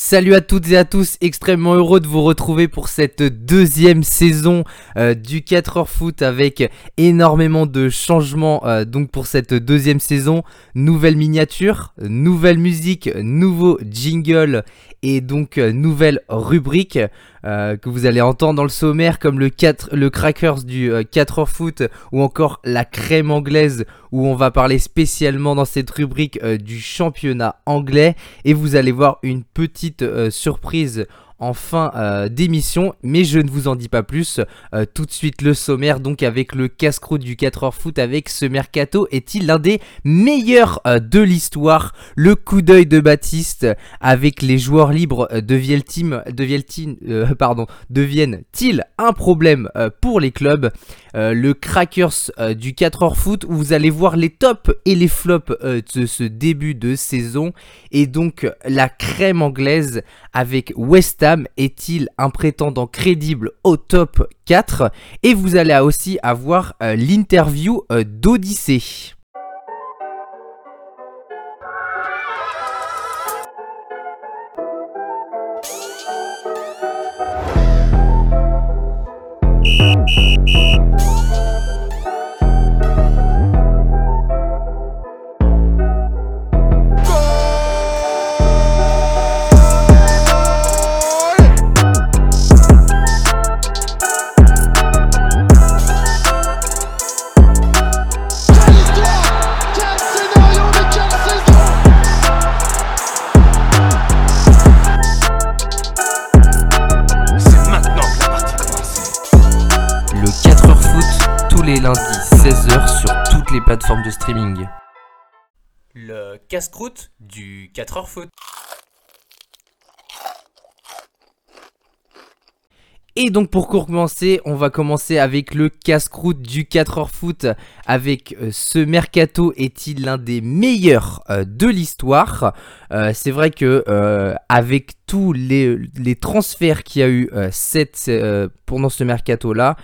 Salut à toutes et à tous, extrêmement heureux de vous retrouver pour cette deuxième saison euh, du 4 heures foot avec énormément de changements euh, donc pour cette deuxième saison, nouvelle miniature, nouvelle musique, nouveau jingle et donc euh, nouvelle rubrique que vous allez entendre dans le sommaire comme le, 4, le crackers du 4 heures foot ou encore la crème anglaise où on va parler spécialement dans cette rubrique du championnat anglais. Et vous allez voir une petite euh, surprise en fin euh, d'émission, mais je ne vous en dis pas plus. Euh, tout de suite le sommaire, donc avec le casse-croûte du 4h foot avec ce mercato, est-il l'un des meilleurs de l'histoire? Le coup d'œil de Baptiste avec les joueurs libres deviennent-ils pardon, deviennent-ils un problème pour les clubs? Le crackers du 4h foot où vous allez voir les tops et les flops de ce début de saison et donc la crème anglaise avec West Ham est-il un prétendant crédible au top 4 Et vous allez aussi avoir euh, l'interview euh, d'Odyssée. Plateforme de streaming. Le casse-croûte du 4h foot. Et donc pour commencer, on va commencer avec le casse-croûte du 4h foot avec euh, ce mercato est-il l'un des meilleurs euh, de l'histoire? Euh, C'est vrai que avec tous les, les transferts qu'il y a eu cette, pendant ce mercato là,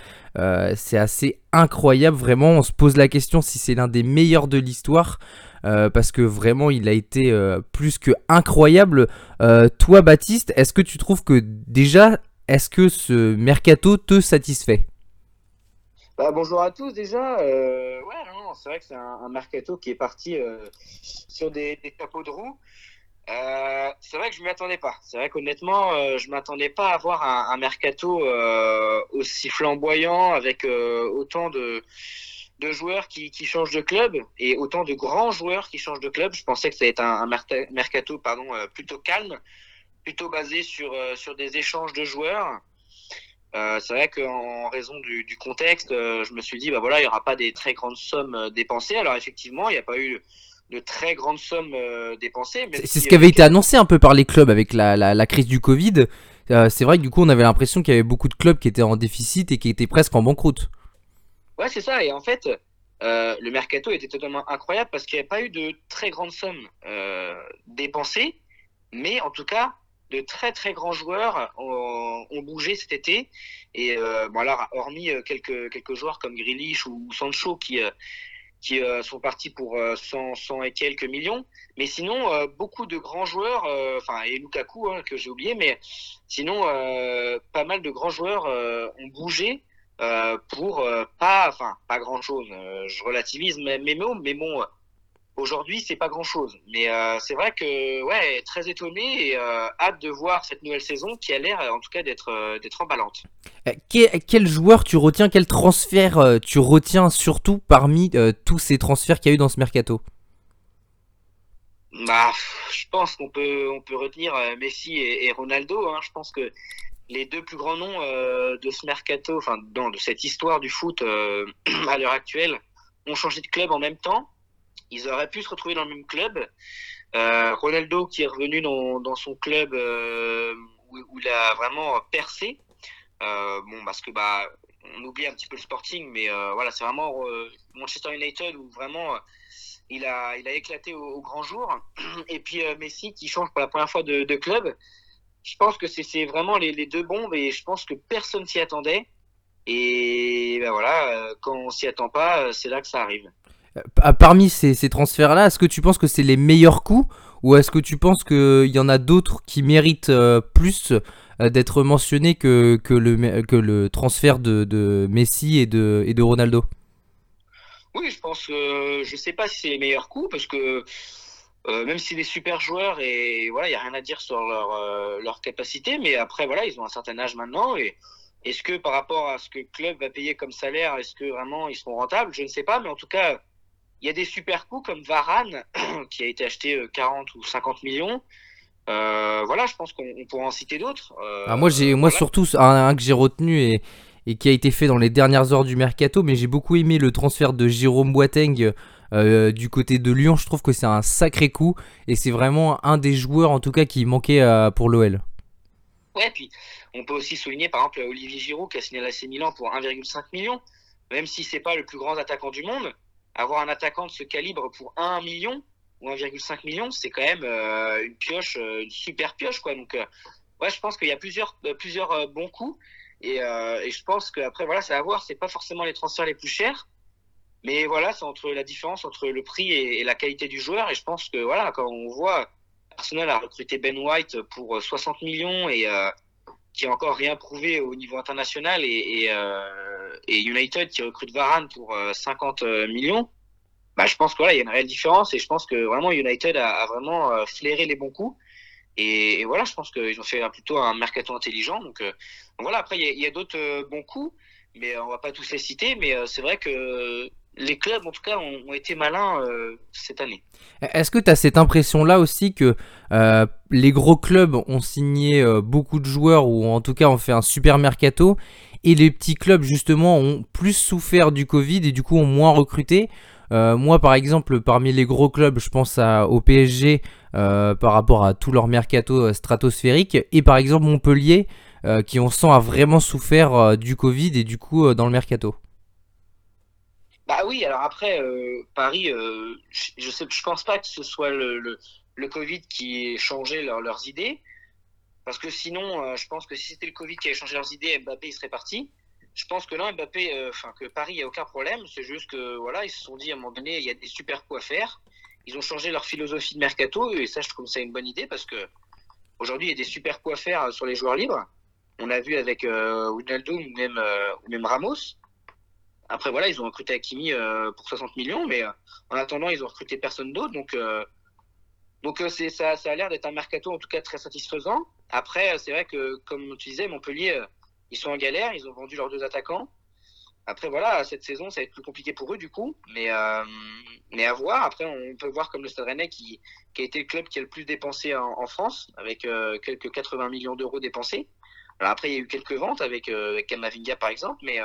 c'est assez incroyable vraiment. On se pose la question si c'est l'un des meilleurs de l'histoire. parce que vraiment il a été plus que incroyable. toi Baptiste, est-ce que tu trouves que déjà est-ce que ce mercato te satisfait? Bah, bonjour à tous déjà. Euh, ouais, non, c'est vrai que c'est un, mercato qui est parti euh, sur des, des, de roue. Euh, c'est vrai que je m'y attendais pas. C'est vrai qu'honnêtement, euh, je m'attendais pas à avoir un, un mercato euh, aussi flamboyant avec autant de, de joueurs qui, qui, changent de club et autant de grands joueurs qui changent de club. Je pensais que ça allait être un, un mercato pardon, plutôt calme plutôt basé sur, euh, sur des échanges de joueurs. Euh, c'est vrai qu'en raison du, du contexte, euh, je me suis dit, bah voilà, il n'y aura pas des très grandes sommes dépensées. Alors effectivement, il n'y a pas eu de très grandes sommes dépensées. C'est ce qui avait été annoncé un peu par les clubs avec la, la, la crise du Covid. c'est vrai que du coup, on avait l'impression qu'il y avait beaucoup de clubs qui étaient en déficit et qui étaient presque en banqueroute. Ouais, c'est ça. Et en fait, euh, le mercato était totalement incroyable parce qu'il n'y avait pas eu de très grandes sommes euh, dépensées. Mais en tout cas, de très très grands joueurs ont, ont bougé cet été. Et euh, bon alors, hormis euh, quelques, quelques joueurs comme Grealish ou Sancho qui, euh, qui euh, sont partis pour 100, 100, et quelques millions. Mais sinon, beaucoup de grands joueurs, enfin, et Lukaku hein, que j'ai oublié, mais sinon, pas mal de grands joueurs ont bougé. pour pas, enfin, pas grand chose. je relativise mes mots, mais bon, Aujourd'hui, c'est pas grand chose, mais euh, c'est vrai que ouais, très étonné et euh, hâte de voir cette nouvelle saison qui a l'air, en tout cas, d'être euh, d'être emballante. Quel, quel, joueur tu retiens, quel transfert tu retiens surtout parmi tous ces transferts qu'il y a eu dans ce mercato? Bah, je pense qu'on peut on peut retenir Messi et, et Ronaldo. Hein. Je pense que les deux plus grands noms de ce mercato, enfin, de cette histoire du foot à l'heure actuelle, ont changé de club en même temps ils auraient pu se retrouver dans le même club. Euh, Ronaldo qui est revenu dans, son club euh, où, il a vraiment percé. Euh, bon, parce que bah, on oublie un petit peu le Sporting, mais voilà, c'est vraiment Manchester United où vraiment il a, il a éclaté au, grand jour. Et puis Messi qui change pour la première fois de, club. Je pense que c'est vraiment les, les, deux bombes et je pense que personne s'y attendait. Et ben voilà, quand on s'y attend pas, c'est là que ça arrive. Parmi ces, ces transferts-là, est-ce que tu penses que c'est les meilleurs coups Ou est-ce que tu penses qu'il y en a d'autres qui méritent plus d'être mentionnés que, que, le, que le transfert de, Messi et de, et de Ronaldo? Oui, je pense que je sais pas si c'est les meilleurs coups parce que même si des super joueurs et voilà, il y a rien à dire sur leur, leur capacité, mais après voilà, ils ont un certain âge maintenant et est-ce que par rapport à ce que le club va payer comme salaire, est-ce que vraiment ils seront rentables? Je ne sais pas, mais en tout cas, il y a des super coups comme Varane, qui a été acheté 40 euh, ou 50 millions. Euh, voilà, je pense qu'on pourra en citer d'autres. Euh, ah, moi, j'ai, moi surtout, un, que j'ai retenu et, et, qui a été fait dans les dernières heures du mercato, mais j'ai beaucoup aimé le transfert de Jérôme Boateng du côté de Lyon. Je trouve que c'est un sacré coup et c'est vraiment un des joueurs, en tout cas, qui manquait pour l'OL. Ouais, puis on peut aussi souligner par exemple Olivier Giroud qui a signé à l'AC Milan pour 1,5 million. Même si c'est pas le plus grand attaquant du monde, avoir un attaquant de ce calibre pour 1 million ou 1,5 million, c'est quand même euh, une pioche, euh, une super pioche quoi. Donc euh, ouais, je pense qu'il y a plusieurs plusieurs bons coups et, je pense qu'après voilà, c'est à voir. C'est pas forcément les transferts les plus chers, mais voilà, c'est entre la différence entre le prix et, la qualité du joueur. Et je pense que voilà, quand on voit Arsenal a recruté Ben White pour 60 millions et qui a encore rien prouvé au niveau international et, et, United qui recrute Varane pour 50 euh, euh, millions, bah, je pense qu'il voilà, y a une réelle différence et je pense que vraiment United a, vraiment flairé les bons coups. Et, voilà, je pense qu'ils ont fait plutôt un mercato intelligent. Donc, voilà, après, il y a, d'autres bons coups, mais on va pas tous les citer. Mais c'est vrai que les clubs, en tout cas, ont, été malins euh, cette année. Est-ce que tu as cette impression-là aussi que euh, les gros clubs ont signé euh, beaucoup de joueurs ou en tout cas ont fait un super mercato et les petits clubs, justement, ont plus souffert du Covid et du coup ont moins recruté moi, par exemple, parmi les gros clubs, je pense au PSG par rapport à tout leur mercato stratosphérique et par exemple Montpellier qui, on sent, a vraiment souffert du Covid et du coup dans le mercato. Bah oui, alors après, euh, Paris, euh, je, je pense pas que ce soit le Covid qui ait changé leurs idées. Parce que sinon, euh, je pense que si c'était le Covid qui avait changé leurs idées, Mbappé il serait parti. Je pense que là, Mbappé, enfin que Paris, il n'y a aucun problème. C'est juste que voilà, ils se sont dit à un moment donné, il y a des super coups à faire. Ils ont changé leur philosophie de mercato et ça, je trouve ça une bonne idée parce que aujourd'hui, il y a des super coups à faire sur les joueurs libres. On a vu avec euh, ou même, ou même Ramos. Après, voilà, ils ont recruté Hakimi euh, pour 60 millions, mais euh, en attendant, ils ont recruté personne d'autre. Donc, euh, donc ça, ça a l'air d'être un mercato en tout cas très satisfaisant. Après, c'est vrai que, comme tu disais, Montpellier, ils sont en galère, ils ont vendu leurs deux attaquants. Après, voilà, cette saison, ça va être plus compliqué pour eux, du coup. Mais, mais à voir. Après, on peut voir comme le Stade Rennais, qui, qui a été le club qui a le plus dépensé en, France, avec quelques 80 millions d'euros dépensés. Alors après, il y a eu quelques ventes avec, avec Kamavinga, par exemple, mais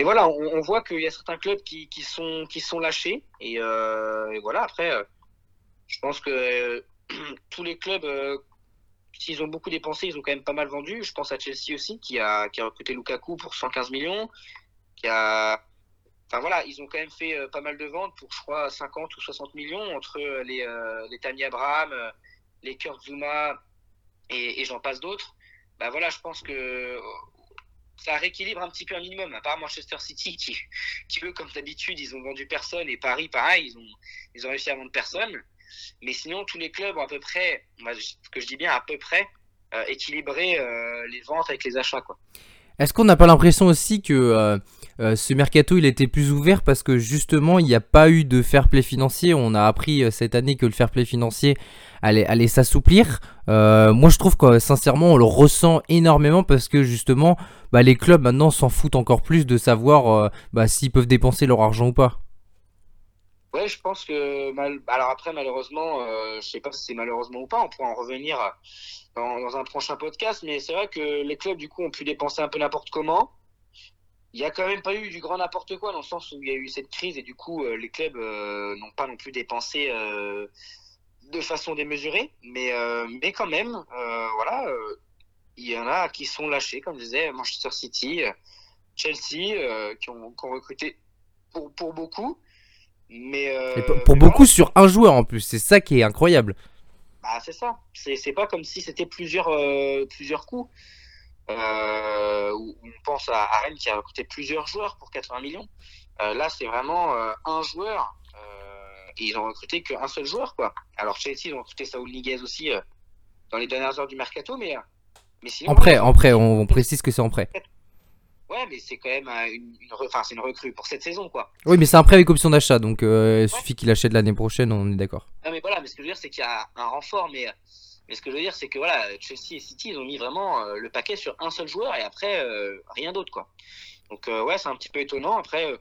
et voilà, on, voit qu'il y a certains clubs qui, qui, sont, qui sont lâchés. Et, euh, voilà, après, euh, je pense que euh, tous les clubs, s'ils ont beaucoup dépensé, ils ont quand même pas mal vendu. Je pense à Chelsea aussi, qui a, qui a recruté Lukaku pour 115 millions. Qui a, enfin voilà, ils ont quand même fait pas mal de ventes pour, je crois, 50 ou 60 millions entre les, les Tammy Abraham, les Kurt Zuma et, j'en passe d'autres. Bah voilà, je pense que ça rééquilibre un petit peu un minimum, à part Manchester City qui, qui eux, comme d'habitude, ils ont vendu personne, et Paris, pareil, ils ont, ils ont réussi à vendre personne. Mais sinon, tous les clubs ont à peu près, ce que je dis bien à peu près, euh, équilibré euh, les ventes avec les achats. Quoi. Est-ce qu'on n'a pas l'impression aussi que euh, ce mercato il était plus ouvert parce que justement il n'y a pas eu de fair play financier? On a appris cette année que le fair play financier allait, allait s'assouplir. moi je trouve que sincèrement on le ressent énormément parce que justement bah, les clubs maintenant s'en foutent encore plus de savoir bah, s'ils peuvent dépenser leur argent ou pas. Ouais, je pense que mal... alors après malheureusement, euh, je sais pas si c'est malheureusement ou pas, on pourra en revenir dans, un prochain podcast, mais c'est vrai que les clubs du coup ont pu dépenser un peu n'importe comment. Il y a quand même pas eu du grand n'importe quoi dans le sens où il y a eu cette crise et du coup euh, les clubs n'ont pas non plus dépensé de façon démesurée, mais mais quand même, voilà il y en a qui sont lâchés, comme je disais, Manchester City, euh, Chelsea, euh, qui, ont, recruté pour, pour beaucoup. Mais, euh, pour, beaucoup sur un joueur en plus, c'est ça qui est incroyable. Bah, c'est ça. C'est pas comme si c'était plusieurs, plusieurs coups. on pense à, Rennes qui a recruté plusieurs joueurs pour 80 millions. là, c'est vraiment un joueur ils ont recruté qu'un seul joueur, quoi. Alors Chelsea, ils ont recruté Saul Niguez aussi dans les dernières heures du mercato, mais, mais sinon. En prêt, en prêt, on, précise que c'est en prêt. Ouais, mais c'est quand même une, une, enfin, une recrue pour cette saison, quoi. Oui, mais c'est un prêt avec option d'achat, donc il suffit qu'il achète l'année prochaine, on est d'accord. Non, mais voilà, mais ce que je veux dire, c'est qu'il y a un renfort, mais mais ce que je veux dire, c'est que voilà, Chelsea et City, ils ont mis vraiment euh, le paquet sur un seul joueur et après, euh, rien d'autre, quoi. Donc, euh, ouais, c'est un petit peu étonnant. Après,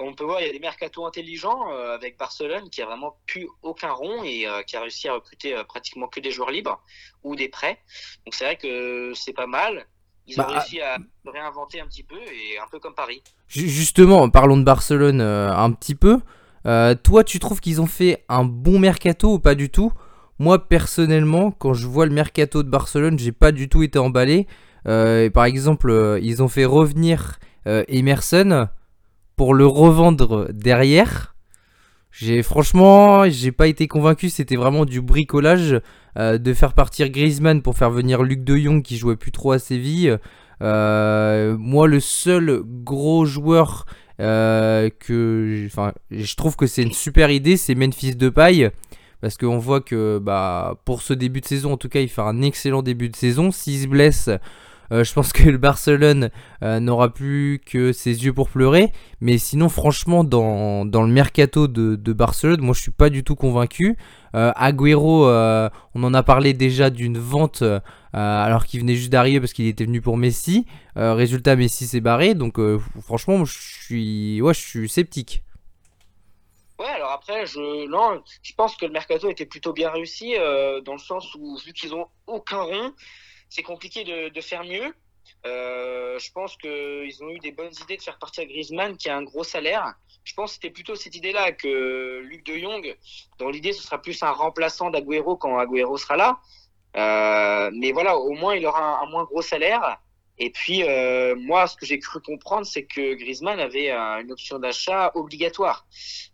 on peut voir, il y a des mercato intelligents avec Barcelone qui a vraiment pu aucun rond et qui a réussi à recruter pratiquement que des joueurs libres ou des prêts. Donc, c'est vrai que c'est pas mal. Ils ont bah, réussi à réinventer un petit peu et un peu comme Paris. Justement, parlons de Barcelone un petit peu. toi, tu trouves qu'ils ont fait un bon mercato ou pas du tout? Moi personnellement, quand je vois le mercato de Barcelone, j'ai pas du tout été emballé. Euh, par exemple, euh, ils ont fait revenir euh, Emerson pour le revendre derrière. J'ai franchement, j'ai pas été convaincu. C'était vraiment du bricolage de faire partir Griezmann pour faire venir Luc De Jong qui jouait plus trop à Séville. moi, le seul gros joueur que, enfin, je trouve que c'est une super idée, c'est Memphis Depay parce qu'on voit que bah, pour ce début de saison, en tout cas, il fait un excellent début de saison. S'il se blesse, euh, je pense que le Barcelone euh, n'aura plus que ses yeux pour pleurer. Mais sinon, franchement, dans, le mercato de, Barcelone, moi je suis pas du tout convaincu. Euh, Agüero, on en a parlé déjà d'une vente alors qu'il venait juste d'arriver parce qu'il était venu pour Messi. résultat, Messi s'est barré. Donc franchement, je suis, ouais, je suis sceptique. Ouais, alors après, je, non, je pense que le mercato était plutôt bien réussi euh, dans le sens où, vu qu'ils ont aucun rond, c'est compliqué de, faire mieux. Euh, je pense qu'ils ont eu des bonnes idées de faire partir Griezmann qui a un gros salaire. Je pense que c'était plutôt cette idée-là que Luc de Jong, dans l'idée, ce sera plus un remplaçant d'Aguero quand Aguero sera là. Euh, mais voilà, au moins, il aura un, moins gros salaire. Et puis, euh, moi, ce que j'ai cru comprendre, c'est que Griezmann avait une option d'achat obligatoire.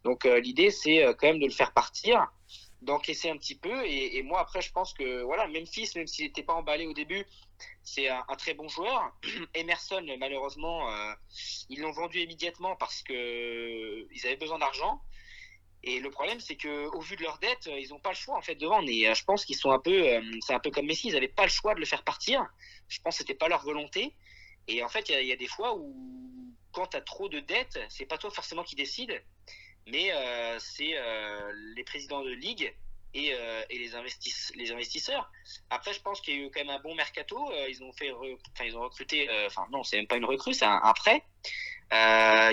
Donc, l'idée, c'est quand même de le faire partir, d'encaisser un petit peu. Et, moi, après, je pense que, voilà, Memphis, même s'il n'était pas emballé au début, c'est un, très bon joueur. Emerson, malheureusement, ils l'ont vendu immédiatement parce que ils avaient besoin d'argent. Et le problème, c'est que au vu de leur dette, ils n'ont pas le choix en fait de vendre. Et je pense qu'ils sont un peu, c'est un peu comme Messi, ils n'avaient pas le choix de le faire partir. Je pense que c'était pas leur volonté. Et en fait, il y, a des fois où, quand tu as trop de dettes, c'est pas toi forcément qui décide, mais euh, c'est euh, les présidents de ligue et, euh, les, investisseurs. Après, je pense qu'il y a eu quand même un bon mercato. ils ont recruté, enfin non, c'est même pas une recrue, c'est un, prêt.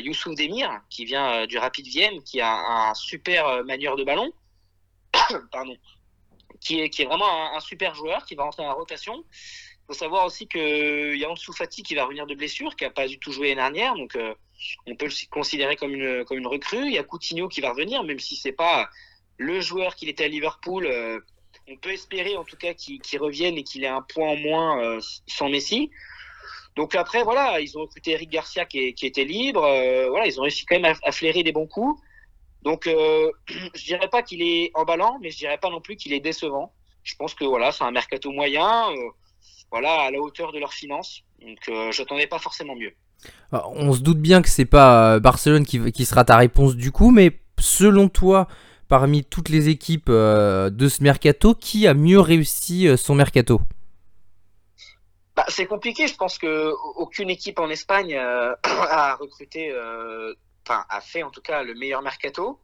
Youssouf Demir, qui vient du Rapid Vienne, qui a un super manieur de ballon, pardon, qui est, vraiment un, super joueur, qui va rentrer en rotation faut savoir aussi qu'il y a Ansu Fati qui va revenir de blessure, qui n'a pas du tout joué l'année dernière, donc on peut le considérer comme une, comme une recrue. Il y a Coutinho qui va revenir, même si c'est pas le joueur qu'il était à Liverpool. Euh, on peut espérer en tout cas qu'il revienne et qu'il ait un point en moins euh, sans Messi. Donc après, voilà, ils ont recruté Eric Garcia qui, était libre. voilà, ils ont réussi quand même à, flairer des bons coups. Donc, je dirais pas qu'il est emballant, mais je dirais pas non plus qu'il est décevant. Je pense que voilà, c'est un mercato moyen voilà, à la hauteur de leurs finances. Donc, euh, je n'attendais pas forcément mieux. Ah, on se doute bien que c'est pas euh, Barcelone qui, qui, sera ta réponse du coup, mais selon toi, parmi toutes les équipes euh, de ce mercato, qui a mieux réussi son mercato? Bah, C'est compliqué. Je pense que aucune équipe en Espagne a recruté, enfin a fait en tout cas le meilleur mercato.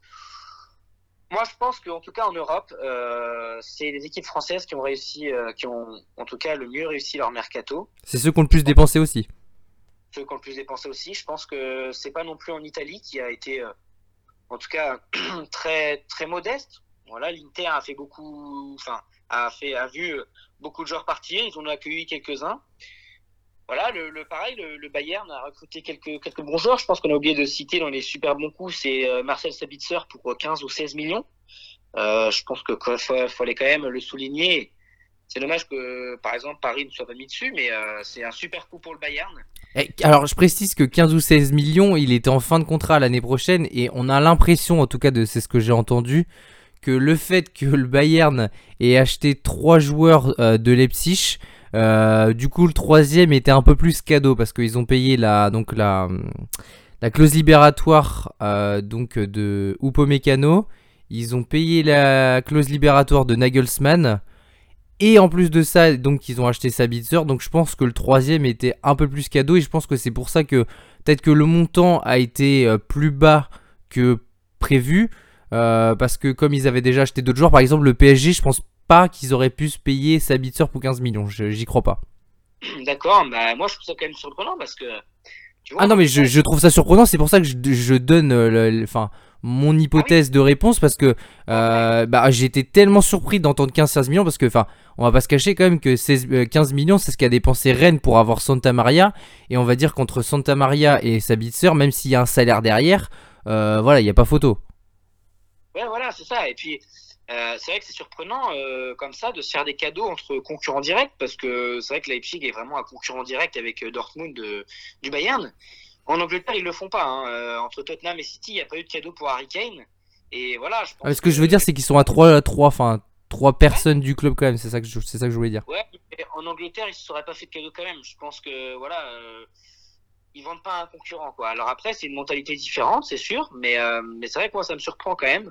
Moi, je pense qu'en tout cas en Europe, euh, c'est les équipes françaises qui ont réussi, euh, qui ont en tout cas le mieux réussi leur mercato. C'est ceux qui ont le plus dépensé aussi. Ceux qui ont le plus dépensé aussi. Je pense que c'est pas non plus en Italie qui a été, euh, en tout cas, très très modeste. Voilà, l'Inter a fait beaucoup, enfin, a fait, a vu beaucoup de joueurs partir. Ils en ont accueilli quelques-uns voilà, le, pareil, le, Bayern a recruté quelques, quelques bons joueurs. Je pense qu'on a oublié de citer dans les super bons coups, c'est euh, Marcel Sabitzer pour 15 ou 16 millions. Euh, je pense qu'il fallait quand même le souligner. C'est dommage que, par exemple, Paris ne soit pas mis dessus, mais euh, c'est un super coup pour le Bayern. alors, je précise que 15 ou 16 millions, il était en fin de contrat l'année prochaine, et on a l'impression, en tout cas, c'est ce que j'ai entendu, que le fait que le Bayern ait acheté trois joueurs de Leipzig euh, du coup, le troisième était un peu plus cadeau parce qu'ils ont payé la, donc la, la clause libératoire euh, donc de Upamecano ils ont payé la clause libératoire de Nagelsmann. Et en plus de ça, donc ils ont acheté Sabitzer. Donc je pense que le troisième était un peu plus cadeau. Et je pense que c'est pour ça que peut-être que le montant a été euh, plus bas que prévu. Euh, parce que comme ils avaient déjà acheté d'autres joueurs, par exemple le PSG, je pense pas qu'ils auraient pu se payer Sabitzer pour 15 millions. J'y crois pas. D'accord, bah moi je trouve ça quand même surprenant parce que. ah non, mais je, trouve ça surprenant, c'est pour ça que je, donne euh, mon hypothèse de réponse parce que euh, bah, j'ai été tellement surpris d'entendre 15-16 millions parce que, enfin, on va pas se cacher quand même que 16, 15 millions c'est ce qu'a dépensé Rennes pour avoir Santa Maria et on va dire qu'entre Santa Maria et Sabitzer, même s'il y a un salaire derrière, voilà, il n'y a pas photo. Ouais, voilà, c'est ça. Et puis, euh, c'est vrai que c'est surprenant euh, comme ça de se faire des cadeaux entre concurrents directs parce que c'est vrai que Leipzig est vraiment un concurrent direct avec euh, Dortmund du Bayern. En Angleterre, ils le font pas. Hein. entre Tottenham et City, il n'y a pas eu de cadeau pour Harry Kane. Et voilà, je pense ah, ce que, je veux dire, c'est qu'ils sont à trois, trois, enfin, trois personnes du club quand même. C'est ça que je, c'est ça que je voulais dire. Ouais, mais en Angleterre, ils ne se seraient pas fait de cadeau quand même. Je pense que voilà ils vendent pas un concurrent quoi. Alors après c'est une mentalité différente c'est sûr, mais euh, mais c'est vrai que moi ça me surprend quand même,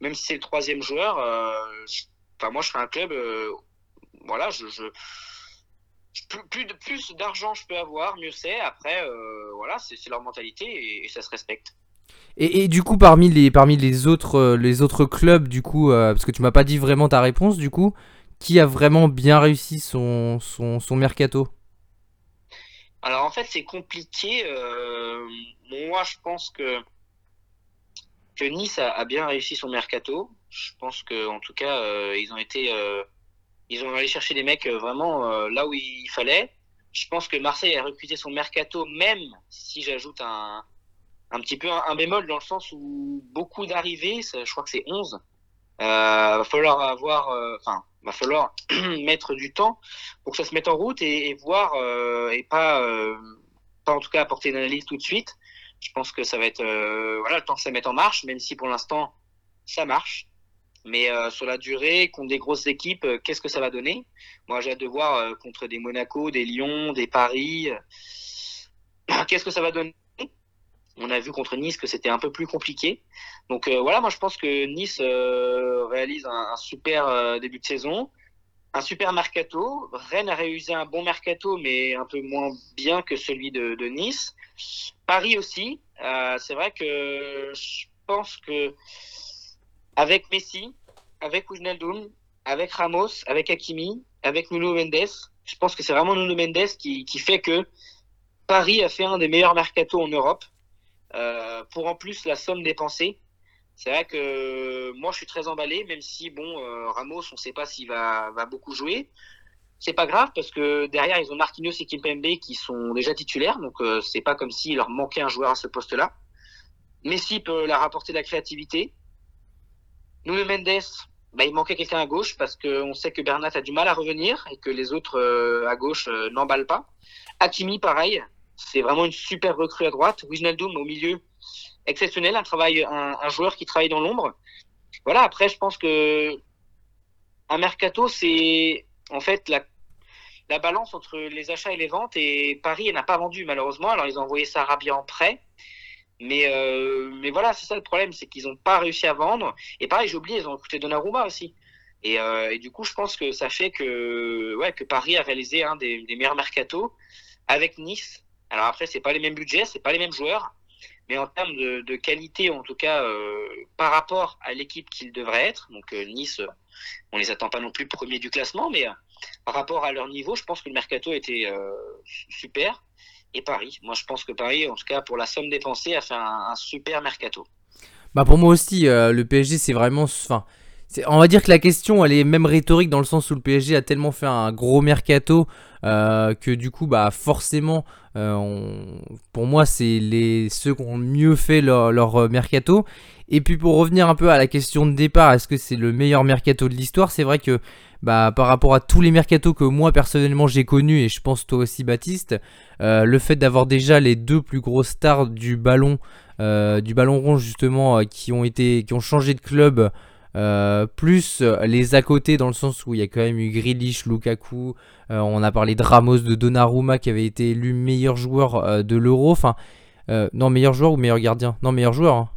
même si c'est le troisième joueur. Euh, enfin moi je serais un club, euh, voilà je, je plus, d'argent je peux avoir mieux c'est. Après voilà c'est leur mentalité et, ça se respecte. Et, et, du coup parmi les parmi les autres les autres clubs du coup parce que tu m'as pas dit vraiment ta réponse du coup qui a vraiment bien réussi son son, son mercato? Alors en fait, c'est compliqué. Euh, moi, je pense que, que Nice a, bien réussi son mercato. Je pense que, en tout cas, euh, ils ont été, euh, ils ont allé chercher des mecs vraiment là où il fallait. Je pense que Marseille a recruté son mercato, même si j'ajoute un, un petit peu un, bémol dans le sens où beaucoup d'arrivées, je crois que c'est 11. Euh, va falloir avoir, enfin, va falloir mettre du temps pour que ça se mette en route et, voir euh, et pas euh, pas en tout cas apporter une analyse tout de suite. Je pense que ça va être euh, voilà le temps que ça mette en marche, même si pour l'instant ça marche. Mais sur la durée, contre des grosses équipes, qu'est-ce que ça va donner? Moi, j'ai hâte de voir contre des Monaco, des Lyon, des Paris. qu'est-ce que ça va donner? On a vu contre Nice que c'était un peu plus compliqué. Donc euh, voilà, moi je pense que Nice euh, réalise un, super euh, début de saison, un super mercato. Rennes a réussi un bon mercato, mais un peu moins bien que celui de, Nice. Paris aussi. c'est vrai que je pense que avec Messi, avec Wijnaldum, avec Ramos, avec Hakimi, avec Nuno Mendes, je pense que c'est vraiment Nuno Mendes qui, qui fait que Paris a fait un des meilleurs mercatos en Europe. Euh, pour en plus la somme dépensée. C'est vrai que moi je suis très emballé, même si bon euh, Ramos, on ne sait pas s'il va, va beaucoup jouer. C'est pas grave parce que derrière ils ont Marquinhos et Kimpembe qui sont déjà titulaires, donc euh, c'est pas comme s'il leur manquait un joueur à ce poste-là. Messi peut leur apporter de la créativité. Nuno Mendes, bah, il manquait quelqu'un à gauche parce qu'on sait que Bernat a du mal à revenir et que les autres à gauche n'emballent pas. Hakimi, pareil, c'est vraiment une super recrue à droite. Wijnaldum au milieu, exceptionnel, un travail, un, joueur qui travaille dans l'ombre. Voilà. Après, je pense que un mercato, c'est en fait la, la balance entre les achats et les ventes. Et Paris n'a pas vendu malheureusement. Alors ils ont envoyé Sarabia en prêt. Mais, euh, mais voilà, c'est ça le problème, c'est qu'ils n'ont pas réussi à vendre. Et pareil, j'ai oublié, ils ont recruté Donnarumma aussi. Et, euh, et, du coup, je pense que ça fait que, ouais, que Paris a réalisé un des, meilleurs mercatos avec Nice. Alors après, c'est pas les mêmes budgets, c'est pas les mêmes joueurs, mais en termes de, qualité, en tout cas, euh, par rapport à l'équipe qu'ils devraient être, donc euh, Nice, euh, on les attend pas non plus premier du classement, mais par rapport à leur niveau, je pense que le mercato était super. Et Paris, moi je pense que Paris, en tout cas pour la somme dépensée, a fait un, super mercato. Bah pour moi aussi, le PSG c'est vraiment, enfin on va dire que la question elle est même rhétorique dans le sens où le PSG a tellement fait un gros mercato euh, que du coup bah forcément euh, pour moi c'est les ceux qui ont mieux fait leur, euh, mercato et puis pour revenir un peu à la question de départ est-ce que c'est le meilleur mercato de l'histoire c'est vrai que bah, par rapport à tous les mercatos que moi personnellement j'ai connus et je pense toi aussi Baptiste le fait d'avoir déjà les deux plus grosses stars du ballon du ballon rond justement qui ont été qui ont changé de club euh, plus euh, les à côté dans le sens où il y a quand même eu Grealish, Lukaku, euh, on a parlé de Ramos, de Donnarumma qui avait été élu meilleur joueur de l'Euro, enfin non meilleur joueur ou meilleur gardien, non meilleur joueur. Hein.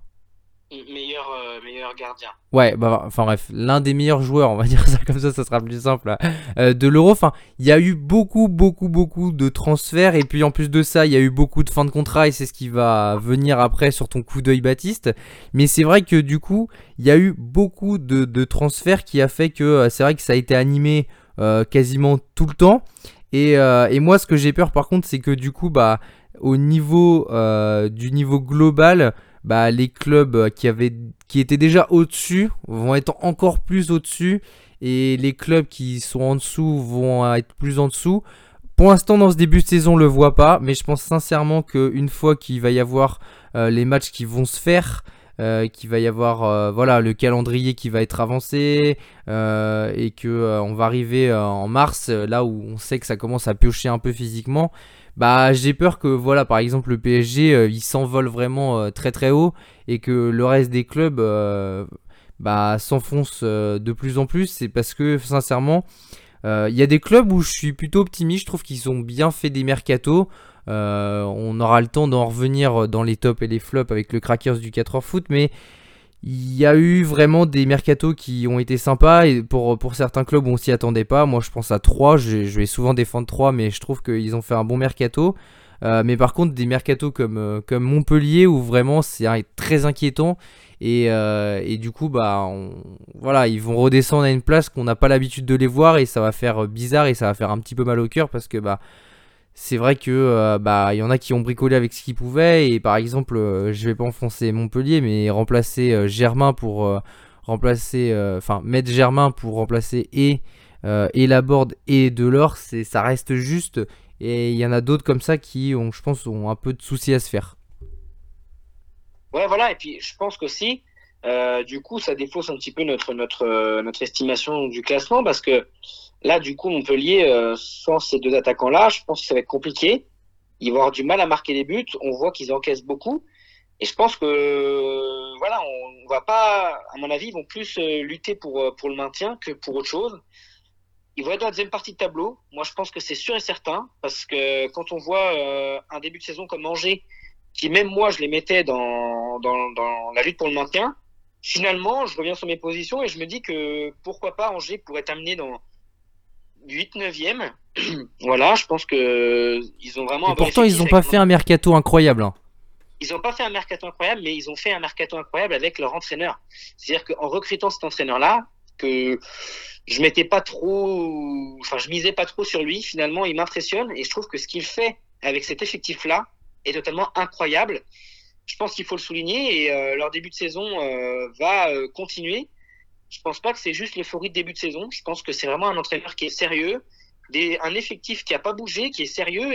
Meilleur, meilleurs gardiens. Ouais, bah, enfin bref, l'un des meilleurs joueurs, on va dire ça comme ça, ça sera plus simple, euh, de l'Euro. Enfin, il y a eu beaucoup, beaucoup, beaucoup de transferts, et puis en plus de ça, il y a eu beaucoup de fins de contrat, et c'est ce qui va venir après sur ton coup d'œil, Baptiste. Mais c'est vrai que du coup, il y a eu beaucoup de, transferts qui a fait que euh, c'est vrai que ça a été animé euh, quasiment tout le temps. Et, et moi, ce que j'ai peur par contre, c'est que du coup, bah, au niveau du niveau global, bah, les clubs euh, qui, avaient, qui étaient déjà au-dessus vont être encore plus au-dessus et les clubs qui sont en dessous vont être plus en dessous. Pour l'instant, dans ce début de saison, on le voit pas, mais je pense sincèrement qu'une fois qu'il va y avoir euh, les matchs qui vont se faire, euh, qu'il va y avoir voilà le calendrier qui va être avancé et que on va arriver en mars, là où on sait que ça commence à piocher un peu physiquement bah j'ai peur que voilà par exemple le PSG euh, il s'envole vraiment euh, très très haut et que le reste des clubs euh, bah s'enfonce de plus en plus. C'est parce que sincèrement il y a des clubs où je suis plutôt optimiste. Je trouve qu'ils ont bien fait des mercatos on aura le temps d'en revenir dans les tops et les flops avec le Crackers du 4h foot mais il y a eu vraiment des mercatos qui ont été sympas et pour, certains clubs on s'y attendait pas. Moi je pense à 3, je, vais souvent défendre 3 mais je trouve qu'ils ont fait un bon mercato. Euh, mais par contre des mercatos comme, euh, comme Montpellier où vraiment c'est très inquiétant et, euh, et, du coup bah voilà ils vont redescendre à une place qu'on n'a pas l'habitude de les voir et ça va faire bizarre et ça va faire un petit peu mal au cœur parce que bah c'est vrai que euh, bah il y en a qui ont bricolé avec ce qu'ils pouvaient et par exemple euh, je vais pas enfoncer Montpellier mais remplacer euh, Germain pour remplacer enfin mettre Germain pour remplacer et et Laborde et Delors c'est ça reste juste et il y en a d'autres comme ça qui ont je pense ont un peu de soucis à se faire. Ouais voilà et puis je pense qu'aussi du coup ça défausse un petit peu notre notre notre estimation du classement parce que Là, du coup, Montpellier, euh, sans ces deux attaquants-là, je pense que ça va être compliqué. Ils vont avoir du mal à marquer des buts. On voit qu'ils encaissent beaucoup. Et je pense que, voilà, on va pas, à mon avis, ils vont plus euh, lutter pour, euh, pour le maintien que pour autre chose. Ils vont être dans la deuxième partie de tableau. Moi, je pense que c'est sûr et certain. Parce que quand on voit un début de saison comme Angers, qui même moi, je les mettais dans, dans, dans la lutte pour le maintien, finalement, je reviens sur mes positions et je me dis que pourquoi pas Angers pourrait terminer dans, 8-9e. voilà, je pense que ils ont vraiment. Et pourtant, ils n'ont pas fait un mercato incroyable. Hein. Ils n'ont pas fait un mercato incroyable, mais ils ont fait un mercato incroyable avec leur entraîneur. C'est-à-dire qu'en recrutant cet entraîneur-là, que je mettais pas trop, enfin, je misais pas trop sur lui. Finalement, il m'impressionne et je trouve que ce qu'il fait avec cet effectif-là est totalement incroyable. Je pense qu'il faut le souligner et euh, leur début de saison euh, va euh, continuer je pense pas que c'est juste l'euphorie de début de saison. Je pense que c'est vraiment un entraîneur qui est sérieux, un effectif qui a pas bougé, qui est sérieux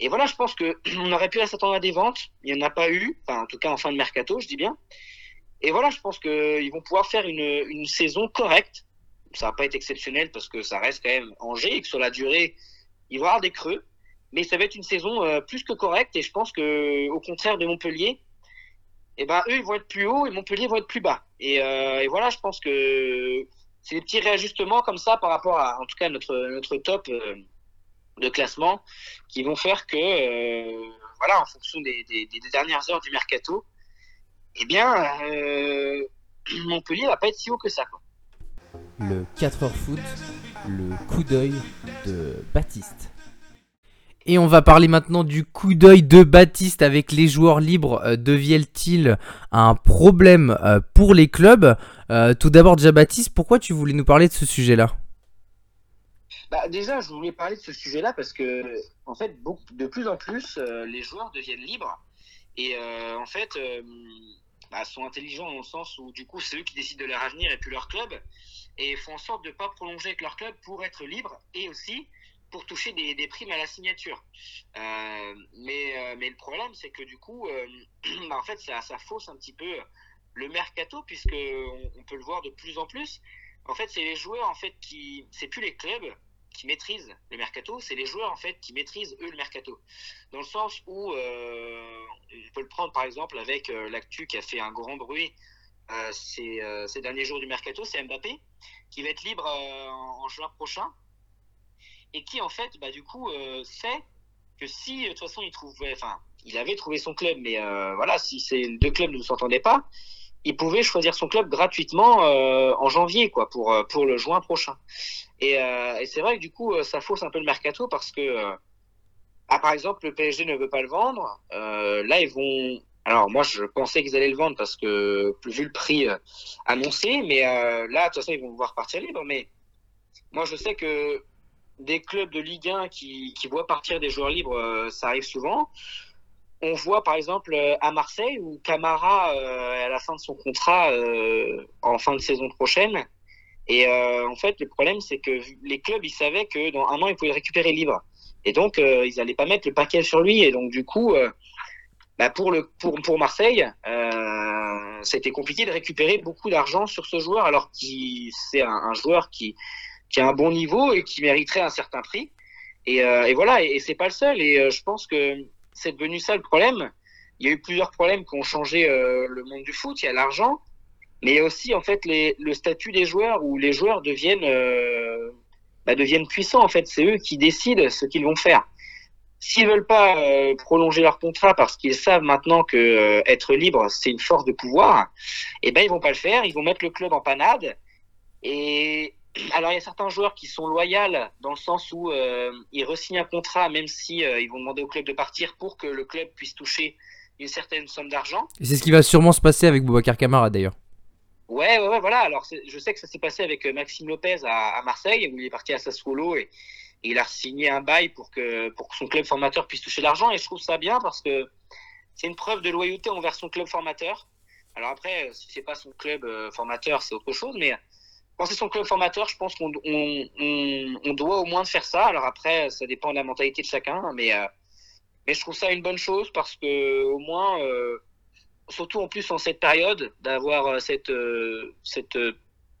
et voilà, je pense que on aurait pu s'attendre à des ventes. Il n'y en a pas eu, enfin en tout cas en fin de mercato, je dis bien. Et voilà, je pense qu'ils vont pouvoir faire une, saison correcte. Ça va pas être exceptionnel parce que ça reste quand même Angers et que sur la durée, il va y avoir des creux. Mais ça va être une saison euh, plus que correcte et je pense que au contraire de Montpellier, et eh ben eux ils vont être plus haut et Montpellier vont être plus bas. Et, euh, et voilà, je pense que c'est des petits réajustements comme ça par rapport à, en tout cas, notre notre top euh, de classement qui vont faire que, euh, voilà, en fonction des, dernières heures du mercato, eh bien, Montpellier va pas être si haut que ça. Le 4 heures foot, le coup d'œil de Baptiste. Et on va parler maintenant du coup d'œil de Baptiste avec les joueurs libres. Euh, deviennent-ils un problème euh, pour les clubs. Euh, Tout d'abord, déjà Baptiste, pourquoi tu voulais nous parler de ce sujet-là? Bah, Déjà, je voulais parler de ce sujet-là parce que, en fait, de plus en plus, les joueurs deviennent libres. Et, en fait, bah, sont intelligents dans le sens où, du coup, c'est eux qui décident de leur avenir et puis leur club. Et font en sorte de ne pas prolonger avec leur club pour être libres et aussi pour toucher des, primes à la signature. Euh, mais, euh, mais le problème, c'est que du coup, euh, bah, en fait, ça, ça, fausse un petit peu le mercato, puisque on, peut le voir de plus en plus. En fait, c'est les joueurs, en fait, qui, c'est plus les clubs qui maîtrisent le mercato, c'est les joueurs, en fait, qui maîtrisent eux le mercato. Dans le sens où, on peut le prendre par exemple avec l'actu qui a fait un grand bruit ces, ces, derniers jours du mercato, c'est Mbappé, qui va être libre en juin prochain et qui en fait, bah, du coup, euh, sait que si de toute façon il trouvait, enfin, il avait trouvé son club, mais euh, voilà, si ces deux clubs ne s'entendaient pas, il pouvait choisir son club gratuitement en janvier, quoi, pour pour le juin prochain. Et, c'est vrai que du coup, ça fausse un peu le mercato parce que ah, par exemple, le PSG ne veut pas le vendre. Euh, là, ils vont. Alors, moi, je pensais qu'ils allaient le vendre parce que, vu le prix euh, annoncé, mais euh, là, de toute façon, ils vont voir partir libre. Mais moi, je sais que des clubs de Ligue 1 qui, qui voient partir des joueurs libres, euh, ça arrive souvent. On voit, par exemple, à Marseille, où Camara est à la fin de son contrat en fin de saison prochaine. Et en fait, le problème, c'est que les clubs, ils savaient que dans un an, ils pouvaient le récupérer libre. Et donc, euh, ils n'allaient pas mettre le paquet sur lui. Et donc, du coup, euh, bah pour, le, pour, pour Marseille, euh, c'était compliqué de récupérer beaucoup d'argent sur ce joueur, alors que c'est un, joueur qui, qui a un bon niveau et qui mériterait un certain prix. Et, euh, et voilà, et, et c'est pas le seul. Et euh, je pense que c'est devenu ça le problème. Il y a eu plusieurs problèmes qui ont changé le monde du foot. Il y a l'argent, mais il y a aussi en fait le statut des joueurs où les joueurs deviennent bah, deviennent puissants. En fait, c'est eux qui décident ce qu'ils vont faire. S'ils veulent pas euh, prolonger leur contrat parce qu'ils savent maintenant que euh, être libre c'est une force de pouvoir, eh ben ils vont pas le faire. Ils vont mettre le club en panade. Et alors il y a certains joueurs qui sont loyaux dans le sens où euh, ils resignent un contrat même si ils vont demander au club de partir pour que le club puisse toucher une certaine somme d'argent. C'est ce qui va sûrement se passer avec Boubacar Camara d'ailleurs. Ouais, ouais, ouais, voilà. Alors, je sais que ça s'est passé avec euh, Maxime Lopez à, à, Marseille, où il est parti à Sassuolo et, et, il a signé un bail pour que, pour que son club formateur puisse toucher l'argent. Et je trouve ça bien parce que c'est une preuve de loyauté envers son club formateur. Alors après, euh, si c'est pas son club euh, formateur, c'est autre chose. Mais quand c'est son club formateur, je pense qu'on on, on, on, doit au moins faire ça. Alors après, ça dépend de la mentalité de chacun. Mais, euh, je trouve ça une bonne chose parce que au moins. Euh, surtout en plus en cette période, d'avoir euh, cette,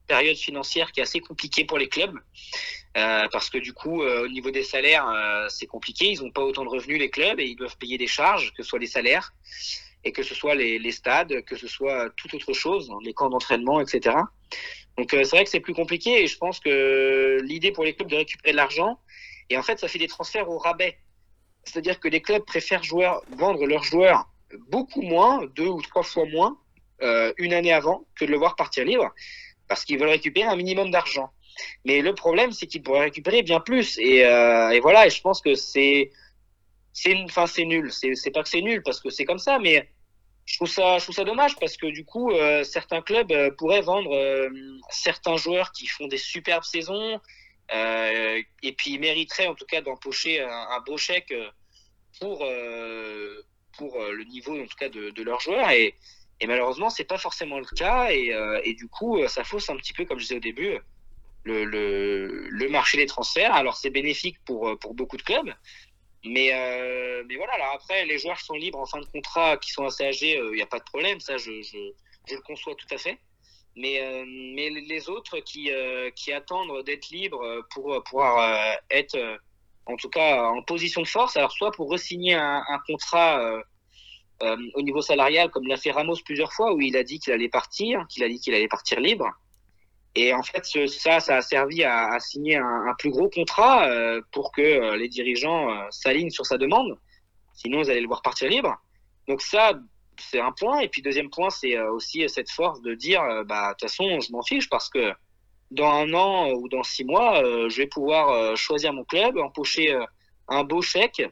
période financière qui est assez compliquée pour les clubs. Parce que du coup, au niveau des salaires, c'est compliqué. Ils n'ont pas autant de revenus, les clubs, et ils doivent payer des charges, que ce soit les salaires, et que ce soit les, les stades, que ce soit toute autre chose, les camps d'entraînement, etc. Donc c'est vrai que c'est plus compliqué, et je pense que l'idée pour les clubs de récupérer de l'argent, et en fait, ça fait des transferts au rabais. C'est-à-dire que les clubs préfèrent vendre leurs joueurs beaucoup moins, deux ou trois fois moins, euh, une année avant que de le voir partir libre, parce qu'ils veulent récupérer un minimum d'argent. Mais le problème, c'est qu'ils pourraient récupérer bien plus. Et, euh, voilà, et je pense que c'est, c'est, enfin, c'est nul. C'est pas que c'est nul parce que c'est comme ça, mais je trouve ça, je trouve ça dommage parce que du coup, euh, certains clubs euh, pourraient vendre euh, certains joueurs qui font des superbes saisons et puis ils mériteraient en tout cas d'empocher un, beau chèque pour pour le niveau en tout cas de, leurs joueurs. Et, et malheureusement c'est pas forcément le cas. Et, du coup ça fausse un petit peu comme je disais au début le, le, le marché des transferts. Alors c'est bénéfique pour, pour beaucoup de clubs mais, euh, mais voilà alors après les joueurs qui sont libres en fin de contrat qui sont assez âgés il n'y a pas de problème ça je, je, je, le conçois tout à fait mais, euh, mais les autres qui, euh, qui attendent d'être libres pour pouvoir être en tout cas en position de force alors soit pour resigner un, un contrat euh, au niveau salarial, comme l'a fait Ramos plusieurs fois, où il a dit qu'il allait partir, qu'il a dit qu'il allait partir libre. Et en fait, ça, ça a servi à, signer un, plus gros contrat euh, pour que euh, les dirigeants euh, s'alignent sur sa demande. Sinon, ils allaient le voir partir libre. Donc ça, c'est un point. Et puis deuxième point, c'est aussi cette force de dire, bah de toute façon, je m'en fiche parce que dans un an ou dans six mois, je vais pouvoir choisir mon club, empocher un beau chèque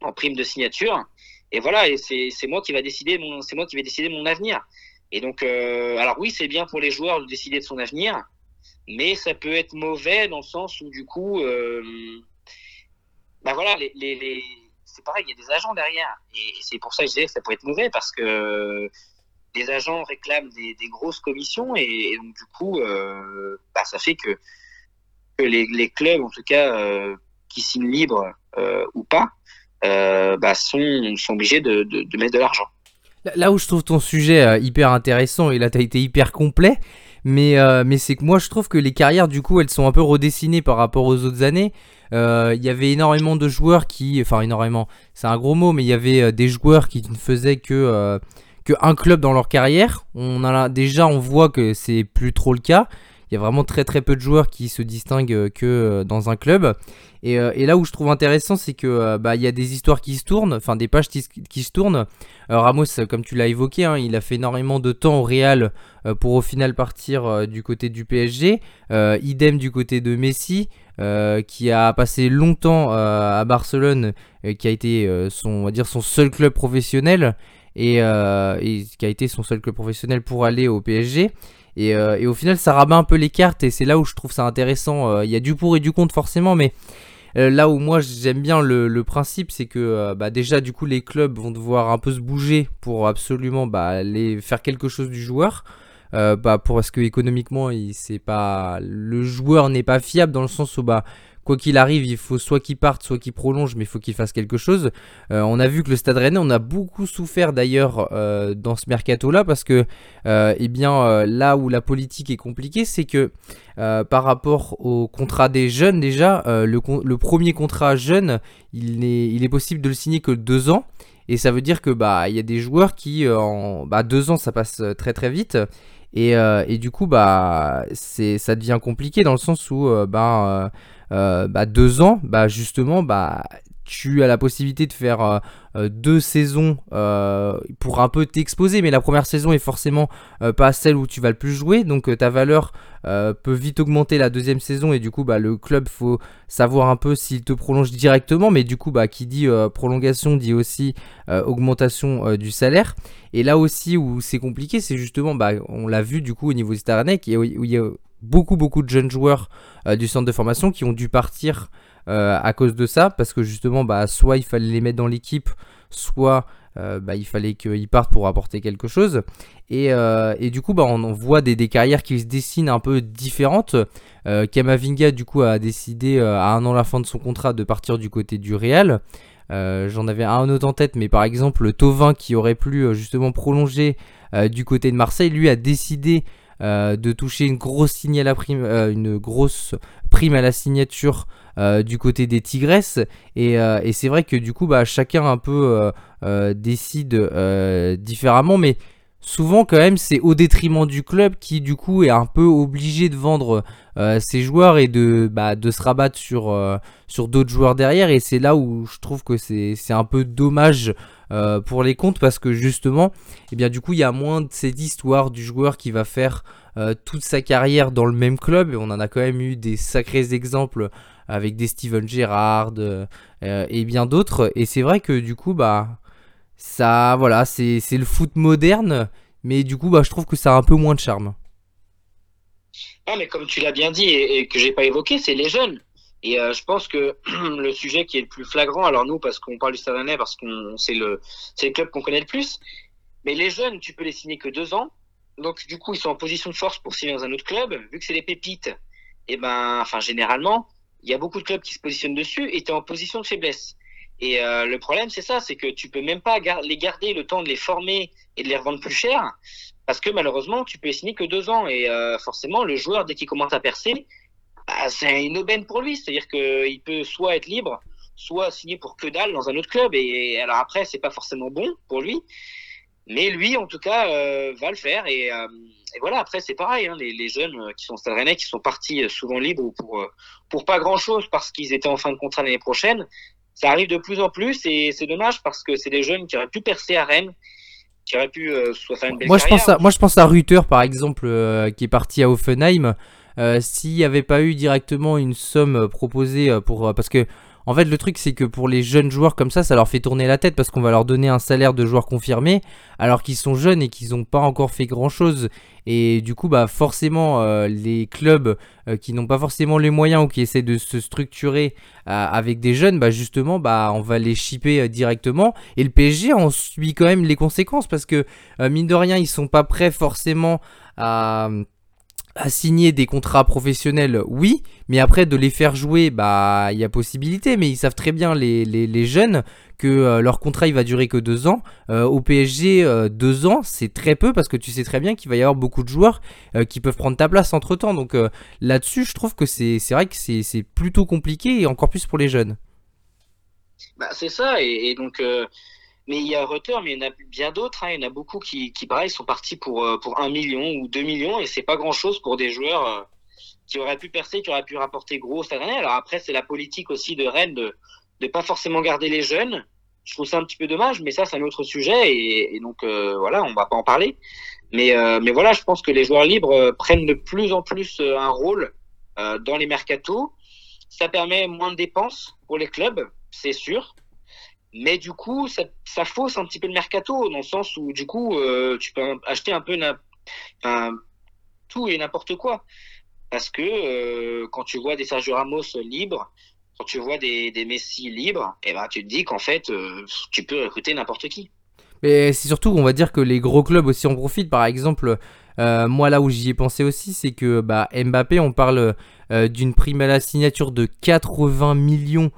en prime de signature et voilà, c'est moi qui va décider c'est moi qui vais décider mon avenir. Et donc, euh, alors oui, c'est bien pour les joueurs de décider de son avenir, mais ça peut être mauvais dans le sens où du coup, euh, ben voilà, les, les, les c'est pareil, il y a des agents derrière, et c'est pour ça que je disais que ça peut être mauvais parce que les agents réclament des, grosses commissions et, donc du coup, euh, bah, ça fait que, les, clubs, en tout cas, qui signent libre ou pas, bah, sont, sont, obligés de mettre de l'argent. Là où je trouve ton sujet euh, hyper intéressant et là tu as été hyper complet, mais, euh, mais c'est que moi je trouve que les carrières du coup elles sont un peu redessinées par rapport aux autres années. Euh, il y avait énormément de joueurs qui, enfin énormément, c'est un gros mot, mais il y avait des joueurs qui ne faisaient que, que un club dans leur carrière. On a déjà on voit que c'est plus trop le cas. il y a vraiment très très peu de joueurs qui se distinguent que dans un club. Et, là où je trouve intéressant, c'est que bah il y a des histoires qui se tournent, enfin des pages qui, se tournent. Ramos, comme tu l'as évoqué, hein, il a fait énormément de temps au Real pour au final partir du côté du PSG. idem du côté de Messi. qui a passé longtemps à Barcelone, qui a été son, on va dire son seul club professionnel euh, et, qui a été son seul club professionnel pour aller au PSG. Euh, et, au final, ça rabat un peu les cartes et c'est là où je trouve ça intéressant. Euh, il y a du pour et du contre forcément, mais là où moi j'aime bien le, principe, c'est que bah, déjà du coup les clubs vont devoir un peu se bouger pour absolument bah, aller faire quelque chose du joueur. bah, pour, parce que économiquement, c'est pas le joueur n'est pas fiable dans le sens où bah quoi qu'il arrive, il faut soit qu'il parte, soit qu'il prolonge, mais il faut qu'il fasse quelque chose. Euh, on a vu que le Stade Rennais, on a beaucoup souffert d'ailleurs euh, dans ce mercato-là, parce que, euh, eh là où la politique est compliquée, c'est que par rapport au contrat des jeunes, déjà, le, premier contrat jeune, il est, il est possible de le signer que deux ans. Et ça veut dire que bah il y a des joueurs qui en bah, deux ans ça passe très très vite et, et du coup bah ça devient compliqué dans le sens où bah euh, bah, deux ans, bah, justement, bah, tu as la possibilité de faire euh, euh, deux saisons pour un peu t'exposer, mais la première saison est forcément pas celle où tu vas le plus jouer, donc ta valeur peut vite augmenter la deuxième saison et du coup bah, le club faut savoir un peu s'il te prolonge directement, mais du coup bah, qui dit prolongation dit aussi augmentation du salaire. Et là aussi où c'est compliqué, c'est justement, bah, on l'a vu du coup au niveau des où il y a beaucoup beaucoup de jeunes joueurs euh, du centre de formation qui ont dû partir euh, à cause de ça parce que justement bah, soit il fallait les mettre dans l'équipe soit euh, bah, il fallait qu'ils partent pour apporter quelque chose. Et, et du coup bah, on voit des, carrières qui se dessinent un peu différentes. Kamavinga du coup a décidé à un an la fin de son contrat de partir du côté du Real. J'en avais un autre en tête mais par exemple Tovin qui aurait pu justement prolonger du côté de Marseille lui a décidé euh, de toucher une grosse, à la prime, euh, une grosse prime à la signature euh, du côté des Tigresses. Et, c'est vrai que du coup, bah, chacun un peu décide différemment, mais souvent quand même c'est au détriment du club qui du coup est un peu obligé de vendre ses joueurs et de, bah, se rabattre sur, d'autres joueurs derrière et c'est là où je trouve que c'est un peu dommage euh, pour les comptes parce que justement, eh bien du coup, il y a moins de cette histoire du joueur qui va faire euh, toute sa carrière dans le même club et on en a quand même eu des sacrés exemples avec des Steven Gerrard euh, et bien d'autres et c'est vrai que du coup bah ça voilà c'est le foot moderne mais du coup bah je trouve que ça a un peu moins de charme. Ah mais comme tu l'as bien dit et, et que j'ai pas évoqué, c'est les jeunes. Et euh, je pense que le sujet qui est le plus flagrant, alors nous, parce qu'on parle du Stade Rennais, parce qu'on c'est le c'est le club qu'on connaît le plus, mais les jeunes, tu peux les signer que deux ans. Donc du coup, ils sont en position de force pour signer dans un autre club. Vu que c'est des pépites, et eh ben, enfin généralement, il y a beaucoup de clubs qui se positionnent dessus et tu es en position de faiblesse. Et euh, le problème, c'est ça, c'est que tu peux même pas les garder le temps de les former et de les revendre plus cher, parce que malheureusement, tu peux les signer que deux ans. Et euh, forcément, le joueur, dès qu'il commence à percer, bah, c'est une aubaine pour lui. C'est-à-dire qu'il peut soit être libre, soit signer pour que dalle dans un autre club. Et alors après, c'est pas forcément bon pour lui. Mais lui, en tout cas, euh, va le faire. Et, euh, et voilà, après, c'est pareil. Hein, les, les, jeunes euh, qui sont Stade Rennais, qui sont partis souvent libres pour, pour pas grand-chose parce qu'ils étaient en fin de contrat l'année prochaine, ça arrive de plus en plus. Et c'est dommage parce que c'est des jeunes qui auraient pu percer à Rennes. Qui auraient pu soit faire une belle moi, je pense à, moi, je pense à Ruther, par exemple, qui est parti à Offenheim. Euh, s'il n'y avait pas eu directement une somme euh, proposée euh, pour... parce que en fait, le truc, c'est que pour les jeunes joueurs comme ça, ça leur fait tourner la tête parce qu'on va leur donner un salaire de joueur confirmé alors qu'ils sont jeunes et qu'ils n'ont pas encore fait grand chose. Et du coup, bah forcément, les clubs qui n'ont pas forcément les moyens ou qui essaient de se structurer avec des jeunes, bah justement, bah on va les shipper directement. Et le PSG en subit quand même les conséquences parce que mine de rien, ils sont pas prêts forcément à à signer des contrats professionnels, oui, mais après de les faire jouer, bah il y a possibilité, mais ils savent très bien les, les, jeunes que euh, leur contrat il va durer que deux ans. Euh, au PSG, euh, deux ans, c'est très peu parce que tu sais très bien qu'il va y avoir beaucoup de joueurs qui peuvent prendre ta place entre temps. Donc là-dessus, je trouve que c'est vrai que c'est plutôt compliqué et encore plus pour les jeunes. Bah, c'est ça, et donc mais il y a Rutter, mais il y en a bien d'autres. Hein. Il y en a beaucoup qui, pareil, sont partis pour, euh, pour 1 million ou 2 millions et c'est pas grand chose pour des joueurs euh, qui aurait pu percer, qui aurait pu rapporter gros cette année. Alors après, c'est la politique aussi de Rennes de ne pas forcément garder les jeunes. Je trouve ça un petit peu dommage, mais ça, c'est un autre sujet. Et, donc, euh, voilà, on va pas en parler. Mais, euh, mais voilà, je pense que les joueurs libres euh, prennent de plus en plus un rôle dans les mercatos. Ça permet moins de dépenses pour les clubs, c'est sûr. Mais du coup, ça, fausse un petit peu le mercato, dans le sens où, du coup, tu peux acheter un peu tout et n'importe quoi. Parce que euh, quand tu vois des Sergio Ramos libres, quand tu vois des, Messi libres, eh ben, tu te dis qu'en fait, euh, tu peux recruter n'importe qui. Mais c'est surtout, on va dire que les gros clubs aussi en profitent. Par exemple, euh, moi là où j'y ai pensé aussi, c'est que bah, Mbappé, on parle d'une prime à la signature de 80 millions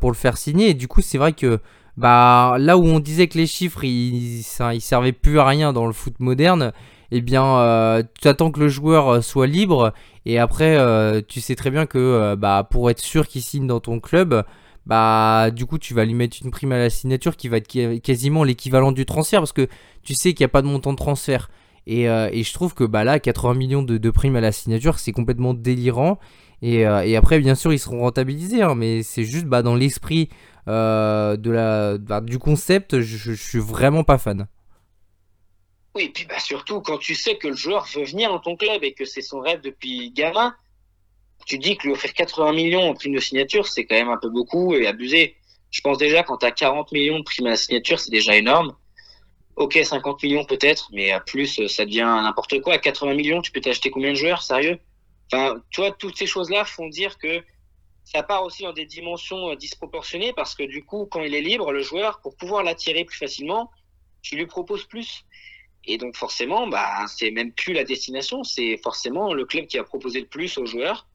pour le faire signer. Et du coup, c'est vrai que bah, là où on disait que les chiffres, ils, ça, ils servaient plus à rien dans le foot moderne, eh bien, euh, tu attends que le joueur euh, soit libre et après, euh, tu sais très bien que bah, pour être sûr qu'il signe dans ton club, bah du coup, tu vas lui mettre une prime à la signature qui va être quasiment l'équivalent du transfert parce que tu sais qu'il n'y a pas de montant de transfert. Et, je trouve que bah, là, 80 millions de primes à la signature, c'est complètement délirant. Et, après, bien sûr, ils seront rentabilisés, hein, mais c'est juste bah, dans l'esprit la, bah, du concept, je, je suis vraiment pas fan. Oui, et puis bah, surtout quand tu sais que le joueur veut venir dans ton club et que c'est son rêve depuis gamin, tu dis que lui offrir 80 millions en prime de signature, c'est quand même un peu beaucoup et abusé. Je pense déjà quand tu as 40 millions de prime à la signature, c'est déjà énorme. Ok, 50 millions peut-être, mais à plus, ça devient n'importe quoi. À 80 millions, tu peux t'acheter combien de joueurs, sérieux? Enfin, toi, toutes ces choses-là font dire que ça part aussi dans des dimensions euh, disproportionnées parce que du coup, quand il est libre, le joueur, pour pouvoir l'attirer plus facilement, tu lui proposes plus. Et donc forcément, bah, c'est même plus la destination, c'est forcément le club qui a proposé le plus aux joueurs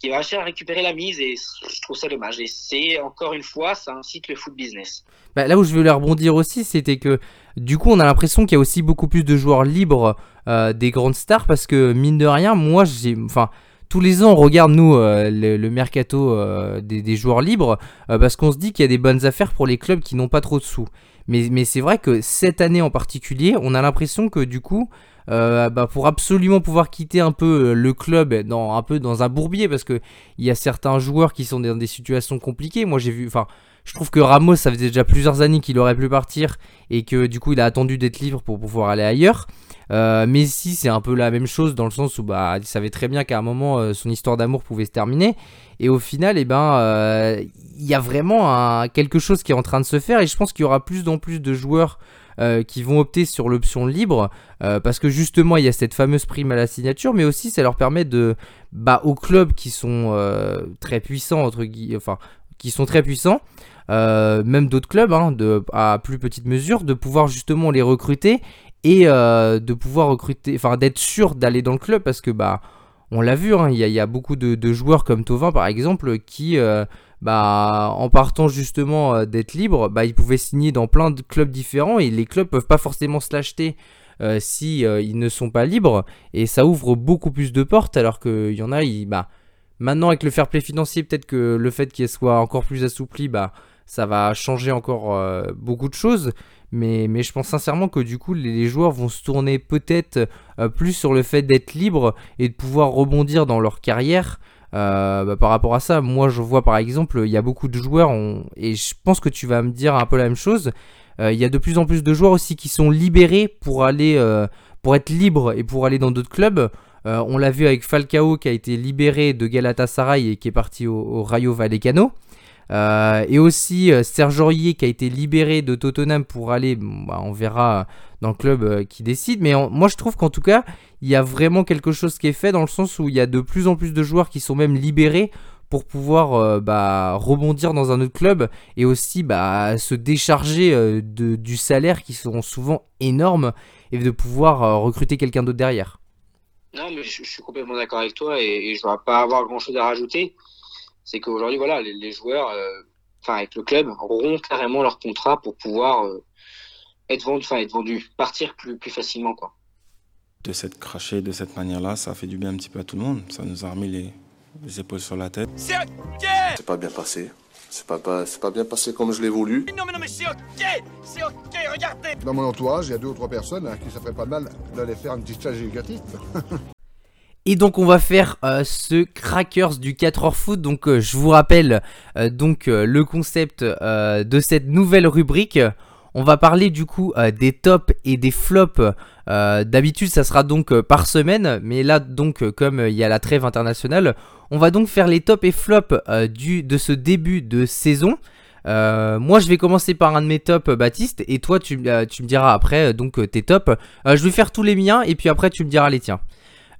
qui va chercher à récupérer la mise et je trouve ça dommage. Et c'est encore une fois, ça incite le foot business. Bah, là où je voulais rebondir aussi, c'était que du coup, on a l'impression qu'il y a aussi beaucoup plus de joueurs libres euh, des grandes stars parce que mine de rien, moi, j'ai, enfin, tous les ans, on regarde nous euh, le, mercato euh, des, joueurs libres parce qu'on se dit qu'il y a des bonnes affaires pour les clubs qui n'ont pas trop de sous. Mais, c'est vrai que cette année en particulier, on a l'impression que du coup, bah, pour absolument pouvoir quitter un peu le club dans un peu dans un bourbier parce que il y a certains joueurs qui sont dans des situations compliquées. Moi j'ai vu, enfin, je trouve que Ramos ça faisait déjà plusieurs années qu'il aurait pu partir et que du coup il a attendu d'être libre pour pouvoir aller ailleurs. Euh, Messi, c'est un peu la même chose dans le sens où bah, il savait très bien qu'à un moment euh, son histoire d'amour pouvait se terminer. Et au final, eh ben, euh, il y a vraiment quelque chose qui est en train de se faire et je pense qu'il y aura plus en plus de joueurs qui vont opter sur l'option libre parce que justement il y a cette fameuse prime à la signature mais aussi ça leur permet de bah, aux clubs qui sont très puissants entre enfin qui sont très puissants même d'autres clubs hein, à plus petite mesure de pouvoir justement les recruter et euh, de pouvoir recruter, enfin d'être sûr d'aller dans le club parce que bah on l'a vu, hein, il y, a beaucoup de, joueurs comme Tovin par exemple qui euh, bah en partant justement euh, d'être libre, bah ils pouvaient signer dans plein de clubs différents et les clubs peuvent pas forcément se l'acheter si ils ne sont pas libres et ça ouvre beaucoup plus de portes alors qu'il y en a, ils, bah maintenant avec le fair play financier peut-être que le fait qu'il soit encore plus assoupli, bah ça va changer encore beaucoup de choses. Mais, je pense sincèrement que du coup, les, joueurs vont se tourner peut-être euh, plus sur le fait d'être libres et de pouvoir rebondir dans leur carrière. Euh, bah, par rapport à ça, moi je vois par exemple, il y a beaucoup de joueurs, et je pense que tu vas me dire un peu la même chose. Euh, il y a de plus en plus de joueurs aussi qui sont libérés pour aller, être libres et pour aller dans d'autres clubs. on l'a vu avec Falcao qui a été libéré de Galatasaray et qui est parti au Rayo Vallecano. Euh, et aussi euh, Serge Aurier qui a été libéré de Tottenham pour aller, bah, on verra dans le club euh, qui décide. Mais moi je trouve qu'en tout cas, il y a vraiment quelque chose qui est fait dans le sens où il y a de plus en plus de joueurs qui sont même libérés pour pouvoir bah, rebondir dans un autre club et aussi bah, se décharger de, du salaire qui sont souvent énormes et de pouvoir recruter quelqu'un d'autre derrière. Non, mais je, suis complètement d'accord avec toi et, je ne vais pas avoir grand chose à rajouter c'est qu'aujourd'hui, voilà, les, joueurs, euh, enfin avec le club, auront carrément leur contrat pour pouvoir euh, être vendus, enfin être vendus, partir plus, plus facilement, quoi. De s'être craché de cette manière-là, ça a fait du bien un petit peu à tout le monde. Ça nous a remis les, les épaules sur la tête. C'est ok C'est pas bien passé. C'est pas, pas, pas bien passé comme je l'ai voulu. Non mais non mais c'est ok C'est ok, regardez Dans mon entourage, il y a deux ou trois personnes à qui ça ferait pas mal d'aller faire un petit stage éducatif. Et donc on va faire euh, ce Crackers du 4h foot. Donc euh, je vous rappelle euh, donc le concept de cette nouvelle rubrique. On va parler du coup des tops et des flops. D'habitude ça sera donc par semaine, mais là donc comme il y a la trêve internationale, on va donc faire les tops et flops du, de ce début de saison. moi je vais commencer par un de mes tops Baptiste et toi tu, me diras après donc tes tops. je vais faire tous les miens et puis après tu me diras les tiens.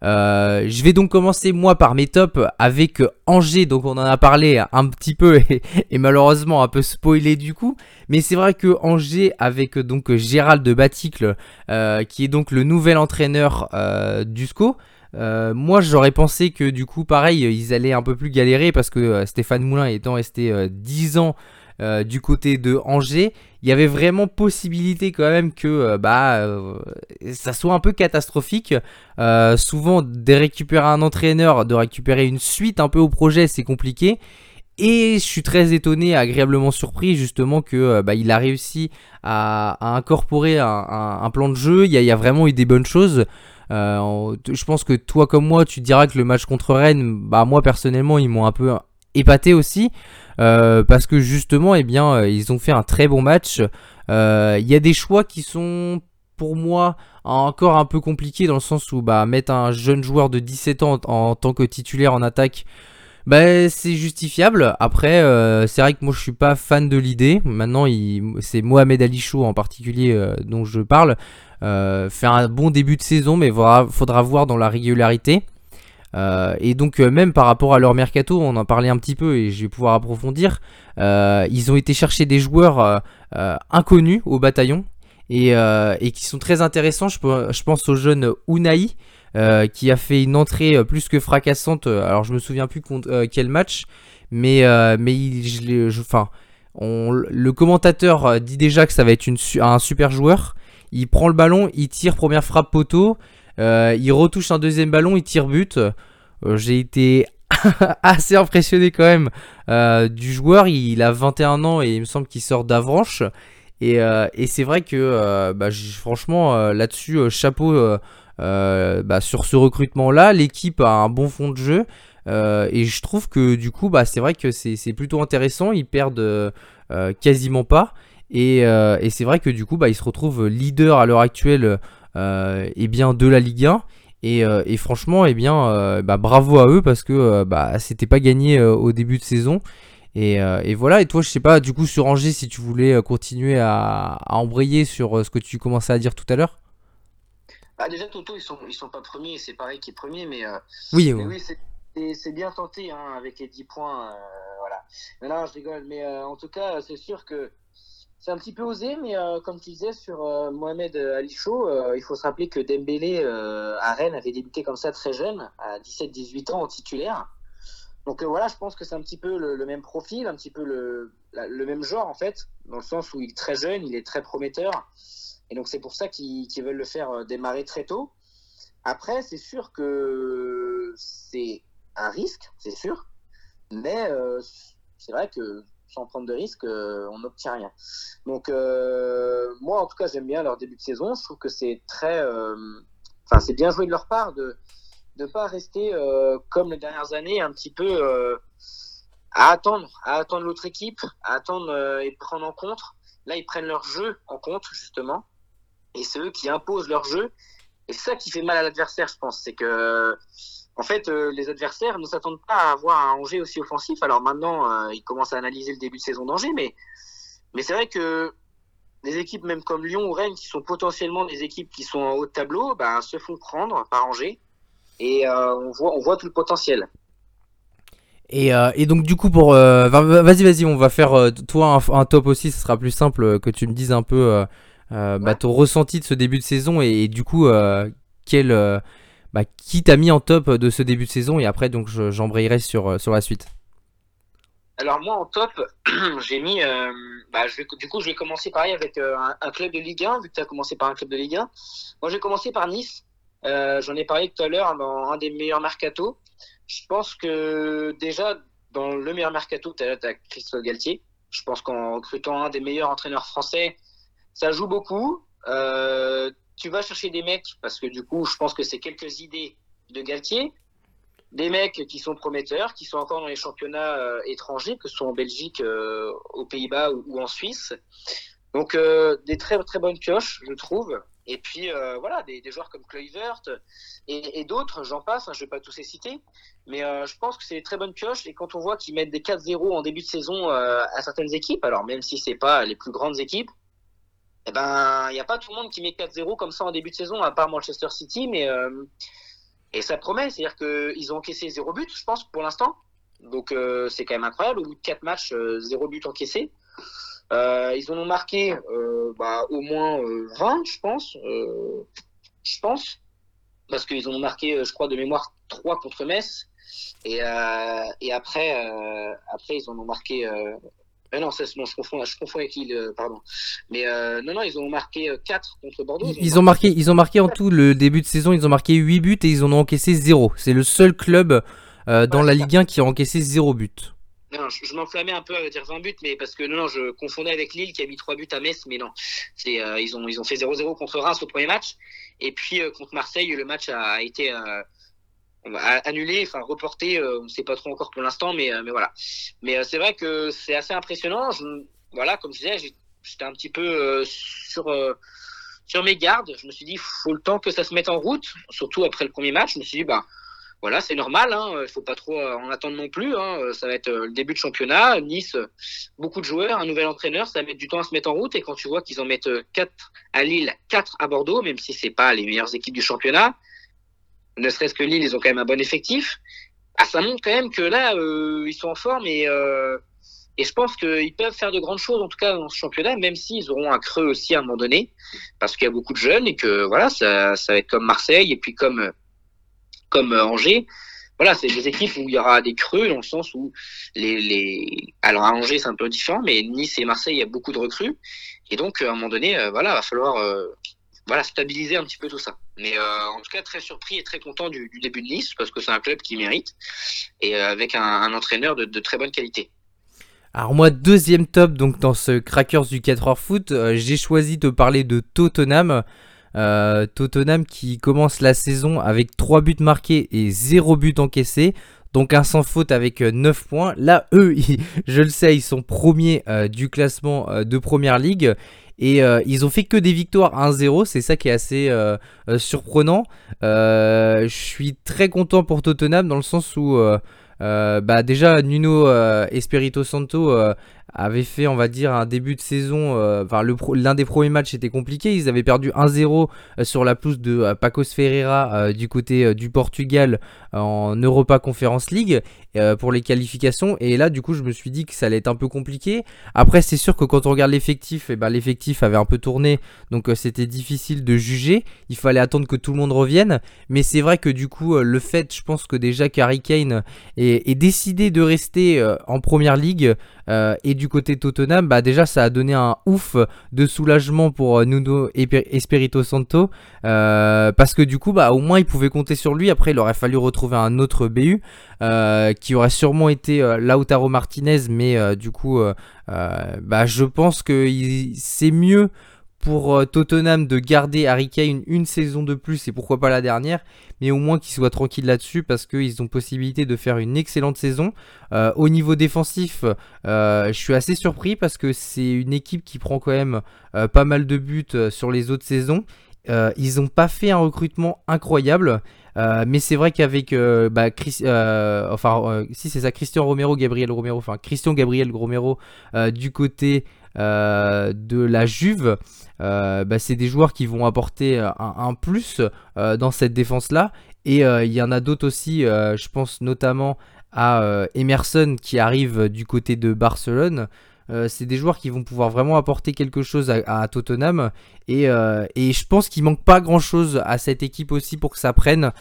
Euh, je vais donc commencer moi par mes tops avec Angers, donc on en a parlé un petit peu et, malheureusement un peu spoilé du coup. Mais c'est vrai que Angers avec donc Gérald de Baticle, euh, qui est donc le nouvel entraîneur euh, du SCO. moi j'aurais pensé que du coup pareil ils allaient un peu plus galérer parce que Stéphane Moulin étant resté 10 ans euh, du côté de Angers, il y avait vraiment possibilité quand même que euh, bah euh, ça soit un peu catastrophique. souvent, de récupérer un entraîneur, de récupérer une suite un peu au projet, c'est compliqué. Et je suis très étonné, agréablement surpris justement que bah, il a réussi à, incorporer un, plan de jeu. Il y, a, vraiment eu des bonnes choses. je pense que toi comme moi, tu diras que le match contre Rennes, bah moi personnellement, ils m'ont un peu épaté aussi. Euh, parce que justement, eh bien, euh, ils ont fait un très bon match. Euh, il y a des choix qui sont pour moi encore un peu compliqués dans le sens où bah, mettre un jeune joueur de 17 ans en, tant que titulaire en attaque, bah, c'est justifiable. Après, c'est vrai que moi je suis pas fan de l'idée. Maintenant, c'est Mohamed Ali Chou en particulier dont je parle. faire un bon début de saison, mais il faudra voir dans la régularité. Euh, et donc euh, même par rapport à leur mercato, on en parlait un petit peu et je vais pouvoir approfondir. Euh, ils ont été chercher des joueurs inconnus au bataillon et, qui sont très intéressants. Je, pense au jeune Unai qui a fait une entrée plus que fracassante. Alors je me souviens plus quel match, mais mais le commentateur dit déjà que ça va être un super joueur. Il prend le ballon, il tire première frappe poteau. Euh, il retouche un deuxième ballon, il tire but. Euh, j'ai été assez impressionné quand même euh, du joueur. Il, a 21 ans et il me semble qu'il sort d'Avranches. Et, c'est vrai que bah, franchement là-dessus, chapeau bah, sur ce recrutement-là. L'équipe a un bon fond de jeu. et je trouve que du coup, bah, c'est vrai que c'est plutôt intéressant. Ils perdent quasiment pas. Et, c'est vrai que du coup, ils se retrouvent leader à l'heure actuelle et bien de la Ligue 1. Euh, et, franchement, et eh bien, euh, bah, bravo à eux parce que bah, c'était pas gagné au début de saison. Et, voilà, et toi, je sais pas, du coup, sur Angers, si tu voulais continuer à, embrayer sur ce que tu commençais à dire tout à l'heure bah, Déjà, Toto, ils sont, ils sont pas premiers, c'est pareil qui est premier, mais, oui, oui c'est bien tenté hein, avec les 10 points. voilà. Mais non, je rigole, mais en tout cas, c'est sûr que c'est un petit peu osé, mais euh, comme tu disais sur euh, Mohamed Ali Chaud, euh, il faut se rappeler que Dembélé à Rennes avait débuté comme ça très jeune, à 17-18 ans en titulaire. Donc voilà, je pense que c'est un petit peu le, même profil, un petit peu le, même genre en fait, dans le sens où il est très jeune, il est très prometteur. Et donc c'est pour ça qu'ils veulent le faire démarrer très tôt. Après, c'est sûr que c'est un risque, c'est sûr. Mais c'est vrai que sans prendre de risques, euh, on n'obtient rien. Donc, euh, moi, en tout cas, j'aime bien leur début de saison. Je trouve que c'est très. Euh, enfin, c'est bien joué de leur part de ne pas rester comme les dernières années, un petit peu à attendre, à attendre l'autre équipe, à attendre et prendre en compte. Là, ils prennent leur jeu en compte, justement. Et c'est eux qui imposent leur jeu. Et c'est ça qui fait mal à l'adversaire, je pense. C'est que en fait, euh, les adversaires ne s'attendent pas à avoir un Angers aussi offensif. Alors maintenant, euh, ils commencent à analyser le début de saison d'Angers, mais, mais c'est vrai que des équipes même comme Lyon ou Rennes, qui sont potentiellement des équipes qui sont en haut de tableau, bah, se font prendre par Angers. Et euh, on, voit, on voit tout le potentiel. Et, donc du coup pour vas-y vas-y on va faire toi un, top aussi ce sera plus simple que tu me dises un peu bah, ton ressenti de ce début de saison et, et du coup quel bah, qui t'a mis en top de ce début de saison et après donc j'embrayerai sur, euh, sur la suite. Alors moi en top, j'ai mis, euh, bah, je du coup je vais commencer pareil avec euh, un, club de Ligue 1 vu que tu as commencé par un club de Ligue 1. Moi j'ai commencé par Nice. J'en ai parlé tout à l'heure dans un des meilleurs mercato. Je pense que déjà dans le meilleur mercato, tu as, Christophe Galtier. Je pense qu'en recrutant un des meilleurs entraîneurs français, ça joue beaucoup. Tu vas chercher des mecs parce que du coup, je pense que c'est quelques idées de Galtier, des mecs qui sont prometteurs, qui sont encore dans les championnats euh, étrangers, que ce soit en Belgique, euh, aux Pays-Bas ou, en Suisse. Donc euh, des très très bonnes pioches, je trouve. Et puis voilà, des, joueurs comme Kluivert et, d'autres, j'en passe, hein, je ne vais pas tous les citer, mais je pense que c'est des très bonnes pioches. Et quand on voit qu'ils mettent des 4-0 en début de saison à certaines équipes, alors même si c'est pas les plus grandes équipes, eh ben il n'y a pas tout le monde qui met 4-0 comme ça en début de saison, à part Manchester City, mais et ça promet, c'est-à-dire qu'ils ont encaissé zéro but, je pense, pour l'instant. Donc euh, c'est quand même incroyable. Au bout de quatre matchs, euh, zéro but encaissé. Euh, ils en ont marqué bah, au moins 20, je pense. je pense. Parce qu'ils ont marqué, je crois, de mémoire 3 contre Metz. Et, et après, après, ils en ont marqué ah non, je confonds, je confonds avec Lille, pardon. Mais euh, non, non, ils ont marqué 4 euh, contre Bordeaux. Ils, ont marqué, ils ont marqué en tout le début de saison, ils ont marqué 8 buts et ils en ont encaissé 0. C'est le seul club euh, dans la Ligue 1 qui a encaissé 0 but. Non, je, m'enflammais un peu à dire 20 buts, mais parce que non, non, je confondais avec Lille qui a mis 3 buts à Metz, mais non. C'est, ils, ont, ils ont fait 0-0 contre Reims au premier match. Et puis contre Marseille, le match a, été annulé, enfin reporté, euh, on ne sait pas trop encore pour l'instant, mais, euh, mais voilà. Mais euh, c'est vrai que c'est assez impressionnant. voilà, comme je disais, j'étais un petit peu sur, sur mes gardes. Je me suis dit, faut le temps que ça se mette en route, surtout après le premier match. Je me suis dit, bah voilà, c'est normal, hein, il faut pas trop en attendre non plus. Hein, ça va être le début de championnat, Nice, beaucoup de joueurs, un nouvel entraîneur, ça va mettre du temps à se mettre en route. Et quand tu vois qu'ils en mettent 4 à Lille, 4 à Bordeaux, même si c'est pas les meilleures équipes du championnat, ne serait-ce que Lille, ils ont quand même un bon effectif. Ah, ça montre quand même que là, euh, ils sont en forme et, euh, et je pense qu'ils peuvent faire de grandes choses, en tout cas dans ce championnat, même s'ils auront un creux aussi à un moment donné, parce qu'il y a beaucoup de jeunes et que voilà, ça, ça va être comme Marseille et puis comme, comme Angers. Voilà, c'est des équipes où il y aura des creux dans le sens où les, les... alors à Angers c'est un peu différent, mais Nice et Marseille il y a beaucoup de recrues et donc à un moment donné, euh, voilà, va falloir voilà, stabiliser un petit peu tout ça. Mais euh, en tout cas, très surpris et très content du, début de Nice parce que c'est un club qui mérite et euh, avec un, entraîneur de, très bonne qualité. Alors moi, deuxième top donc dans ce Crackers du 4h foot, euh, j'ai choisi de parler de Tottenham. Tottenham qui commence la saison avec 3 buts marqués et 0 but encaissé. Donc un sans faute avec 9 points. Là, eux, je le sais, ils sont premiers du classement de Première Ligue. Et euh, ils ont fait que des victoires 1-0, c'est ça qui est assez euh, euh, surprenant. je suis très content pour Tottenham dans le sens où bah déjà Nuno Espirito Santo avait fait, on va dire, un début de saison. Euh, enfin, l'un des premiers matchs était compliqué. Ils avaient perdu 1-0 euh, sur la pelouse de euh, Pacos Ferreira du côté du Portugal en Europa Conference League pour les qualifications. Et là, du coup, je me suis dit que ça allait être un peu compliqué. Après, c'est sûr que quand on regarde l'effectif, et eh ben, l'effectif avait un peu tourné, donc c'était difficile de juger. Il fallait attendre que tout le monde revienne. Mais c'est vrai que du coup, le fait, je pense que déjà qu'Harry Kane ait, décidé de rester en première ligue et du côté Tottenham, bah déjà ça a donné un ouf de soulagement pour euh, Nuno Espirito Santo euh, parce que du coup bah au moins il pouvait compter sur lui. Après il aurait fallu retrouver un autre BU euh, qui aurait sûrement été Lautaro Martinez, mais du coup bah je pense que c'est mieux pour euh, Tottenham de garder Harry Kane une, saison de plus et pourquoi pas la dernière, mais au moins qu'ils soient tranquilles là-dessus parce qu'ils ont possibilité de faire une excellente saison. Euh, au niveau défensif, euh, je suis assez surpris parce que c'est une équipe qui prend quand même pas mal de buts sur les autres saisons. ils n'ont pas fait un recrutement incroyable. Mais c'est vrai qu'avec bah, enfin si c'est ça Christian Romero Gabriel Romero enfin Christian Gabriel Romero du côté de la Juve euh, bah, c'est des joueurs qui vont apporter euh, un, plus euh, dans cette défense-là. Et il y en a d'autres aussi, je pense notamment à Emerson qui arrive du côté de Barcelone. C'est des joueurs qui vont pouvoir vraiment apporter quelque chose à, Tottenham. Et, et, je pense qu'il manque pas grand chose à cette équipe aussi pour que ça prenne.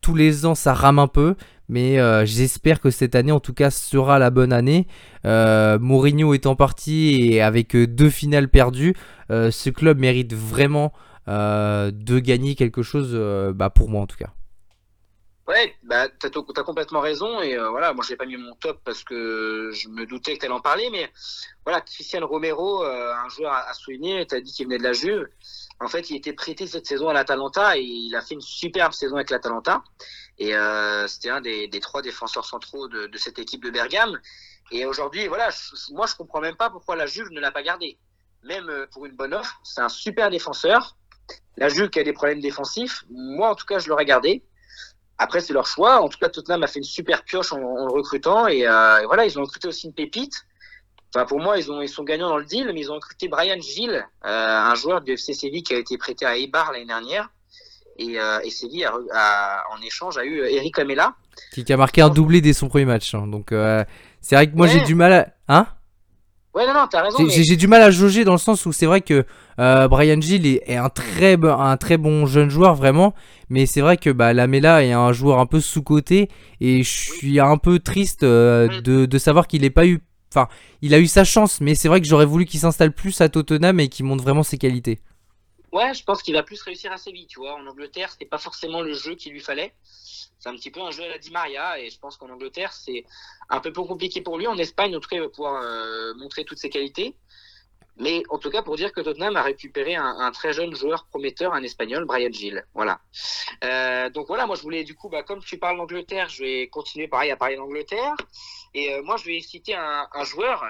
tous les ans, ça rame un peu. Mais euh, j'espère que cette année, en tout cas, sera la bonne année. Euh, Mourinho étant parti et avec euh, deux finales perdues, ce club mérite vraiment de gagner quelque chose, bah, pour moi en tout cas. Ouais, bah t'as as complètement raison et euh, voilà, moi j'ai pas mis mon top parce que je me doutais que t'allais en parler, mais voilà, Christian Romero, euh, un joueur à, à souligner, t'as dit qu'il venait de la Juve. En fait, il était prêté cette saison à l'Atalanta et il a fait une superbe saison avec l'Atalanta. Et euh, c'était un des, trois défenseurs centraux de, cette équipe de Bergame. Et aujourd'hui, voilà, je, moi je comprends même pas pourquoi la Juve ne l'a pas gardé. Même pour une bonne offre, c'est un super défenseur. La Juve qui a des problèmes défensifs, moi en tout cas je l'aurais gardé. Après, c'est leur choix. En tout cas, Tottenham a fait une super pioche en, en le recrutant. Et, euh, et, voilà, ils ont recruté aussi une pépite. Enfin, pour moi, ils, ont, ils sont gagnants dans le deal, mais ils ont recruté Brian Gilles, euh, un joueur du FC Séville qui a été prêté à Eibar l'année dernière. Et, euh, et Séville, a, a, en échange, a eu Eric Lamela. Qui, a marqué un doublé dès son premier match. Hein. Donc, euh, c'est vrai que moi, ouais. j'ai du mal à. Hein? Ouais, non, non, t'as raison. J'ai mais... du mal à jauger dans le sens où c'est vrai que euh, Brian Gill est, est, un, très, un très bon jeune joueur, vraiment. Mais c'est vrai que bah, Lamela est un joueur un peu sous-coté. Et je suis un peu triste euh, de, de savoir qu'il n'ait pas eu. Enfin, il a eu sa chance, mais c'est vrai que j'aurais voulu qu'il s'installe plus à Tottenham et qu'il montre vraiment ses qualités. Ouais, je pense qu'il va plus réussir à Séville, tu vois. En Angleterre, c'était pas forcément le jeu qu'il lui fallait. C'est un petit peu un jeu à la Di Maria et je pense qu'en Angleterre, c'est un peu plus compliqué pour lui. En Espagne, en tout cas, il va pouvoir euh, montrer toutes ses qualités. Mais en tout cas, pour dire que Tottenham a récupéré un, très jeune joueur prometteur, un espagnol, Brian Gill. Voilà. Euh, donc voilà, moi je voulais du coup, bah, comme tu parles d'Angleterre, je vais continuer pareil à parler d'Angleterre. Et euh, moi je vais citer un, joueur,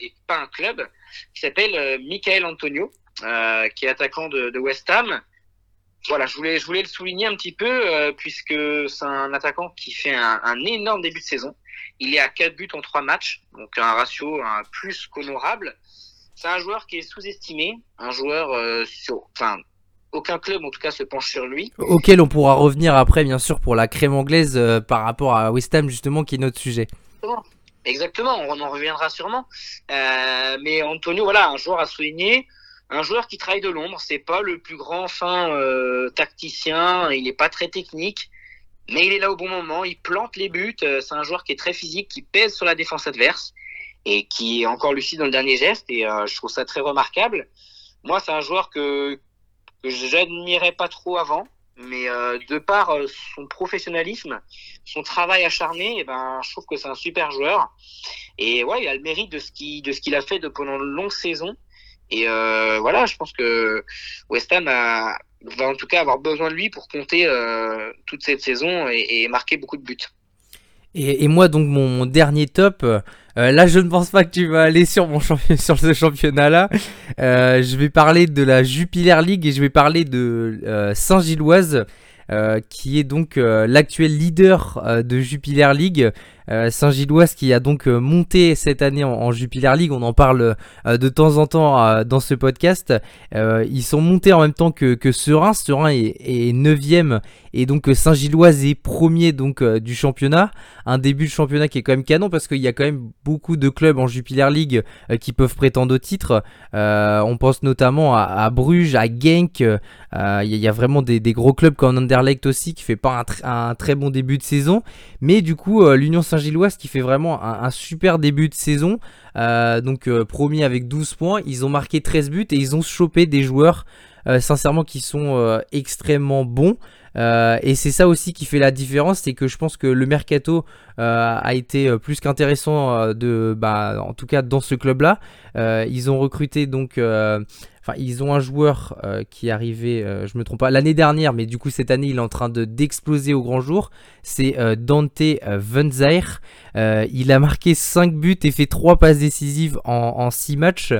et pas un club, qui s'appelle Michael Antonio, euh, qui est attaquant de, de West Ham voilà, je voulais, je voulais le souligner un petit peu euh, puisque c'est un attaquant qui fait un, un, énorme début de saison. Il est à 4 buts en 3 matchs, donc un ratio un plus qu'honorable. C'est un joueur qui est sous-estimé, un joueur euh, sur, enfin, aucun club en tout cas se penche sur lui. Auquel on pourra revenir après, bien sûr, pour la crème anglaise euh, par rapport à West Ham justement, qui est notre sujet. Exactement, on en reviendra sûrement. Euh, mais Antonio, voilà, un joueur à souligner un joueur qui travaille de l'ombre. C'est pas le plus grand fin euh, tacticien, il n'est pas très technique, mais il est là au bon moment. Il plante les buts. C'est un joueur qui est très physique, qui pèse sur la défense adverse et qui est encore lucide dans le dernier geste. Et euh, je trouve ça très remarquable. Moi, c'est un joueur que que j'admirais pas trop avant, mais euh, de par euh, son professionnalisme, son travail acharné, et ben je trouve que c'est un super joueur. Et ouais, il a le mérite de ce qu'il de a fait de pendant une longue saison. Et euh, voilà, je pense que West Ham va en tout cas avoir besoin de lui pour compter euh, toute cette saison et, marquer beaucoup de buts. Et, moi, donc, mon, dernier top, euh, là, je ne pense pas que tu vas aller sur, mon sur ce championnat-là. Je vais parler de la Jupiler League et je vais parler de Saint-Gilloise. qui est donc l'actuel leader de Jupiler League, Saint-Gilloise qui a donc euh, monté cette année en, en, Jupiler League. On en parle euh, de temps en temps dans ce podcast. ils sont montés en même temps que, que Serein. Serein est, est 9ème et donc Saint-Gilloise est premier donc du championnat. Un début de championnat qui est quand même canon parce qu'il y a quand même beaucoup de clubs en Jupiler League qui peuvent prétendre au titre. on pense notamment à, Bruges, à Genk. Il y, a vraiment des, gros clubs comme Anderlecht aussi qui fait pas un très bon début de saison. Mais du coup, l'Union Saint Saint-Gilloise qui fait vraiment un, super début de saison. Euh, donc euh, premier avec 12 points. Ils ont marqué 13 buts et ils ont chopé des joueurs euh, sincèrement qui sont extrêmement bons. Et c'est ça aussi qui fait la différence, c'est que je pense que le mercato a été plus qu'intéressant de, bah, en tout cas dans ce club-là. ils ont recruté donc Enfin, ils ont un joueur euh, qui est arrivé, euh, je me trompe pas, l'année dernière, mais du coup cette année il est en train de d'exploser au grand jour. C'est euh, Dante Venzair. il a marqué 5 buts et fait 3 passes décisives en 6 matchs.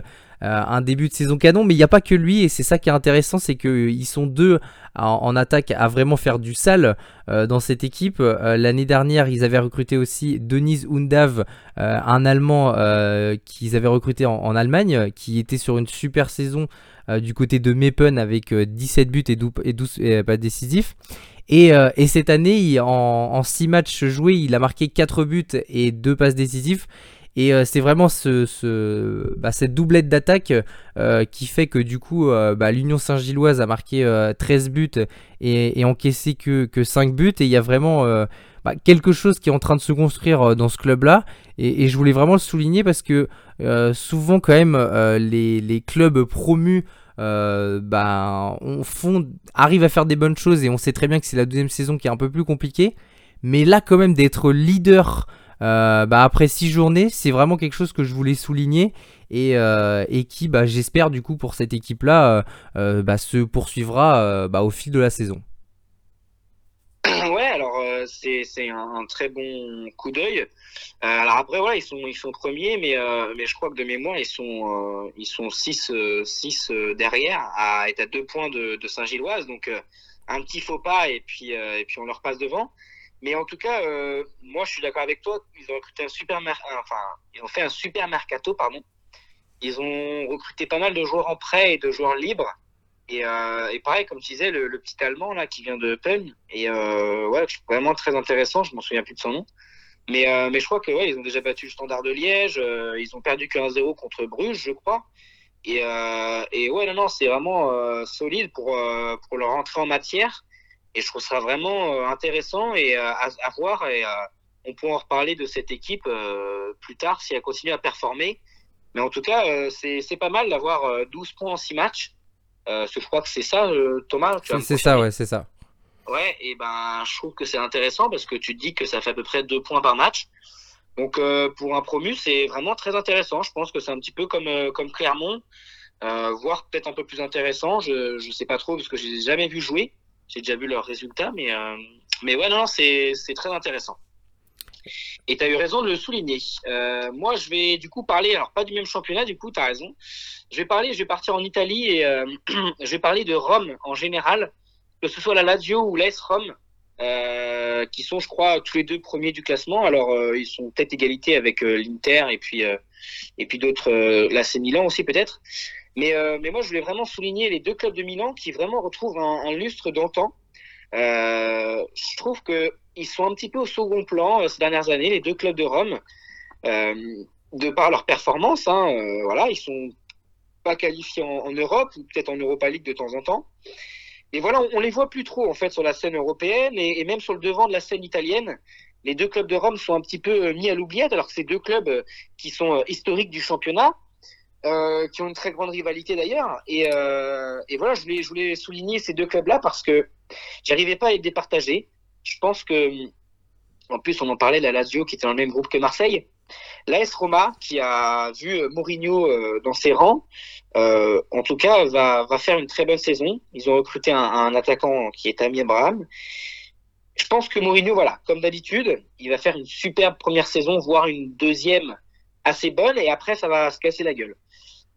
Euh, un début de saison canon, mais il n'y a pas que lui, et c'est ça qui est intéressant, c'est qu'ils sont deux en, attaque à vraiment faire du sale euh, dans cette équipe. Euh, L'année dernière, ils avaient recruté aussi Denise Undav, un Allemand qu'ils avaient recruté en, Allemagne, qui était sur une super saison du côté de Meppen avec 17 buts et 12, et 12 et décisifs. Et, euh, et, cette année, en, en 6 matchs joués, il a marqué 4 buts et 2 passes décisives. Et euh, c'est vraiment bah, cette doublette d'attaque euh, qui fait que du coup euh, bah, l'Union Saint-Gilloise a marqué 13 buts et, encaissé que, que 5 buts. Et il y a vraiment bah, quelque chose qui est en train de se construire dans ce club-là. Et, je voulais vraiment le souligner parce que souvent quand même les, clubs promus arrive à faire des bonnes choses et on sait très bien que c'est la deuxième saison qui est un peu plus compliquée. Mais là, quand même, d'être leader bah, après six journées, c'est vraiment quelque chose que je voulais souligner et, et qui, bah, j'espère, du coup, pour cette équipe-là, bah, se poursuivra bah, au fil de la saison. Ouais, alors euh, c'est un, un, très bon coup d'œil. Euh, alors après voilà, ils sont ils sont premiers, mais euh, mais je crois que de mémoire ils sont euh, ils sont 6 six derrière à être à deux points de, de Saint-Gilloise, donc un petit faux pas et puis et puis on leur passe devant. Mais en tout cas, moi je suis d'accord avec toi. Ils ont recruté un super enfin ils ont fait un super mercato pardon. Ils ont recruté pas mal de joueurs en prêt et de joueurs libres. Et, euh, pareil, comme tu disais, le, petit Allemand là qui vient de Penn, et euh, ouais, vraiment très intéressant. Je m'en souviens plus de son nom, mais euh, mais je crois que ouais, ils ont déjà battu le Standard de Liège. Euh, ils ont perdu que 1-0 contre Bruges, je crois. Et, euh, et ouais, non, non, c'est vraiment euh, solide pour pour leur entrée en matière. Et je trouve ça vraiment intéressant et à, à, voir. Et on pourra en reparler de cette équipe plus tard si elle continue à performer. Mais en tout cas, c'est pas mal d'avoir 12 points en 6 matchs. Euh, je crois que c'est ça, euh, Thomas. C'est ça, ouais, c'est ça. Ouais, et ben je trouve que c'est intéressant parce que tu dis que ça fait à peu près deux points par match. Donc euh, pour un promu, c'est vraiment très intéressant. Je pense que c'est un petit peu comme euh, comme Clermont, euh, voire peut-être un peu plus intéressant. Je je sais pas trop parce que j'ai jamais vu jouer. J'ai déjà vu leurs résultats, mais euh, mais ouais non, c'est c'est très intéressant. Et tu as eu raison de le souligner. Euh, moi, je vais du coup parler, alors pas du même championnat, du coup, tu as raison. Je vais parler, je vais partir en Italie et euh, je vais parler de Rome en général, que ce soit la Lazio ou l'AS Rome, euh, qui sont, je crois, tous les deux premiers du classement. Alors, euh, ils sont peut-être égalité avec euh, l'Inter et puis, euh, et puis d'autres, l'AC Milan aussi peut-être. Mais, mais moi, je voulais vraiment souligner les deux clubs de Milan qui vraiment retrouvent un, lustre d'antan. je trouve que ils sont un petit peu au second plan euh, ces dernières années, les deux clubs de Rome, euh, de par leur performance. Hein, euh, voilà, ils sont pas qualifiés en, Europe ou peut-être en Europa League de temps en temps. Et voilà, on, on, les voit plus trop en fait sur la scène européenne et, et, même sur le devant de la scène italienne. Les deux clubs de Rome sont un petit peu mis à l'oubliette, alors que c'est deux clubs qui sont historiques du championnat, euh, qui ont une très grande rivalité d'ailleurs. Et, euh, voilà, je voulais, souligner ces deux clubs-là parce que j'arrivais pas à les départager je pense que, en plus, on en parlait de la Lazio qui était dans le même groupe que Marseille. L'AS Roma, qui a vu Mourinho euh, dans ses rangs, en tout cas, va, faire une très bonne saison. Ils ont recruté un attaquant qui est Ami Abraham. Je pense que Mourinho, voilà, comme d'habitude, il va faire une superbe première saison, voire une deuxième assez bonne, et après, ça va se casser la gueule.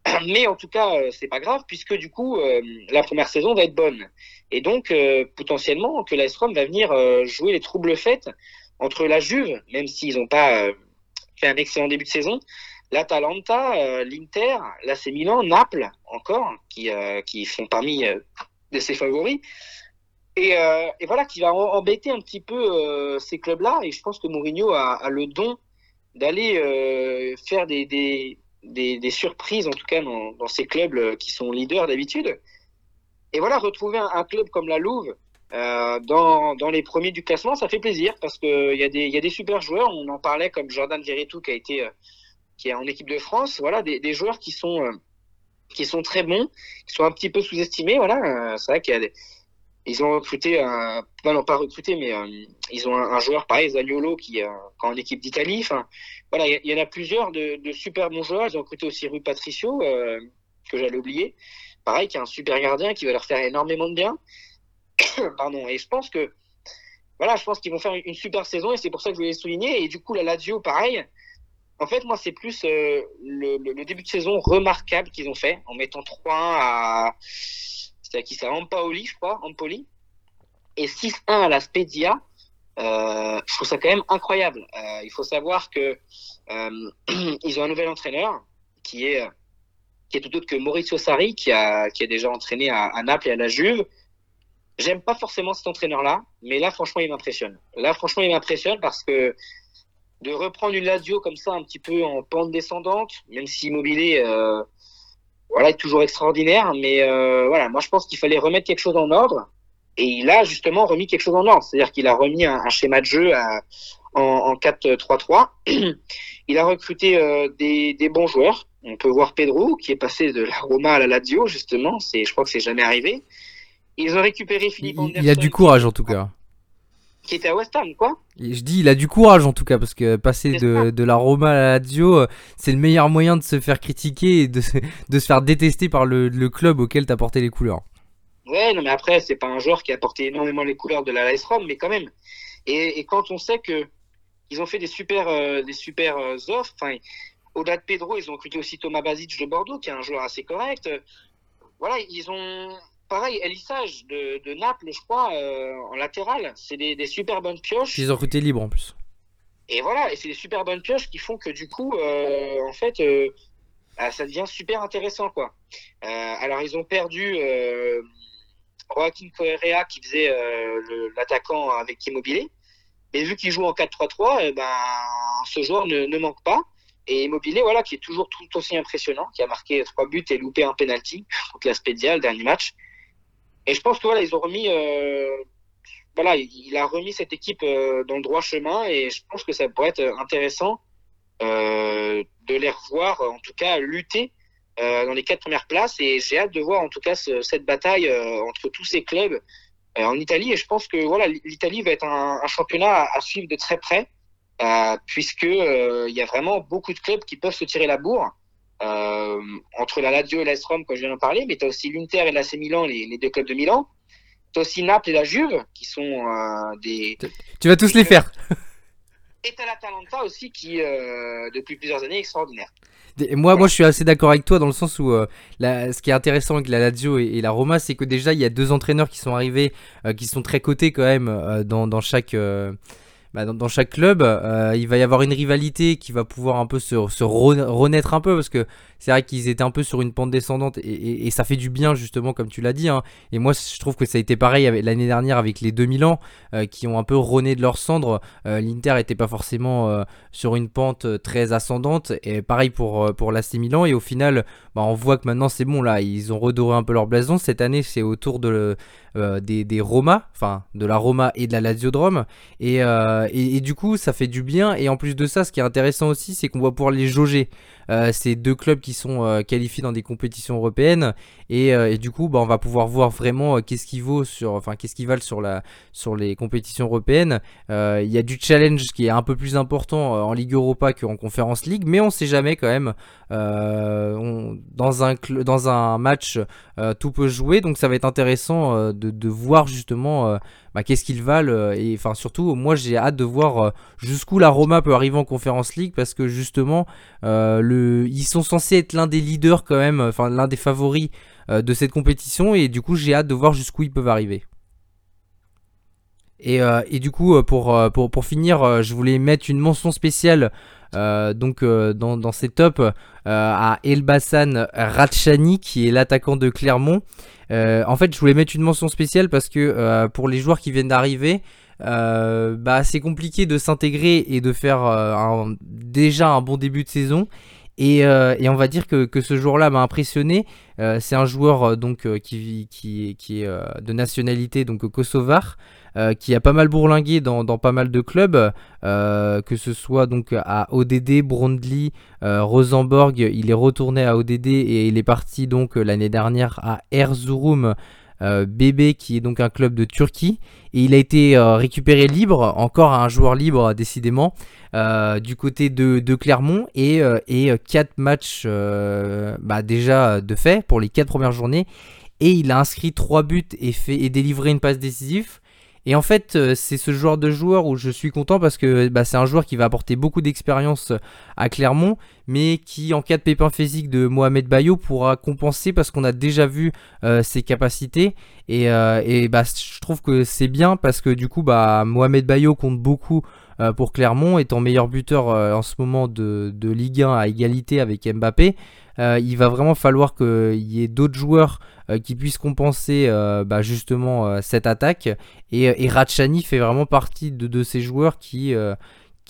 Mais en tout cas, euh, c'est pas grave puisque du coup, euh, la première saison va être bonne. Et donc, euh, potentiellement, que l'AS Rome va venir jouer les troubles faits entre la Juve, même s'ils n'ont pas fait un excellent début de saison, l'Atalanta, l'Inter, l'AC Milan, Naples encore, qui, qui font parmi de ses favoris. Et, voilà, qui va embêter un petit peu ces clubs-là. Et je pense que Mourinho a, le don d'aller faire des des, surprises, en tout cas dans, ces clubs euh, qui sont leaders d'habitude. Et voilà, retrouver un, club comme la Louve euh, dans, dans, les premiers du classement, ça fait plaisir parce qu'il y, a des, y a des super joueurs. On en parlait comme Jordan Verretou qui euh, qui est en équipe de France. Voilà, des, joueurs qui sont euh, qui sont très bons, qui sont un petit peu sous-estimés. Voilà, euh, c'est vrai qu'il ils ont recruté non, pas recruté, mais euh, ils ont un, joueur pareil, Zaniolo, qui est en équipe d'Italie. Voilà, il y, en a plusieurs de, de, super bons joueurs. Ils ont recruté aussi Rui Patricio, euh, que j'allais oublier. Pareil, qui est un super gardien, qui va leur faire énormément de bien. Pardon. Et je pense que, voilà, je pense qu'ils vont faire une super saison et c'est pour ça que je voulais souligner. Et du coup, la Lazio, pareil. En fait, moi, c'est plus euh, le, le, le, début de saison remarquable qu'ils ont fait en mettant 3-1 à c'était qui ça Ampaoli, je crois, Empoli, et 6-1 à la Spedia. Euh, je trouve ça quand même incroyable. Euh, il faut savoir que euh, ils ont un nouvel entraîneur qui est qui est tout autre que Maurizio Sarri, qui a qui a déjà entraîné à, Naples et à la Juve. J'aime pas forcément cet entraîneur-là, mais là franchement il m'impressionne. Là franchement il m'impressionne parce que de reprendre une Lazio comme ça un petit peu en pente descendante, même si Immobilier voilà, est toujours extraordinaire. Mais voilà, moi je pense qu'il fallait remettre quelque chose en ordre. Et il a justement remis quelque chose en ordre. C'est-à-dire qu'il a remis un, un, schéma de jeu à, en, en 4-3-3. il a recruté euh, des, des, bons joueurs. On peut voir Pedro qui est passé de la Roma à la Lazio justement. C'est, je crois que c'est jamais arrivé. Ils ont récupéré Philippe Il, Anderson. il a du courage en tout cas. Qui était à West Ham, quoi. Et Je dis, il a du courage en tout cas, parce que passer de, de la Roma à la Lazio, euh, c'est le meilleur moyen de se faire critiquer et de, se- de se faire détester par le, le club auquel t'as porté les couleurs. Ouais, non, mais après, c'est pas un joueur qui a porté énormément les couleurs de la AS Rome, mais quand même. Et, et quand on sait que ils ont fait des super, euh, des super euh, offres, enfin, au-delà de Pedro, ils ont recruté aussi Thomas Basic de Bordeaux, qui est un joueur assez correct. Voilà, ils ont, pareil, Elissage de, de Naples, je crois, euh, en latéral. C'est des, des super bonnes pioches. Ils ont recruté libre en plus. Et voilà, et c'est des super bonnes pioches qui font que du coup, euh, en fait, bah, ça devient super intéressant, quoi. Alors, ils ont perdu Joaquin Correa qui faisait euh, l'attaquant avec Immobilier. Mais vu qu'il joue en 4-3-3, eh ben, ce joueur ne, manque pas. Et Immobilier, voilà, qui est toujours tout aussi impressionnant, qui a marqué trois buts et loupé un penalty contre la Spezia, le dernier match. Et je pense que voilà, ils ont remis, euh, voilà, il a remis cette équipe euh, dans le droit chemin et je pense que ça pourrait être intéressant euh, de les revoir, en tout cas lutter euh, dans les quatre premières places. Et j'ai hâte de voir en tout cas ce- cette bataille euh, entre tous ces clubs euh, en Italie. Et je pense que voilà, l'Italie va être un, un championnat à, à suivre de très près, euh, puisque euh, il y a vraiment beaucoup de clubs qui peuvent se tirer la bourre. Euh, entre la Lazio et l'AS Rome, comme je viens d'en parler, mais tu as aussi l'Inter et l'AC Milan, les, les deux clubs de Milan. Tu as aussi Naples et la Juve, qui sont euh, des, Tu vas tous les faire. et t'as l'Atalanta aussi qui, euh, depuis plusieurs années, est extraordinaire. Et moi, moi, je suis assez d'accord avec toi dans le sens où euh, ce qui est intéressant avec la Lazio et, la Roma, c'est que déjà il y a deux entraîneurs qui sont arrivés, euh, qui sont très cotés quand même dans, dans chaque. Euh, bah, dans, chaque club, Euh, il va y avoir une rivalité qui va pouvoir un peu se, se re- renaître un peu parce que c'est vrai qu'ils étaient un peu sur une pente descendante et, ça fait du bien justement comme tu l'as dit. hein. Et moi je trouve que ça a été pareil l'année dernière avec les 2000 ans qui ont un peu rené de leurs cendres. Euh, L'Inter était pas forcément euh, sur une pente euh, très ascendante et pareil pour euh, pour l'AC Milan et au final bah, on voit que maintenant c'est bon là ils ont redoré un peu leur blason cette année c'est autour de euh, des, des Roma enfin de la Roma et de la Lazio de euh, et, et du coup ça fait du bien. Et en plus de ça ce qui est intéressant aussi c'est qu'on va pouvoir les jauger. Euh, ces deux clubs qui sont euh, qualifiés dans des compétitions européennes. Et, euh, et du coup bah, on va pouvoir voir vraiment euh, qu'est-ce qui vaut sur enfin qu'est-ce qui valent sur la sur les compétitions européennes. Euh, il y a du challenge qui est un peu plus important euh, en Ligue Europa qu'en Conference League, mais on sait jamais quand même. Euh, dans, un dans un match, euh, tout peut jouer, donc ça va être intéressant euh, de, voir justement euh, bah, qu'est-ce qu'ils valent. euh, et enfin surtout, moi j'ai hâte de voir euh, jusqu'où la Roma peut arriver en Conference League parce que justement, ils sont censés être l'un des leaders quand même, enfin l'un des favoris de cette compétition, et du coup j'ai hâte de voir jusqu'où ils peuvent arriver. Et, du coup, pour, finir, je voulais mettre une mention spéciale euh, donc euh, dans, dans ces tops euh, à Elbasan Ratchani qui est l'attaquant de Clermont. En fait, je voulais mettre une mention spéciale parce que pour les joueurs qui viennent d'arriver, bah, c'est compliqué de s'intégrer et de faire déjà un bon début de saison. Et, on va dire que, ce joueur-là m'a impressionné. C'est un joueur qui, qui, est de nationalité donc kosovar, euh, qui a pas mal bourlingué dans, pas mal de clubs, euh, que ce soit donc à ODD, Brondly, euh, Rosenborg. Il est retourné à ODD et il est parti donc l'année dernière à Erzurum. BB qui est donc un club de Turquie et il a été récupéré libre, encore un joueur libre décidément, du côté de, Clermont et, euh, et 4 matchs bah, déjà de fait pour les 4 premières journées et il a inscrit 3 buts et, fait, et délivré une passe décisive. Et en fait, euh, c'est ce genre de joueur où je suis content parce que bah, c'est un joueur qui va apporter beaucoup d'expérience à Clermont, mais qui, en cas de pépin physique de Mohamed Bayo, pourra compenser parce qu'on a déjà vu euh, ses capacités. Et, euh, bah, je trouve que c'est bien parce que du coup, bah, Mohamed Bayo compte beaucoup euh, pour Clermont, étant meilleur buteur euh, en ce moment de, de Ligue 1 à égalité avec Mbappé. Euh, il va vraiment falloir qu'il y ait d'autres joueurs euh, qui puissent compenser euh, bah, justement cette attaque. Et, et Ratchani fait vraiment partie de, ces joueurs qui,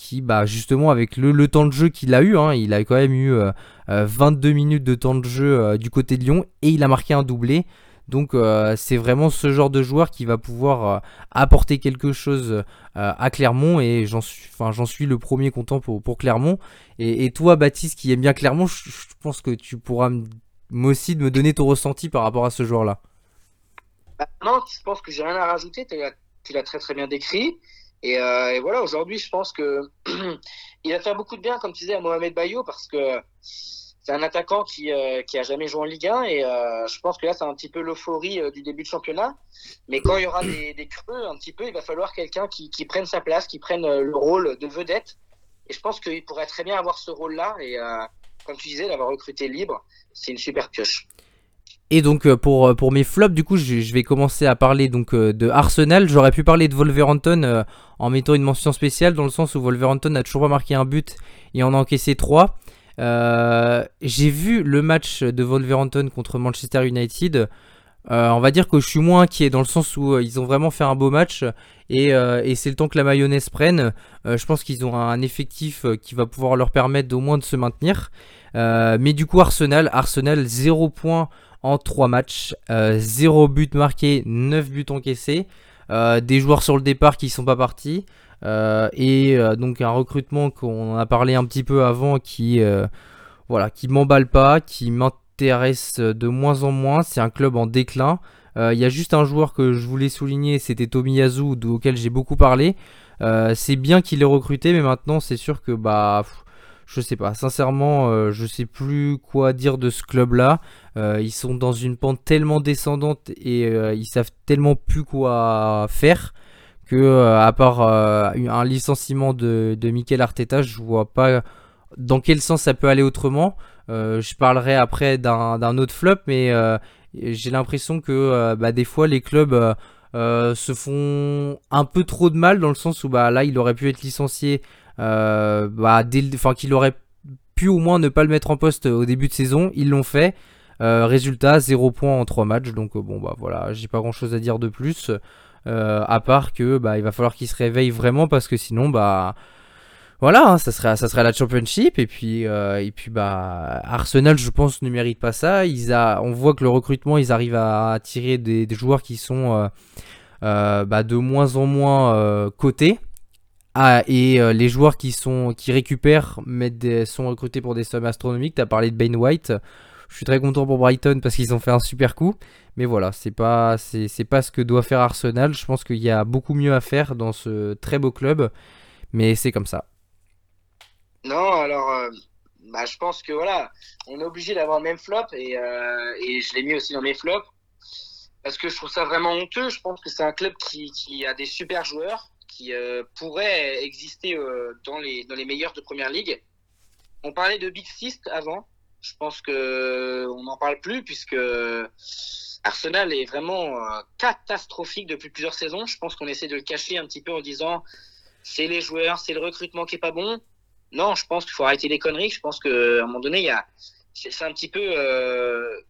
qui bah, justement, avec le, temps de jeu qu'il a eu, hein, il a quand même eu euh, euh, 22 minutes de temps de jeu du côté de Lyon et il a marqué un doublé. Donc euh, c'est vraiment ce genre de joueur qui va pouvoir euh, apporter quelque chose euh, à Clermont et j'en suis, suis le premier content pour, pour Clermont. Et, toi Baptiste qui aime bien Clermont, je, pense que tu pourras aussi me donner ton ressenti par rapport à ce joueur-là. Bah, non, je pense que j'ai rien à rajouter. Tu l'as, très très bien décrit. Et, et voilà, aujourd'hui, je pense que il va faire beaucoup de bien, comme tu disais, à Mohamed Bayo, parce que c'est un attaquant qui, euh, qui a jamais joué en Ligue 1. Et euh, je pense que là, c'est un petit peu l'euphorie euh, du début de championnat. Mais quand il y aura des, creux, un petit peu, il va falloir quelqu'un qui, qui prenne sa place, qui prenne le rôle de vedette. Et je pense qu'il pourrait très bien avoir ce rôle-là. Et comme tu disais, l'avoir recruté libre, c'est une super pioche. Et donc pour, pour mes flops, du coup, je, vais commencer à parler donc de Arsenal. J'aurais pu parler de Wolverhampton en mettant une mention spéciale dans le sens où Wolverhampton n'a toujours pas marqué un but et en a encaissé 3. J'ai vu le match de Wolverhampton contre Manchester United. Euh, on va dire que je suis moins inquiet dans le sens où euh, ils ont vraiment fait un beau match et, euh, c'est le temps que la mayonnaise prenne. Euh, je pense qu'ils ont un effectif euh, qui va pouvoir leur permettre d'au moins de se maintenir. Euh, mais du coup Arsenal, Arsenal 0 points en 3 matchs, euh, 0 but marqué, 9 buts encaissés, euh, des joueurs sur le départ qui sont pas partis, euh, et euh, donc un recrutement qu'on a parlé un petit peu avant qui, euh, voilà, qui m'emballe pas, qui m'intéresse de moins en moins. C'est un club en déclin. Euh, Il y a juste un joueur que je voulais souligner, c'était Tomiyasu, auquel j'ai beaucoup parlé. Euh, c'est bien qu'il ait recruté, mais maintenant c'est sûr que bah je sais pas. Sincèrement, euh, je sais plus quoi dire de ce club-là. Euh, ils sont dans une pente tellement descendante et euh, ils savent tellement plus quoi faire euh, à part euh, un licenciement de, de Arteta, je vois pas dans quel sens ça peut aller autrement. Euh, je parlerai après d'un autre flop, mais j'ai l'impression que bah, des fois les clubs se font un peu trop de mal dans le sens où bah, là il aurait pu être licencié, bah, dès enfin qu'il aurait pu au moins ne pas le mettre en poste au début de saison. Ils l'ont fait. Résultat 0 points en 3 matchs. Donc bon bah voilà, j'ai pas grand chose à dire de plus. Euh, à part que bah, va falloir qu'il se réveille vraiment parce que sinon bah voilà, hein, ça serait ça la championship et puis euh, et puis bah Arsenal je pense ne mérite pas ça. Ils on voit que le recrutement ils arrivent à attirer des, joueurs qui sont euh, bah, de moins en moins cotés. Ah, et les joueurs qui sont qui récupèrent sont recrutés pour des sommes astronomiques. T'as parlé de Ben White. Je suis très content pour Brighton parce qu'ils ont fait un super coup. Mais voilà, c'est pas c'est c'est pas ce que doit faire Arsenal. Je pense qu'il y a beaucoup mieux à faire dans ce très beau club. Mais c'est comme ça. Non, alors, euh, bah, je pense que voilà, on est obligé d'avoir le même flop et, euh, et je l'ai mis aussi dans mes flops parce que je trouve ça vraiment honteux. Je pense que c'est un club qui, a des super joueurs qui euh, pourraient exister euh, dans les dans les meilleurs de première ligue. On parlait de Big Six avant. Je pense que on n'en parle plus puisque Arsenal est vraiment euh, catastrophique depuis plusieurs saisons. Je pense qu'on essaie de le cacher un petit peu en disant c'est les joueurs, c'est le recrutement qui est pas bon. Non, je pense qu'il faut arrêter les conneries. Je pense qu'à un moment donné, il y a, c'est un petit peu euh,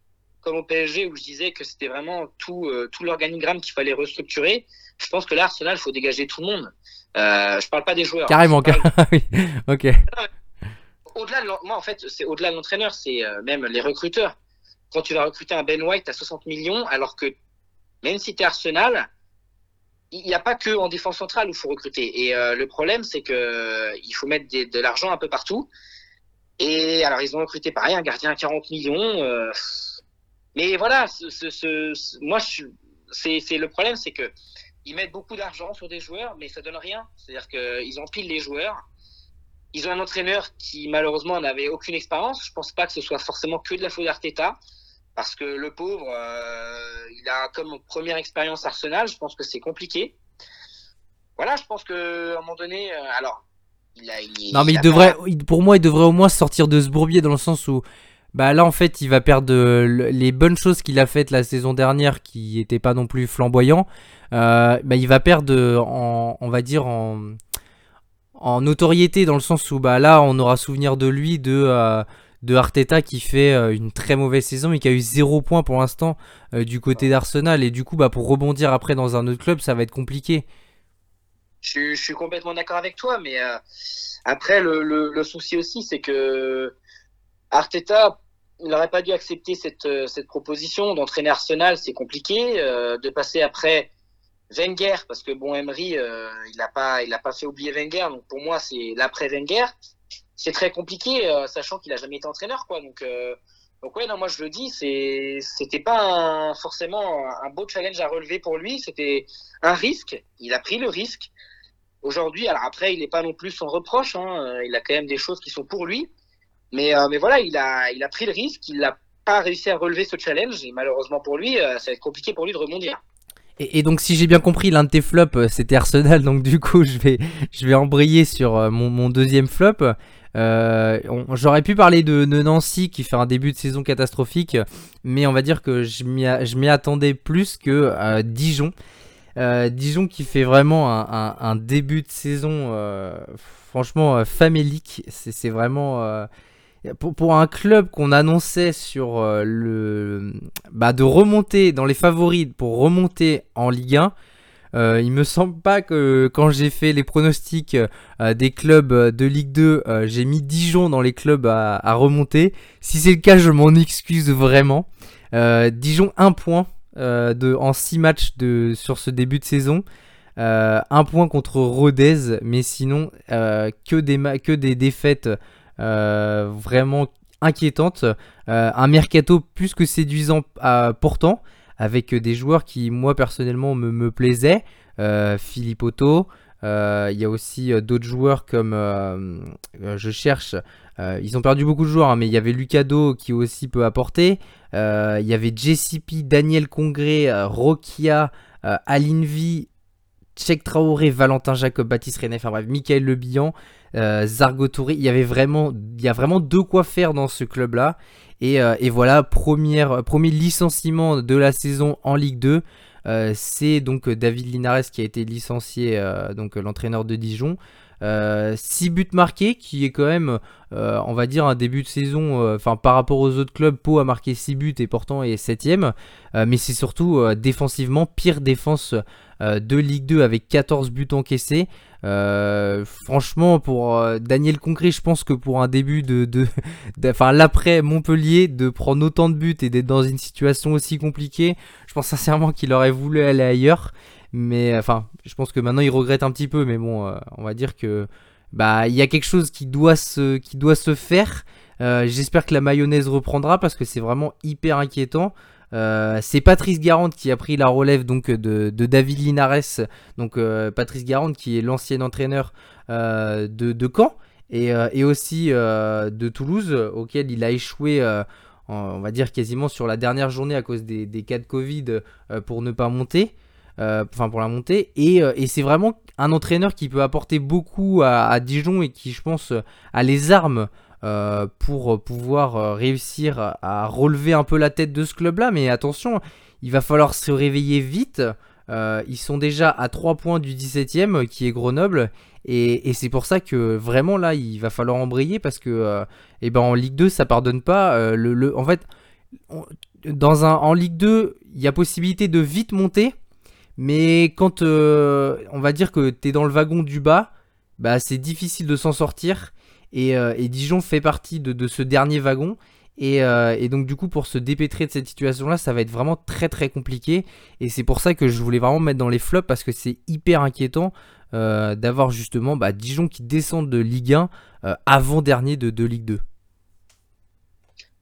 comme au PSG où je disais que c'était vraiment tout, euh, tout l'organigramme qu'il fallait restructurer. Je pense que là, Arsenal, il faut dégager tout le monde. Euh, je parle pas des joueurs. Carrément. Parle- oui. Ok. Au-delà de moi, en fait, c'est au-delà de l'entraîneur, c'est même les recruteurs. Quand tu vas recruter un Ben White à 60 millions, alors que même si tu es Arsenal, il n'y a pas que en défense centrale où il faut recruter. Et euh, le problème, c'est que euh, il faut mettre de l'argent un peu partout. Et alors, ils ont recruté pareil un gardien à 40 millions. euh, mais voilà, moi, c'est le problème, c'est que ils mettent beaucoup d'argent sur des joueurs, mais ça donne rien. C'est-à-dire qu'ils empilent les joueurs. Ils ont un entraîneur qui malheureusement n'avait aucune expérience. Je pense pas que ce soit forcément que de la faute d'Arteta, parce que le pauvre, euh, il a comme première expérience Arsenal. Je pense que c'est compliqué. Voilà, je pense que à un moment donné, euh, alors, il a, il, Non mais il devrait, pour moi, il devrait au moins sortir de ce bourbier dans le sens où, bah là en fait, il va perdre le- les bonnes choses qu'il a faites la saison dernière, qui étaient pas non plus flamboyants. Euh, bah il va perdre, en, on va dire en, en notoriété dans le sens où bah là, on aura souvenir de lui de euh, de Arteta qui fait euh, une très mauvaise saison et qui a eu zéro point pour l'instant euh, du côté d'Arsenal et du coup bah pour rebondir après dans un autre club, ça va être compliqué. Je, suis- je suis complètement d'accord avec toi, mais euh, après le, le, le souci aussi, c'est que Arteta, il n'aurait pas dû accepter cette, cette proposition d'entraîner Arsenal. C'est compliqué euh, de passer après Wenger parce que bon, Emery, euh, il n'a pas, il a pas fait oublier Wenger. Donc pour moi, c'est l'après Wenger. C'est très compliqué, euh, sachant qu'il a jamais été entraîneur, quoi. Donc euh, donc ouais, non, moi je le dis, c'est, c'était pas forcément un beau challenge à relever pour lui. C'était un risque. Il a pris le risque. Aujourd'hui, alors après, il n'est pas non plus sans reproche. Hein. Il a quand même des choses qui sont pour lui. Mais, euh, mais voilà, il a, il a pris le risque. Il n'a pas réussi à relever ce challenge. Et malheureusement pour lui, euh, ça va être compliqué pour lui de rebondir. Et, et donc si j'ai bien compris, l'un de tes flops c'était Arsenal, donc du coup je vais, je vais embrayer sur mon deuxième flop. Euh, J'aurais pu parler de, Nancy qui fait un début de saison catastrophique, mais on va dire que je m'y attendais plus que euh, Dijon. Euh, Dijon qui fait vraiment un, début de saison franchement famélique. C'est vraiment... pour, un club qu'on annonçait sur le bah, de remonter dans les favoris pour remonter en Ligue 1, euh, il me semble pas que quand j'ai fait les pronostics euh, des clubs euh, de Ligue 2, euh, j'ai mis Dijon dans les clubs à, remonter. Si c'est le cas, je m'en excuse vraiment. Dijon 1 point de, en 6 matchs de, sur ce début de saison. Un point contre Rodez, mais sinon que, des que des défaites vraiment inquiétantes. Un mercato plus que séduisant pourtant, avec des joueurs qui, moi personnellement, me, plaisaient. Euh, Philippe Otto. Euh, Il y a aussi euh, d'autres joueurs comme euh, euh, je cherche. euh, ils ont perdu beaucoup de joueurs, hein, mais il y avait Lucado qui aussi peut apporter. Euh, Il y avait JCP, Daniel Congré, euh, Rokia, euh, Alinvi, Cheikh Traoré, Valentin Jacob, Baptiste René, enfin bref, Michael Le Bihan, euh, Zargo Touré. Il y avait vraiment, a vraiment de quoi faire dans ce club-là. Et, euh, et voilà, première, premier licenciement de la saison en Ligue 2. Euh, c'est donc David Linares qui a été licencié, euh, donc l'entraîneur de Dijon. 6 buts marqués, qui est quand même, euh, on va dire, un début de saison. euh, Enfin, par rapport aux autres clubs, Pau a marqué 6 buts et pourtant est 7ème. mais c'est surtout euh, défensivement, pire défense euh, de Ligue 2 avec 14 buts encaissés. Euh, franchement, pour euh, Daniel Concret, je pense que pour un début de, enfin l'après Montpellier, de prendre autant de buts et d'être dans une situation aussi compliquée, je pense sincèrement qu'il aurait voulu aller ailleurs. Mais enfin, je pense que maintenant il regrette un petit peu, mais bon, euh, on va dire que bah il y a quelque chose qui doit se, qui doit se faire. Euh, J'espère que la mayonnaise reprendra parce que c'est vraiment hyper inquiétant. Euh, c'est Patrice Garande qui a pris la relève donc de, David Linares, donc euh, Patrice Garande qui est l'ancien entraîneur euh, de, de Caen et, aussi de Toulouse auquel il a échoué, on va dire quasiment sur la dernière journée à cause des, cas de Covid pour ne pas monter, enfin pour la montée. Et, et c'est vraiment un entraîneur qui peut apporter beaucoup à, à Dijon et qui je pense a les armes euh, pour pouvoir euh, réussir à relever un peu la tête de ce club-là. Mais attention, il va falloir se réveiller vite. Euh, ils sont déjà à 3 points du 17ème qui est Grenoble. Et, c'est pour ça que vraiment là, il va falloir embrayer parce que euh, eh ben, en Ligue 2, ça pardonne pas. Euh, en fait, en Ligue 2, il y a possibilité de vite monter. Mais quand euh, on va dire que tu es dans le wagon du bas, bah, c'est difficile de s'en sortir. Et, euh, et Dijon fait partie de, ce dernier wagon. Et, euh, et donc du coup pour se dépêtrer de cette situation là ça va être vraiment très très compliqué et c'est pour ça que je voulais vraiment mettre dans les flops parce que c'est hyper inquiétant euh, d'avoir justement bah, Dijon qui descend de Ligue 1 euh, avant dernier de, de Ligue 2.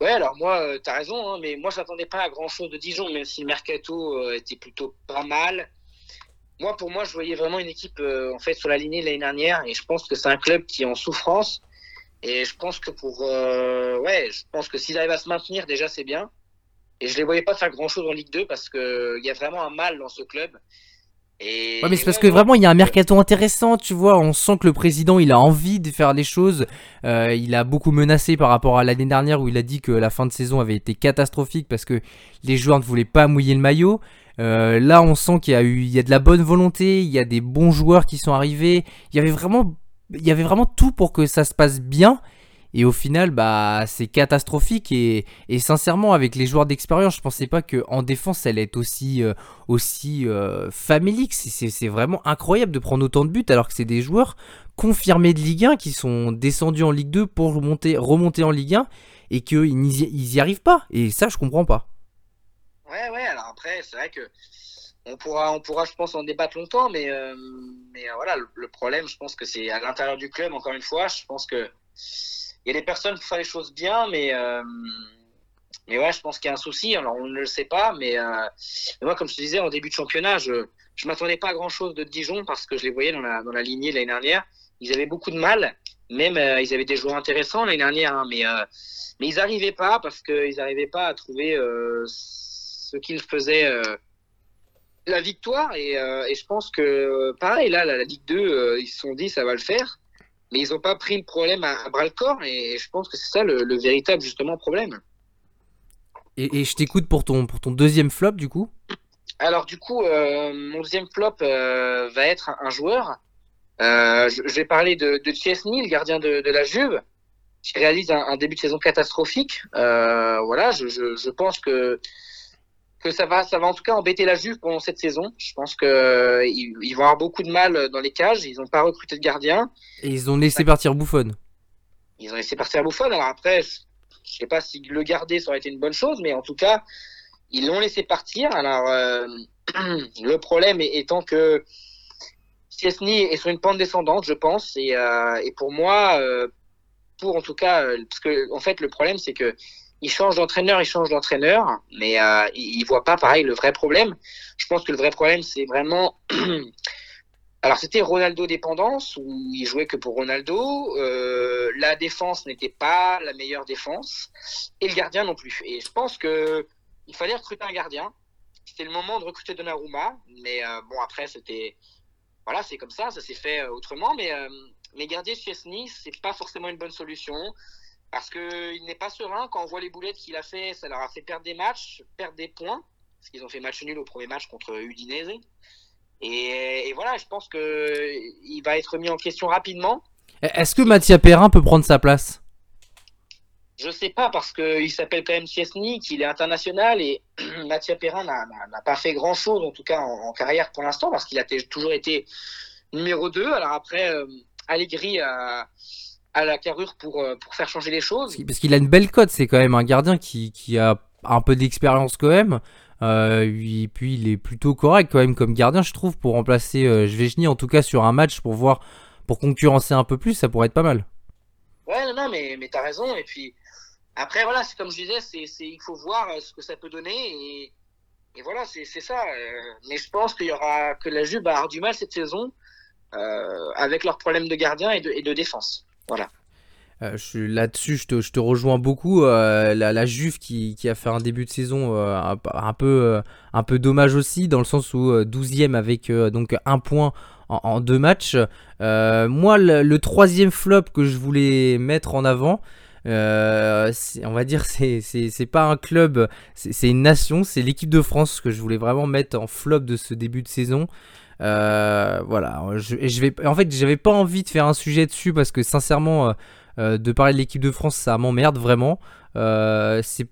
Ouais, alors moi, t'as raison, hein, mais moi, j'attendais pas à grand chose de Dijon, même si le mercato était plutôt pas mal. Moi, pour moi, je voyais vraiment une équipe en fait sur la lignée de l'année dernière, et je pense que c'est un club qui est en souffrance. Et je pense que pour, euh, ouais, je pense que s'ils arrivent à se maintenir, déjà, c'est bien. Et je les voyais pas faire grand chose en Ligue 2 parce que il y a vraiment un mal dans ce club. Et, Ouais mais c'est parce que vraiment il y a un mercato intéressant tu vois, on sent que le président il a envie de faire les choses, Euh, il a beaucoup menacé par rapport à l'année dernière où il a dit que la fin de saison avait été catastrophique parce que les joueurs ne voulaient pas mouiller le maillot. Euh, là, on sent qu'il y a eu, il y a de la bonne volonté, il y a des bons joueurs qui sont arrivés. Il y avait vraiment, il y avait vraiment tout pour que ça se passe bien. Et au final, bah, c'est catastrophique. Et, et sincèrement, avec les joueurs d'expérience, je pensais pas que en défense, elle est aussi, euh, aussi euh, famélique. C'est- vraiment incroyable de prendre autant de buts alors que c'est des joueurs confirmés de Ligue 1 qui sont descendus en Ligue 2 pour remonter, remonter en Ligue 1 et qu'ils n'y arrivent pas. Et ça, je comprends pas. Ouais, ouais, alors après, c'est vrai que on pourra, on pourra, je pense, en débattre longtemps, mais, euh, mais euh, voilà, le, problème, je pense que c'est à l'intérieur du club, encore une fois, je pense que il y a des personnes qui font les choses bien, mais, euh, mais ouais, je pense qu'il y a un souci, alors on ne le sait pas, mais, moi, comme je te disais, en début de championnat, je ne m'attendais pas à grand-chose de Dijon parce que je les voyais dans la, dans la lignée l'année dernière, ils avaient beaucoup de mal, même ils avaient des joueurs intéressants l'année dernière, hein, mais, mais ils n'arrivaient pas parce qu'ils n'arrivaient pas à trouver ce qu'ils faisaient la victoire et, euh, et, je pense que pareil là la, Ligue 2 euh, ils se sont dit ça va le faire mais ils n'ont pas pris le problème à, bras le corps et, je pense que c'est ça le, véritable justement problème. Et, je t'écoute pour ton pour ton deuxième flop du coup. Alors du coup euh, mon deuxième flop va être un, joueur. Je, vais parler de, de Chesney, le gardien de, de la Juve, qui réalise un, un, début de saison catastrophique. voilà, je, je, je pense que que ça va, ça va en tout cas embêter la Juve pendant cette saison. Je pense que euh, ils, vont avoir beaucoup de mal dans les cages. Ils n'ont pas recruté de gardien. Et ils ont laissé partir Bouffon. Ils ont laissé partir Bouffon. Alors après, je, ne sais pas si le garder ça aurait été une bonne chose, mais en tout cas, ils l'ont laissé partir. Alors euh, le problème étant que Ciesny est sur une pente descendante, je pense, et, euh, et pour moi, pour en tout cas, parce que en fait le problème c'est que il change d'entraîneur, il change d'entraîneur, mais euh, il, voit pas pareil le vrai problème. Je pense que le vrai problème, c'est vraiment. Alors c'était Ronaldo dépendance où il jouait que pour Ronaldo. Euh, la défense n'était pas la meilleure défense et le gardien non plus. Et je pense que il fallait recruter un gardien. C'était le moment de recruter Donnarumma, mais euh, bon après c'était voilà c'est comme ça, ça s'est fait euh, autrement. Mais mais garder Chesney c'est pas forcément une bonne solution parce qu'il n'est pas serein. Quand on voit les boulettes qu'il a fait, ça leur a fait perdre des matchs, perdre des points, parce qu'ils ont fait match nul au premier match contre Udinese. Et, voilà, je pense qu'il va être mis en question rapidement. Est-ce que Mathia Perrin peut prendre sa place? Je sais pas, parce qu'il s'appelle quand même Chesney, qu'il est international, et Mathia Perrin n'a pas fait grand-chose, en tout cas en, carrière pour l'instant, parce qu'il a toujours été numéro 2. Alors après, euh, Allegri a à la carrure pour, euh, pour faire changer les choses. Parce qu'il a une belle cote, c'est quand même un gardien qui, qui a un peu d'expérience quand même. Euh, et puis il est plutôt correct quand même comme gardien, je trouve, pour remplacer euh, en tout cas sur un match pour voir, pour concurrencer un peu plus, ça pourrait être pas mal. Ouais, non, non mais, mais t'as raison. Et puis après, voilà, c'est comme je disais, c'est, il faut voir euh, ce que ça peut donner. Et, et voilà, c'est, c'est ça. mais je pense qu'il y aura que la Juve va avoir du mal cette saison avec leurs problèmes de gardien et de, et de défense. Voilà. Euh, là-dessus, je te, rejoins beaucoup. Euh, la, Juve qui, a fait un début de saison euh, un, peu, dommage aussi, dans le sens où 12ème avec donc un point en, deux matchs. moi, le, troisième flop que je voulais mettre en avant, on va dire, c'est pas un club, c'est une nation, c'est l'équipe de France que je voulais vraiment mettre en flop de ce début de saison. Euh, voilà, je, je, vais, en fait, j'avais pas envie de faire un sujet dessus parce que sincèrement, euh, euh, de parler de l'équipe de France, ça m'emmerde vraiment. c'est,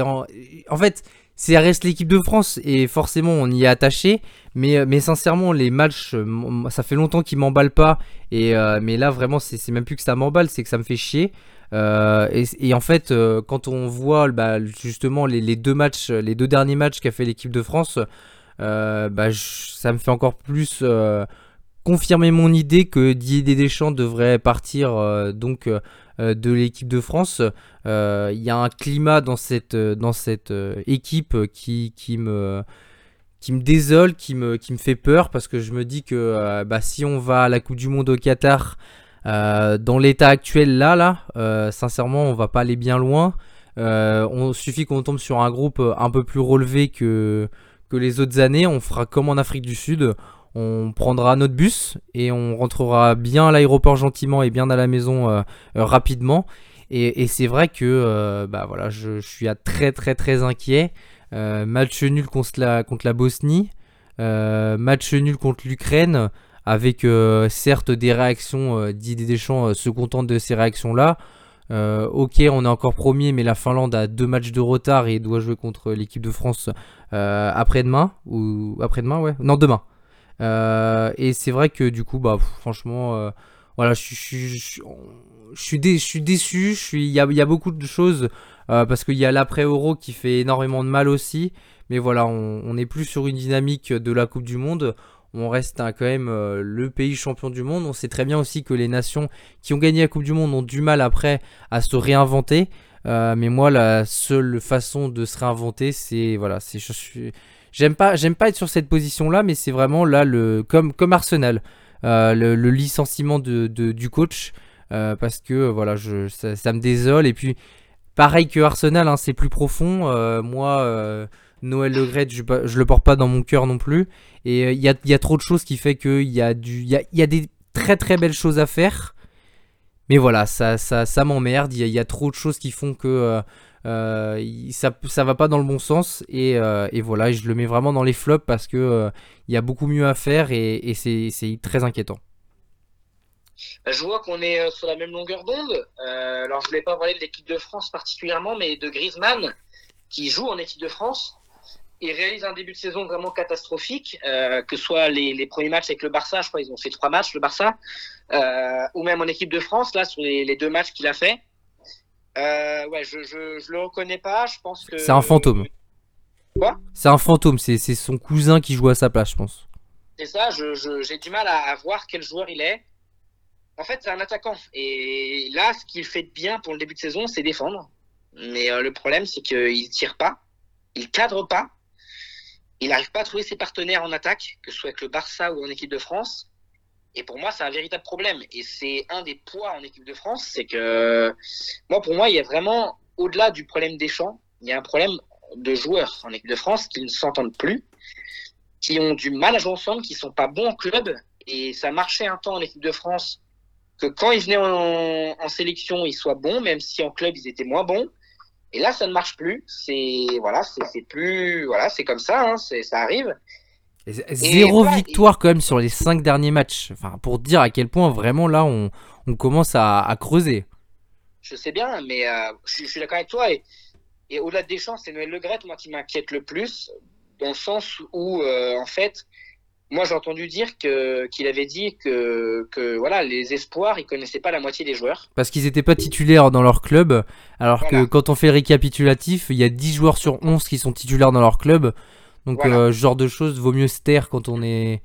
en, fait, c'est reste l'équipe de France et forcément on y est attaché. Mais, mais sincèrement, les matchs, ça fait longtemps qu'ils m'emballent pas. Et mais là, vraiment, c'est, même plus que ça m'emballe, c'est que ça me fait chier. et, en fait, quand on voit bah, justement les, les, deux matchs, les deux derniers matchs qu'a fait l'équipe de France, euh, bah, ça me fait encore plus euh, confirmer mon idée que Didier Deschamps devrait partir euh, donc de l'équipe de France. Il y a un climat dans cette, équipe qui, me désole, qui me, qui me fait peur parce que je me dis que bah, si on va à la Coupe du Monde au Qatar dans l'état actuel là, là sincèrement on va pas aller bien loin. on suffit qu'on tombe sur un groupe un peu plus relevé que, les autres années, on fera comme en Afrique du Sud. On prendra notre bus et on rentrera bien à l'aéroport gentiment et bien à la maison euh, euh, rapidement. Et, c'est vrai que euh, bah voilà, je, suis à très très très inquiet. match nul contre la, contre la Bosnie, match nul contre l'Ukraine, avec certes des réactions, Didier Deschamps se contente de ces réactions-là. Euh, ok, on est encore premier, mais la Finlande a deux matchs de retard et doit jouer contre l'équipe de France euh, après-demain. Ou après-demain, ouais. Non, demain. Euh, et c'est vrai que du coup, bah, franchement, voilà, je, suis- déçu. Il y y a beaucoup de choses parce qu'il y a l'après-euro qui fait énormément de mal aussi. Mais voilà, on, on est plus sur une dynamique de la Coupe du Monde. On reste hein, quand même euh, le pays champion du monde. On sait très bien aussi que les nations qui ont gagné la Coupe du Monde ont du mal après à se réinventer. Euh, mais moi, la seule façon de se réinventer, c'est voilà, c'est j'aime pas, j'aime pas être sur cette position-là, mais c'est vraiment là le comme comme Arsenal, euh, le, licenciement de, du coach, parce que voilà, ça, me désole. Et puis pareil que Arsenal, hein, c'est plus profond. Moi, Noël Le Gret, je, je le porte pas dans mon cœur non plus. Et euh, il y, a, il y a trop de choses qui fait qu'il y a y a, des très très belles choses à faire. Mais voilà, ça, m'emmerde. Il y, a- trop de choses qui font que euh, euh, ça, ça va pas dans le bon sens. Et, euh, voilà, je le mets vraiment dans les flops parce que euh, il y a beaucoup mieux à faire et, et c'est très inquiétant. Je vois qu'on est euh, sur la même longueur d'onde. Euh, alors, je voulais pas parler de l'équipe de France particulièrement, mais de Griezmann, qui joue en équipe de France. Il réalise un début de saison vraiment catastrophique, euh, que ce soit les, les premiers matchs avec le Barça, je crois ils ont fait trois matchs, le Barça, euh, ou même en équipe de France, là, sur les, les deux matchs qu'il a fait. Euh, ouais, je, je, je le reconnais pas, je pense que... C'est un fantôme. Quoi? C'est un fantôme, c'est son cousin qui joue à sa place, je pense. C'est ça, je- j'ai du mal à, à voir quel joueur il est. En fait, c'est un attaquant. Et là, ce qu'il fait de bien pour le début de saison, c'est défendre. Mais le problème, c'est qu'il tire pas, il cadre pas, il n'arrive pas à trouver ses partenaires en attaque, que ce soit avec le Barça ou en équipe de France. Et pour moi, c'est un véritable problème. Et c'est un des poids en équipe de France, c'est que moi, pour moi, il y a vraiment, au-delà du problème des champs, il y a un problème de joueurs en équipe de France qui ne s'entendent plus qui ont du mal à jouer ensemble, qui sont pas bons en club. Et ça marchait un temps en équipe de France que quand ils venaient en, en sélection, ils soient bons, même si en club ils étaient moins bons. Et là, ça ne marche plus. C'est voilà, c'est plus voilà, c'est comme ça, hein, ça arrive. Et Zéro victoire quand même sur les 5 derniers matchs. Enfin, pour dire à quel point vraiment là on, on commence à, à creuser. Je sais bien, mais euh, je, suis- je suis d'accord avec toi. Et, et au-delà de Deschamps, c'est Noël Le Graët, moi, qui m'inquiète le plus, dans le sens où, euh, en fait, moi, j'ai entendu dire que qu'il avait dit que, que voilà, les espoirs, ils connaissaient pas la moitié des joueurs. Parce qu'ils n'étaient pas titulaires dans leur club. Alors que quand on fait le récapitulatif, il y a 10 joueurs sur 11 qui sont titulaires dans leur club. Donc Voilà. euh, ce genre de choses vaut mieux se taire quand on est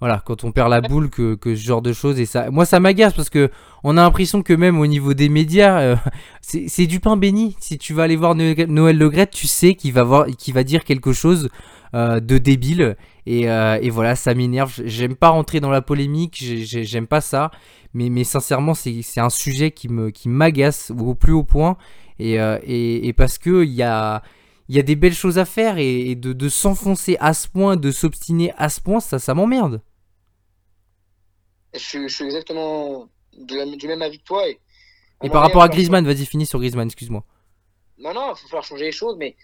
voilà, quand on perd la boule que, que ce genre de choses et ça moi ça m'agace parce que on a l'impression que même au niveau des médias euh, c'est du pain béni. Si tu vas aller voir Noël Noël Le Graët, tu sais qu'il va voir qu'il va dire quelque chose euh, de débile et, euh, et voilà, ça m'énerve. J'aime pas rentrer dans la polémique, j'ai- j'ai- j'aime pas ça. Mais, mais sincèrement, c'est un sujet qui me qui m'agace au plus haut point. Et, euh, et, et parce que il y a, y a des belles choses à faire et, de, de s'enfoncer à ce point, de s'obstiner à ce point, ça, ça m'emmerde. Je, suis- je suis exactement de la- du même avis que toi. Et, Et par rapport à Griezmann, vas-y, finis sur Griezmann, excuse-moi. Non, non, il va falloir changer les choses, mais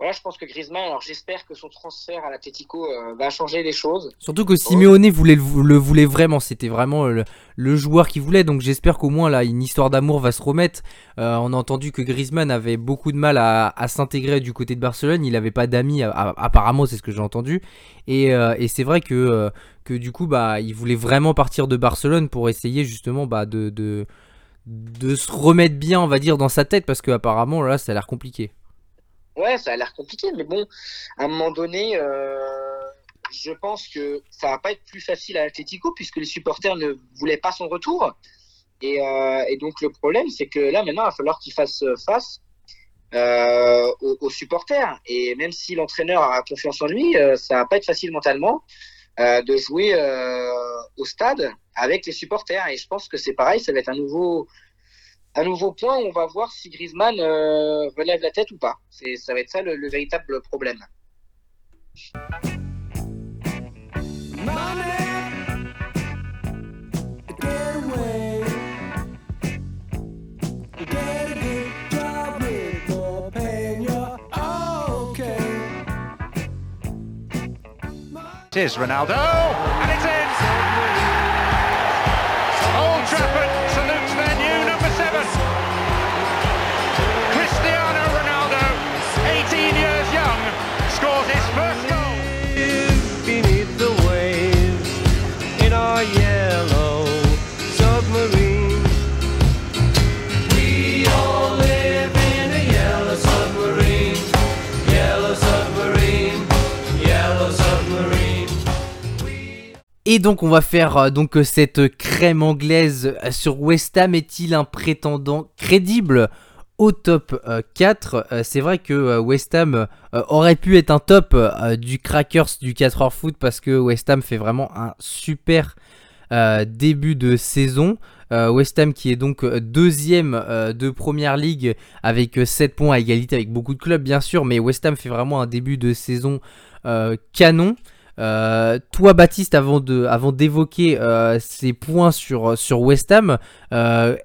voilà, je pense que Griezmann, alors j'espère que son transfert à l'Atletico euh, va changer les choses. Surtout que Simeone voulait le, voulait vraiment, c'était vraiment le, le joueur qu'il voulait, donc j'espère qu'au moins là une histoire d'amour va se remettre. Euh, on a entendu que Griezmann avait beaucoup de mal à, à s'intégrer du côté de Barcelone, il n'avait pas d'amis, apparemment c'est ce que j'ai entendu, et, euh, et c'est vrai que, euh, que du coup bah il voulait vraiment partir de Barcelone pour essayer justement bah, de, de, de se remettre bien on va dire dans sa tête, parce que apparemment là ça a l'air compliqué. Ouais, ça a l'air compliqué, mais bon, à un moment donné, euh, je pense que ça va pas être plus facile à l'Atletico puisque les supporters ne voulaient pas son retour. Et, euh, et donc le problème, c'est que là maintenant, il va falloir qu'il fasse face euh, aux, aux supporters. Et même si l'entraîneur a confiance en lui, ça va pas être facile mentalement de jouer au stade avec les supporters. Et je pense que c'est pareil, ça va être un nouveau un nouveau point on va voir si Griezmann euh, relève la tête ou pas. C'est, ça va être ça le, le véritable problème. It is Ronaldo, Et donc on va faire euh, donc euh, cette crème anglaise euh, sur West Ham est-il un prétendant crédible au top 4 C'est vrai que West Ham aurait pu être un top du Crackers du 4 heures foot parce que West Ham fait vraiment un super début de saison. West Ham qui est donc deuxième de première ligue avec 7 points à égalité avec beaucoup de clubs bien sûr, mais West Ham fait vraiment un début de saison canon. Euh, toi, Baptiste, avant de, avant d'évoquer euh, ces points sur sur West Ham, euh,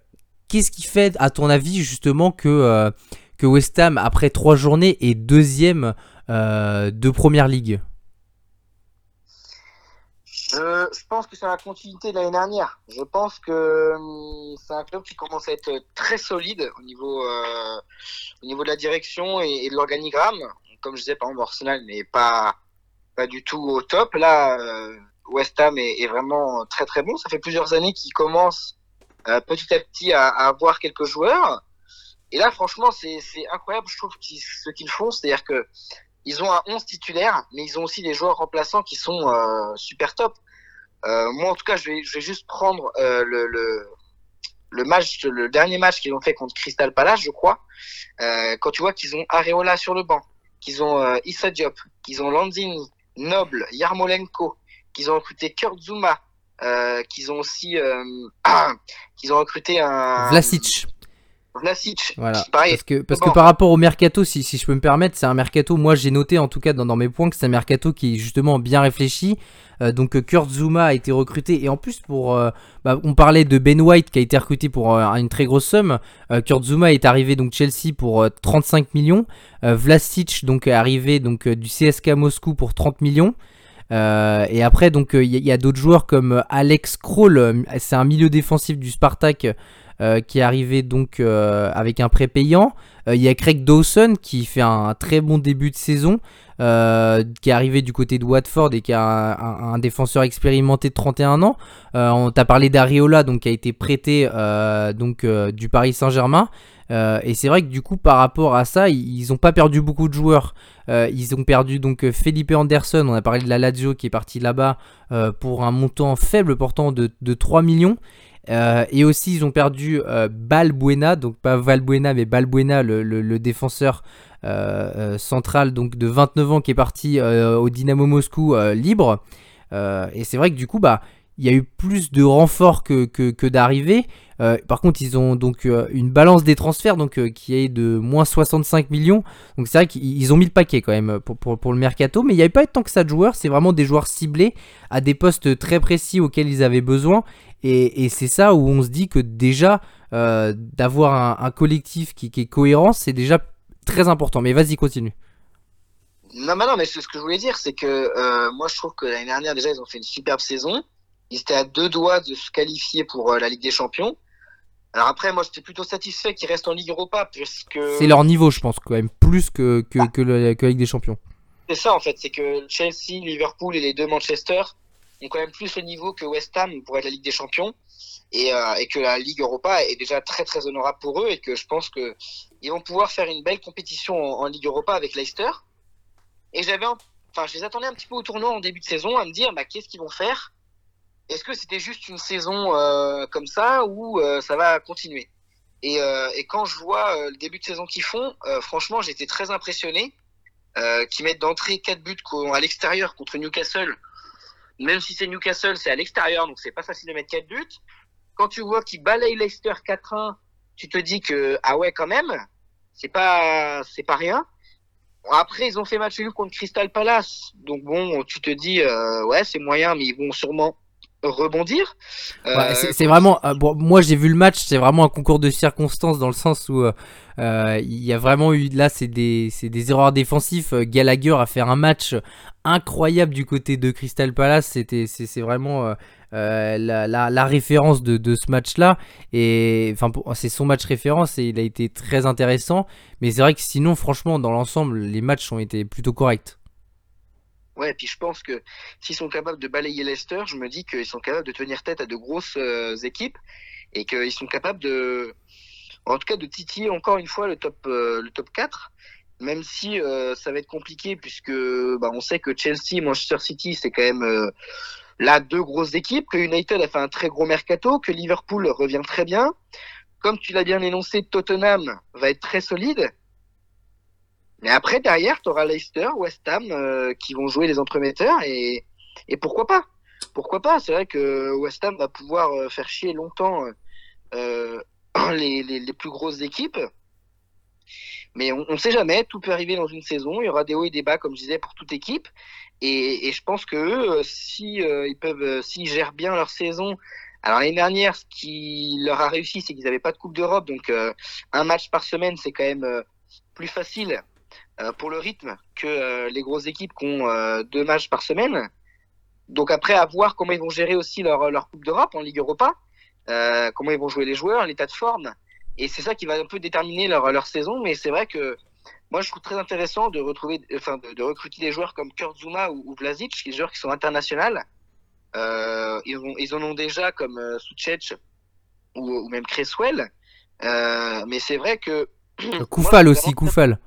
qu'est-ce qui fait, à ton avis, justement, que que West Ham, après trois journées, est deuxième de première ligue? Je, pense que c'est la continuité de l'année dernière. Je pense que hum, c'est un club qui commence à être très solide au niveau, au niveau de la direction et, et de l'organigramme. Comme je disais, par exemple, Arsenal n'est pas, pas du tout au top. Là, euh, West Ham est, vraiment très très bon. Ça fait plusieurs années qu'ils commencent euh, petit à petit à, avoir quelques joueurs. Et là, franchement, c'est incroyable, je trouve, ce qu'ils font. C'est-à-dire que ils ont un 11 titulaire, mais ils ont aussi des joueurs remplaçants qui sont euh, super top. moi, en tout cas, je vais, je vais juste prendre le, le, le, match, le dernier match qu'ils ont fait contre Crystal Palace, je crois. quand tu vois qu'ils ont Areola sur le banc, qu'ils ont Issa Diop, qu'ils ont Lanzini, Noble, Yarmolenko, qu'ils ont recruté Kurt Zuma, euh, qu'ils ont aussi euh, qu'ils ont recruté un Vlasic. Vlasic. Voilà. Parce que parce que par rapport au mercato, si, si je peux me permettre, c'est un mercato. Moi, j'ai noté en tout cas dans, dans mes points que c'est un mercato qui est justement bien réfléchi. Euh, donc Kurt Zuma a été recruté et en plus pour bah, on parlait de Ben White qui a été recruté pour une très grosse somme. Kurt Zuma est arrivé donc Chelsea pour 35 millions. Vlasic donc est arrivé donc du CSK Moscou pour 30 millions. et après donc il y, a, d'autres joueurs comme Alex Kroll, c'est un milieu défensif du Spartak qui est arrivé donc avec un prêt payant. Il y a Craig Dawson qui fait un très bon début de saison. Euh, qui est arrivé du côté de Watford et qui a un, défenseur expérimenté de 31 ans. Euh, on t'a parlé d'Ariola, qui a été prêté euh, donc du Paris Saint-Germain. et c'est vrai que du coup, par rapport à ça, ils n'ont pas perdu beaucoup de joueurs. ils ont perdu donc Felipe Anderson. On a parlé de la Lazio qui est parti là-bas pour un montant faible, portant de, 3 millions. Et aussi, ils ont perdu Balbuena, donc pas Valbuena, mais Balbuena, le défenseur euh, euh, central donc de 29 ans qui est parti euh, au Dynamo Moscou libre. et c'est vrai que du coup, bah, il y a eu plus de renforts que, que, d'arrivées. par contre, ils ont donc une balance des transferts donc, qui est de moins 65 millions. Donc c'est vrai qu'ils ont mis le paquet quand même pour, pour, pour le mercato. Mais il n'y avait pas tant que ça de joueurs. C'est vraiment des joueurs ciblés à des postes très précis auxquels ils avaient besoin. Et, et c'est ça où on se dit que déjà d'avoir un, un, collectif qui, qui est cohérent, c'est déjà très important. Mais vas-y, continue. Non, mais non, mais ce que je voulais dire, c'est que euh, moi, je trouve que l'année dernière, déjà, ils ont fait une superbe saison. Ils étaient à deux doigts de se qualifier pour euh, la Ligue des Champions. Alors après, moi, j'étais plutôt satisfait qu'ils restent en Ligue Europa, puisque... C'est leur niveau, je pense, quand même, plus que, que, ah. que, la, Ligue des Champions. C'est ça, en fait. C'est que Chelsea, Liverpool et les deux Manchester ont quand même plus le niveau que West Ham pour être la Ligue des Champions. Et, euh, et, que la Ligue Europa est déjà très très honorable pour eux et que je pense que ils vont pouvoir faire une belle compétition en, Ligue Europa avec Leicester. Et j'avais, enfin, je les attendais un petit peu au tournoi en début de saison à me dire, bah, qu'est-ce qu'ils vont faire? Est-ce que c'était juste une saison euh, comme ça ou euh, ça va continuer? Et, et, quand je vois le début de saison qu'ils font, franchement, j'étais très impressionné. qu'ils mettent d'entrée 4 buts à l'extérieur contre Newcastle. Même si c'est Newcastle, c'est à l'extérieur, donc c'est pas facile de mettre 4 buts. Quand tu vois qu'ils balayent Leicester 4-1, tu te dis que, ah ouais, quand même, c'est pas c'est pas rien. Après, ils ont fait match nul contre Crystal Palace, donc bon, tu te dis euh, ouais, c'est moyen, mais ils vont sûrement rebondir. Euh, c'est vraiment, euh, bon, moi j'ai vu le match, c'est vraiment un concours de circonstances dans le sens où il y a vraiment eu là, c'est des, des erreurs défensives. Gallagher a fait un match incroyable du côté de Crystal Palace. C'était, c'est vraiment euh, la, référence de, ce match-là. Et enfin, c'est son match référence et il a été très intéressant. Mais c'est vrai que sinon, franchement, dans l'ensemble, les matchs ont été plutôt corrects. Ouais, et puis je pense que s'ils sont capables de balayer Leicester, je me dis qu'ils sont capables de tenir tête à de grosses euh, équipes et qu'ils sont capables de, en tout cas, de titiller encore une fois le top, euh, le top 4 même si ça va être compliqué puisque bah, on sait que Chelsea, Manchester City, c'est quand même là deux grosses équipes, que United a fait un très gros mercato, que Liverpool revient très bien. Comme tu l'as bien énoncé, Tottenham va être très solide. Mais après, derrière, tu auras Leicester, West Ham euh, qui vont jouer les entremetteurs et, et pourquoi pas? Pourquoi pas? C'est vrai que West Ham va pouvoir euh, faire chier longtemps euh, les, les, plus grosses équipes. Mais on ne sait jamais, tout peut arriver dans une saison. Il y aura des hauts et des bas, comme je disais, pour toute équipe. Et, et je pense que si ils peuvent, s'ils gèrent bien leur saison. Alors l'année dernière, ce qui leur a réussi, c'est qu'ils n'avaient pas de Coupe d'Europe, donc un match par semaine, c'est quand même plus facile pour le rythme que euh, les grosses équipes qui ont euh, deux matchs par semaine. Donc après, à voir comment ils vont gérer aussi leur, leur Coupe d'Europe en Ligue Europa, euh, comment ils vont jouer les joueurs, l'état de forme. Et c'est ça qui va un peu déterminer leur, leur saison. Mais c'est vrai que moi, je trouve très intéressant de retrouver, enfin, de, de recruter des joueurs comme Kurt Zuma ou, ou Vlasic, des joueurs qui sont internationaux. Euh, ils, ont, ils en ont déjà comme euh, Suchec ou, ou même Cresswell. Euh, mais c'est vrai que. Koufal aussi, Koufal.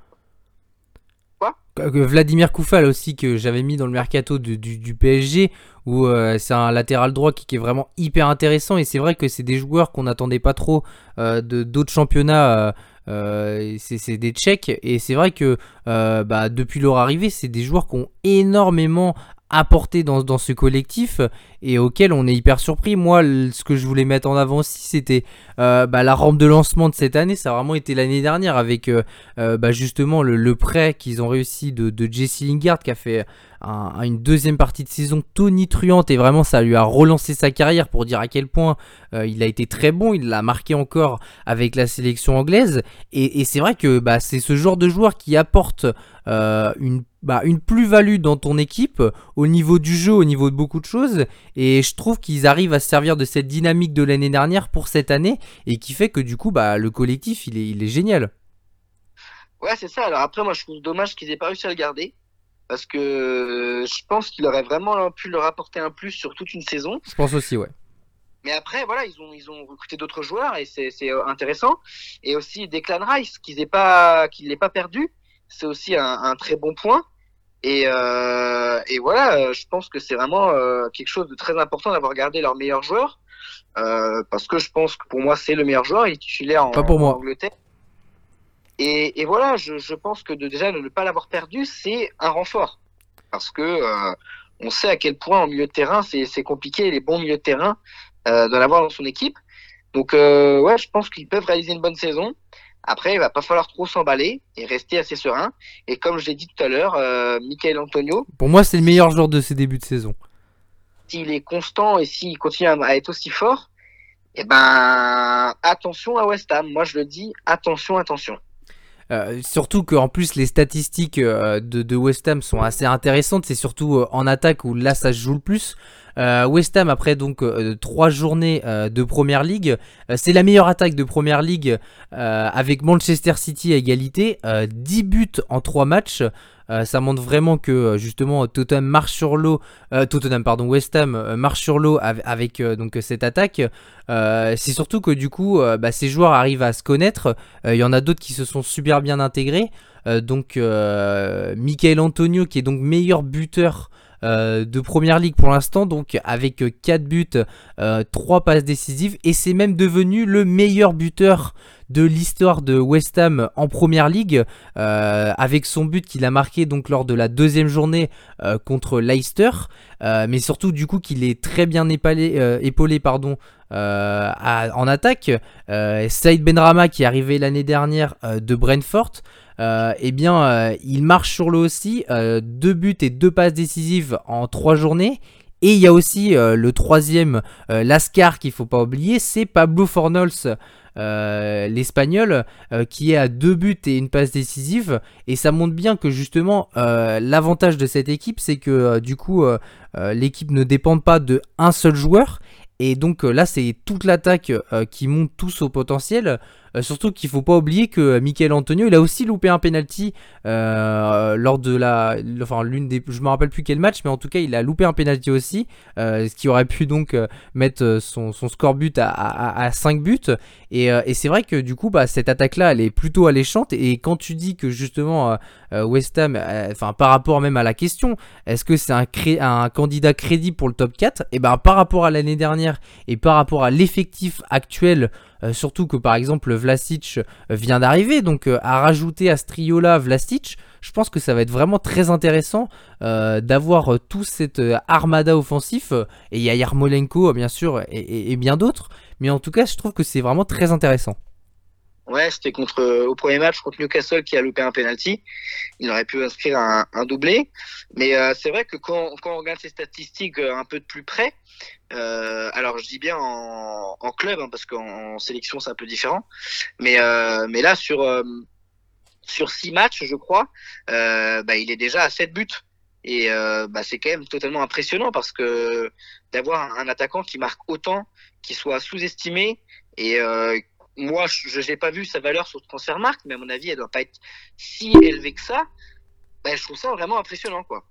Vladimir Koufal aussi, que j'avais mis dans le mercato du, PSG, où euh, c'est un latéral droit qui, est vraiment hyper intéressant. Et c'est vrai que c'est des joueurs qu'on n'attendait pas trop euh, de d'autres championnats. Euh, c'est des Tchèques et c'est vrai que bah, depuis leur arrivée, c'est des joueurs qui ont énormément apporté dans, dans ce collectif et auquel on est hyper surpris. Moi, ce que je voulais mettre en avant aussi, c'était euh, bah, la rampe de lancement de cette année. Ça a vraiment été l'année dernière avec euh, euh, bah, justement le, le prêt qu'ils ont réussi de, de Jesse Lingard qui a fait un, une deuxième partie de saison tonitruante et vraiment ça lui a relancé sa carrière pour dire à quel point euh, il a été très bon. Il l'a marqué encore avec la sélection anglaise et, et c'est vrai que bah, c'est ce genre de joueur qui apporte euh, une bah, une plus-value dans ton équipe au niveau du jeu, au niveau de beaucoup de choses. Et je trouve qu'ils arrivent à se servir de cette dynamique de l'année dernière pour cette année et qui fait que du coup, bah, le collectif, il est, il est génial. Ouais, c'est ça. Alors après, moi, je trouve dommage qu'ils aient pas réussi à le garder parce que je pense qu'il aurait vraiment pu leur apporter un plus sur toute une saison. Je pense aussi, ouais. Mais après, voilà, ils ont, ils ont recruté d'autres joueurs et c'est intéressant. Et aussi Declan Rice, qu'ils n'aient pas, qu'il pas perdu c'est aussi un, un, très bon point. Et, euh, et voilà, je pense que c'est vraiment euh, quelque chose de très important d'avoir gardé leur meilleur joueur. Euh, parce que je pense que pour moi, c'est le meilleur joueur. Il est titulaire en, pas pour moi. en Angleterre. Et, et voilà, je, je, pense que de, déjà de ne pas l'avoir perdu, c'est un renfort. Parce que euh, on sait à quel point en milieu de terrain, c'est compliqué, les bons milieux de terrain, euh, de l'avoir dans son équipe. Donc euh, ouais, je pense qu'ils peuvent réaliser une bonne saison. Après, il va pas falloir trop s'emballer et rester assez serein. Et comme je l'ai dit tout à l'heure, euh, Michael Antonio. Pour moi, c'est le meilleur joueur de ses débuts de saison. S'il est constant et s'il continue à être aussi fort, eh ben, attention à West Ham. Moi, je le dis, attention, attention. Euh, surtout qu'en plus les statistiques euh, de, de, West Ham sont assez intéressantes, c'est surtout euh, en attaque où là ça se joue le plus. Euh, West Ham après donc euh, trois journées euh, de Première Ligue, c'est la meilleure attaque de Première Ligue avec Manchester City à égalité, 10 buts en 3 matchs. ça montre vraiment que justement Tottenham marche sur l'eau, Tottenham pardon West Ham marche sur l'eau avec, avec donc cette attaque. c'est surtout que du coup bah, ces joueurs arrivent à se connaître. Il y en a d'autres qui se sont super bien intégrés. donc Michael Antonio qui est donc meilleur buteur euh, de première ligue pour l'instant, donc avec 4 buts, euh, 3 passes décisives, et c'est même devenu le meilleur buteur de l'histoire de West Ham en première ligue, euh, avec son but qu'il a marqué donc lors de la deuxième journée euh, contre Leicester, euh, mais surtout du coup qu'il est très bien épaulé en attaque. Saïd Benrama qui est arrivé l'année dernière de Brentford. Euh, eh bien, euh, il marche sur l'eau aussi. Euh, deux buts et deux passes décisives en trois journées. Et il y a aussi le troisième Lascar qu'il faut pas oublier, c'est Pablo Fornols, l'espagnol, qui est à deux buts et une passe décisive. Et ça montre bien que justement, l'avantage de cette équipe, c'est que du coup, l'équipe ne dépend pas de un seul joueur. Et donc là, c'est toute l'attaque qui monte tous au potentiel. Euh, surtout qu'il faut pas oublier que Michael Antonio, il a aussi loupé un penalty euh, lors de la, enfin l'une des, je me rappelle plus quel match, mais en tout cas il a loupé un penalty aussi, euh, ce qui aurait pu donc mettre son, score but à, 5 buts. Et, c'est vrai que du coup, bah, cette attaque-là, elle est plutôt alléchante. Et quand tu dis que justement West Ham, enfin par rapport même à la question, est-ce que c'est un, un candidat crédible pour le top 4 Et ben par rapport à l'année dernière et par rapport à l'effectif actuel euh, surtout que par exemple Vlasic euh, vient d'arriver, donc euh, à rajouter à ce trio-là Vlasic, je pense que ça va être vraiment très intéressant d'avoir tout cette armada offensif, et il y a Yarmolenko bien sûr, et, bien d'autres, mais en tout cas je trouve que c'est vraiment très intéressant. Ouais, c'était contre au premier match contre Newcastle qui a loupé un penalty. Il aurait pu inscrire un, doublé, mais c'est vrai que quand, quand, on regarde ces statistiques un peu de plus près, euh, alors je dis bien en, en club hein, parce qu'en sélection c'est un peu différent, mais euh, mais là sur euh, sur six matchs je crois, euh, bah, il est déjà à 7 buts et euh, bah, c'est quand même totalement impressionnant parce que d'avoir un, attaquant qui marque autant, qui soit sous-estimé et moi je n'ai pas vu sa valeur sur le marque mais à mon avis elle doit pas être si élevée que ça. Bah, je trouve ça vraiment impressionnant quoi.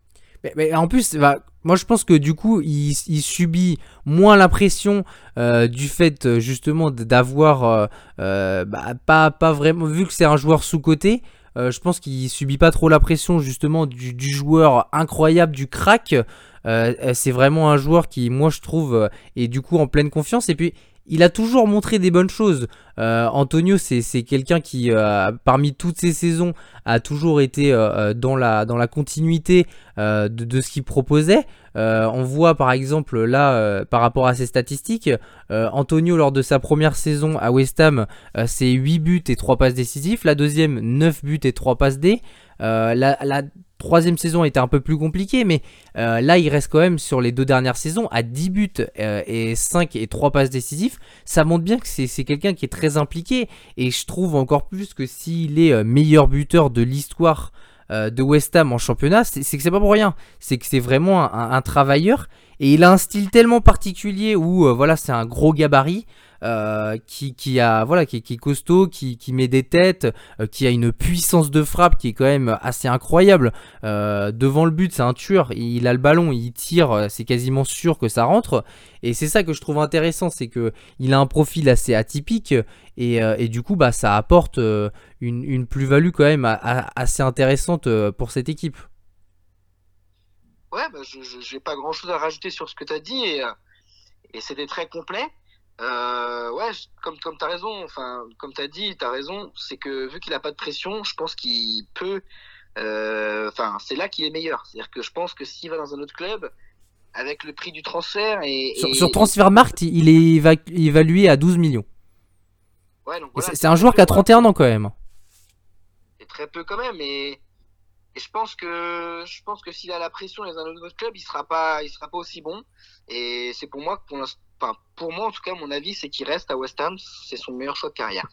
En plus, bah, moi je pense que du coup, il, subit moins la pression euh, du fait euh, justement d'avoir euh, bah, pas, vraiment, vu que c'est un joueur sous-côté, je pense qu'il subit pas trop la pression justement du, du joueur incroyable, du crack. c'est vraiment un joueur qui, moi je trouve, est du coup en pleine confiance. Et puis, il a toujours montré des bonnes choses. Euh, Antonio, c'est quelqu'un qui, euh, parmi toutes ses saisons, a toujours été euh, dans, la, dans la continuité de, ce qu'il proposait. on voit par exemple là, par rapport à ses statistiques, Antonio, lors de sa première saison à West Ham, c'est 8 buts et 3 passes décisifs. La deuxième, 9 buts et 3 passes D. troisième saison était un peu plus compliquée, mais euh, là il reste quand même sur les deux dernières saisons à 10 buts euh, et 5 et 3 passes décisifs. Ça montre bien que c'est quelqu'un qui est très impliqué et je trouve encore plus que s'il est euh, meilleur buteur de l'histoire de West Ham en championnat, c'est que c'est pas pour rien. C'est que c'est vraiment un, travailleur et il a un style tellement particulier où voilà c'est un gros gabarit. Euh, qui, qui, a voilà qui, qui est costaud, qui, qui, met des têtes, euh, qui a une puissance de frappe qui est quand même assez incroyable. Euh, devant le but, c'est un tueur. Il a le ballon, il tire, c'est quasiment sûr que ça rentre. Et c'est ça que je trouve intéressant, c'est que il a un profil assez atypique et, et du coup bah ça apporte une, une plus-value quand même assez intéressante pour cette équipe. Ouais, bah, je n'ai pas grand chose à rajouter sur ce que tu as dit et, et c'était très complet. Euh, ouais, comme, comme tu as raison, enfin, comme tu as dit, tu as raison, c'est que vu qu'il n'a pas de pression, je pense qu'il peut. Euh, enfin, c'est là qu'il est meilleur. C'est-à-dire que je pense que s'il va dans un autre club, avec le prix du transfert et. Sur, sur Transfermarkt, il est évalué à 12 millions. Ouais, donc c'est un joueur qui a 31 ans quand même. C'est très peu quand même, et, et je pense que je pense que s'il a la pression dans un autre club, il sera pas, il sera pas aussi bon. Et c'est pour moi que pour l'instant pour moi, en tout cas, mon avis, c'est qu'il reste à West Ham. C'est son meilleur choix de carrière.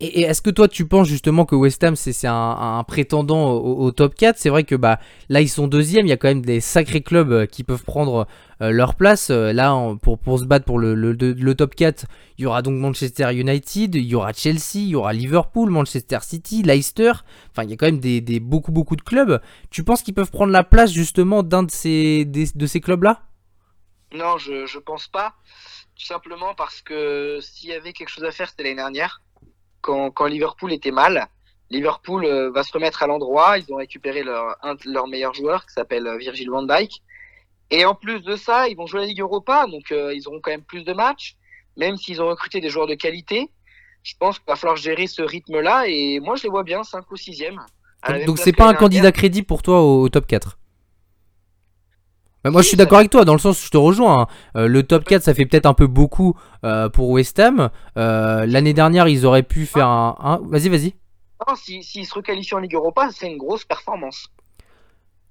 Et, est-ce que toi tu penses justement que West Ham c'est un, prétendant au, top 4 C'est vrai que bah là ils sont deuxième, il y a quand même des sacrés clubs euh, qui peuvent prendre euh, leur place. Euh, là pour, se battre pour le, top 4, il y aura donc Manchester United, il y aura Chelsea, il y aura Liverpool, Manchester City, Leicester. Enfin il y a quand même des, des beaucoup beaucoup de clubs. Tu penses qu'ils peuvent prendre la place justement d'un de ces, de ces clubs là non, je ne pense pas. Tout simplement parce que s'il y avait quelque chose à faire, c'était l'année dernière. Quand, quand, Liverpool était mal, Liverpool euh, va se remettre à l'endroit. Ils ont récupéré leur, un de leurs meilleurs joueurs qui s'appelle euh, Virgil van Dijk. Et en plus de ça, ils vont jouer la Ligue Europa, donc euh, ils auront quand même plus de matchs, même s'ils ont recruté des joueurs de qualité. Je pense qu'il va falloir gérer ce rythme-là, et moi je les vois bien 5 ou 6e. Donc c'est pas un candidat crédible pour toi au top 4 moi je suis d'accord avec toi dans le sens où je te rejoins. Hein. Euh, le top 4 ça fait peut-être un peu beaucoup euh, pour West Ham. Euh, l'année dernière ils auraient pu faire un. Vas-y, vas-y. S'ils si, se requalifient en Ligue Europa, c'est une grosse performance.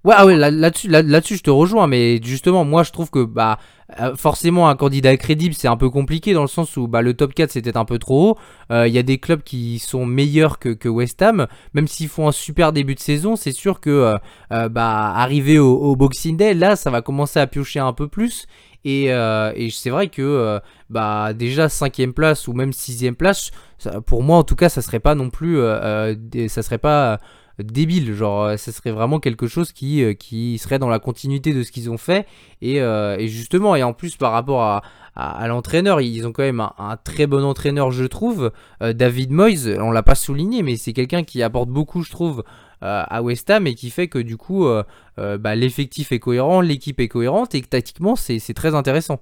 Ouais, ah ouais là-dessus, là, dessus je te rejoins, mais justement, moi, je trouve que bah euh, forcément un candidat crédible, c'est un peu compliqué dans le sens où bah, le top 4 c'était un peu trop haut. Euh, il y a des clubs qui sont meilleurs que, West Ham, même s'ils font un super début de saison, c'est sûr que euh, bah arrivé au, Boxing Day, là, ça va commencer à piocher un peu plus. Et, euh, c'est vrai que euh, bah déjà cinquième place ou même sixième place, ça- pour moi en tout cas, ça serait pas non plus, euh, euh, ça serait pas débile. Genre, euh, ça serait vraiment quelque chose qui, euh, qui serait dans la continuité de ce qu'ils ont fait. Et, euh, et justement, et en plus par rapport à, à, l'entraîneur, ils ont quand même un, très bon entraîneur, je trouve. Euh, David Moyes, on l'a pas souligné, mais c'est quelqu'un qui apporte beaucoup, je trouve, euh, à West Ham et qui fait que du coup, euh, euh, bah, l'effectif est cohérent, l'équipe est cohérente et que tactiquement, c'est très intéressant.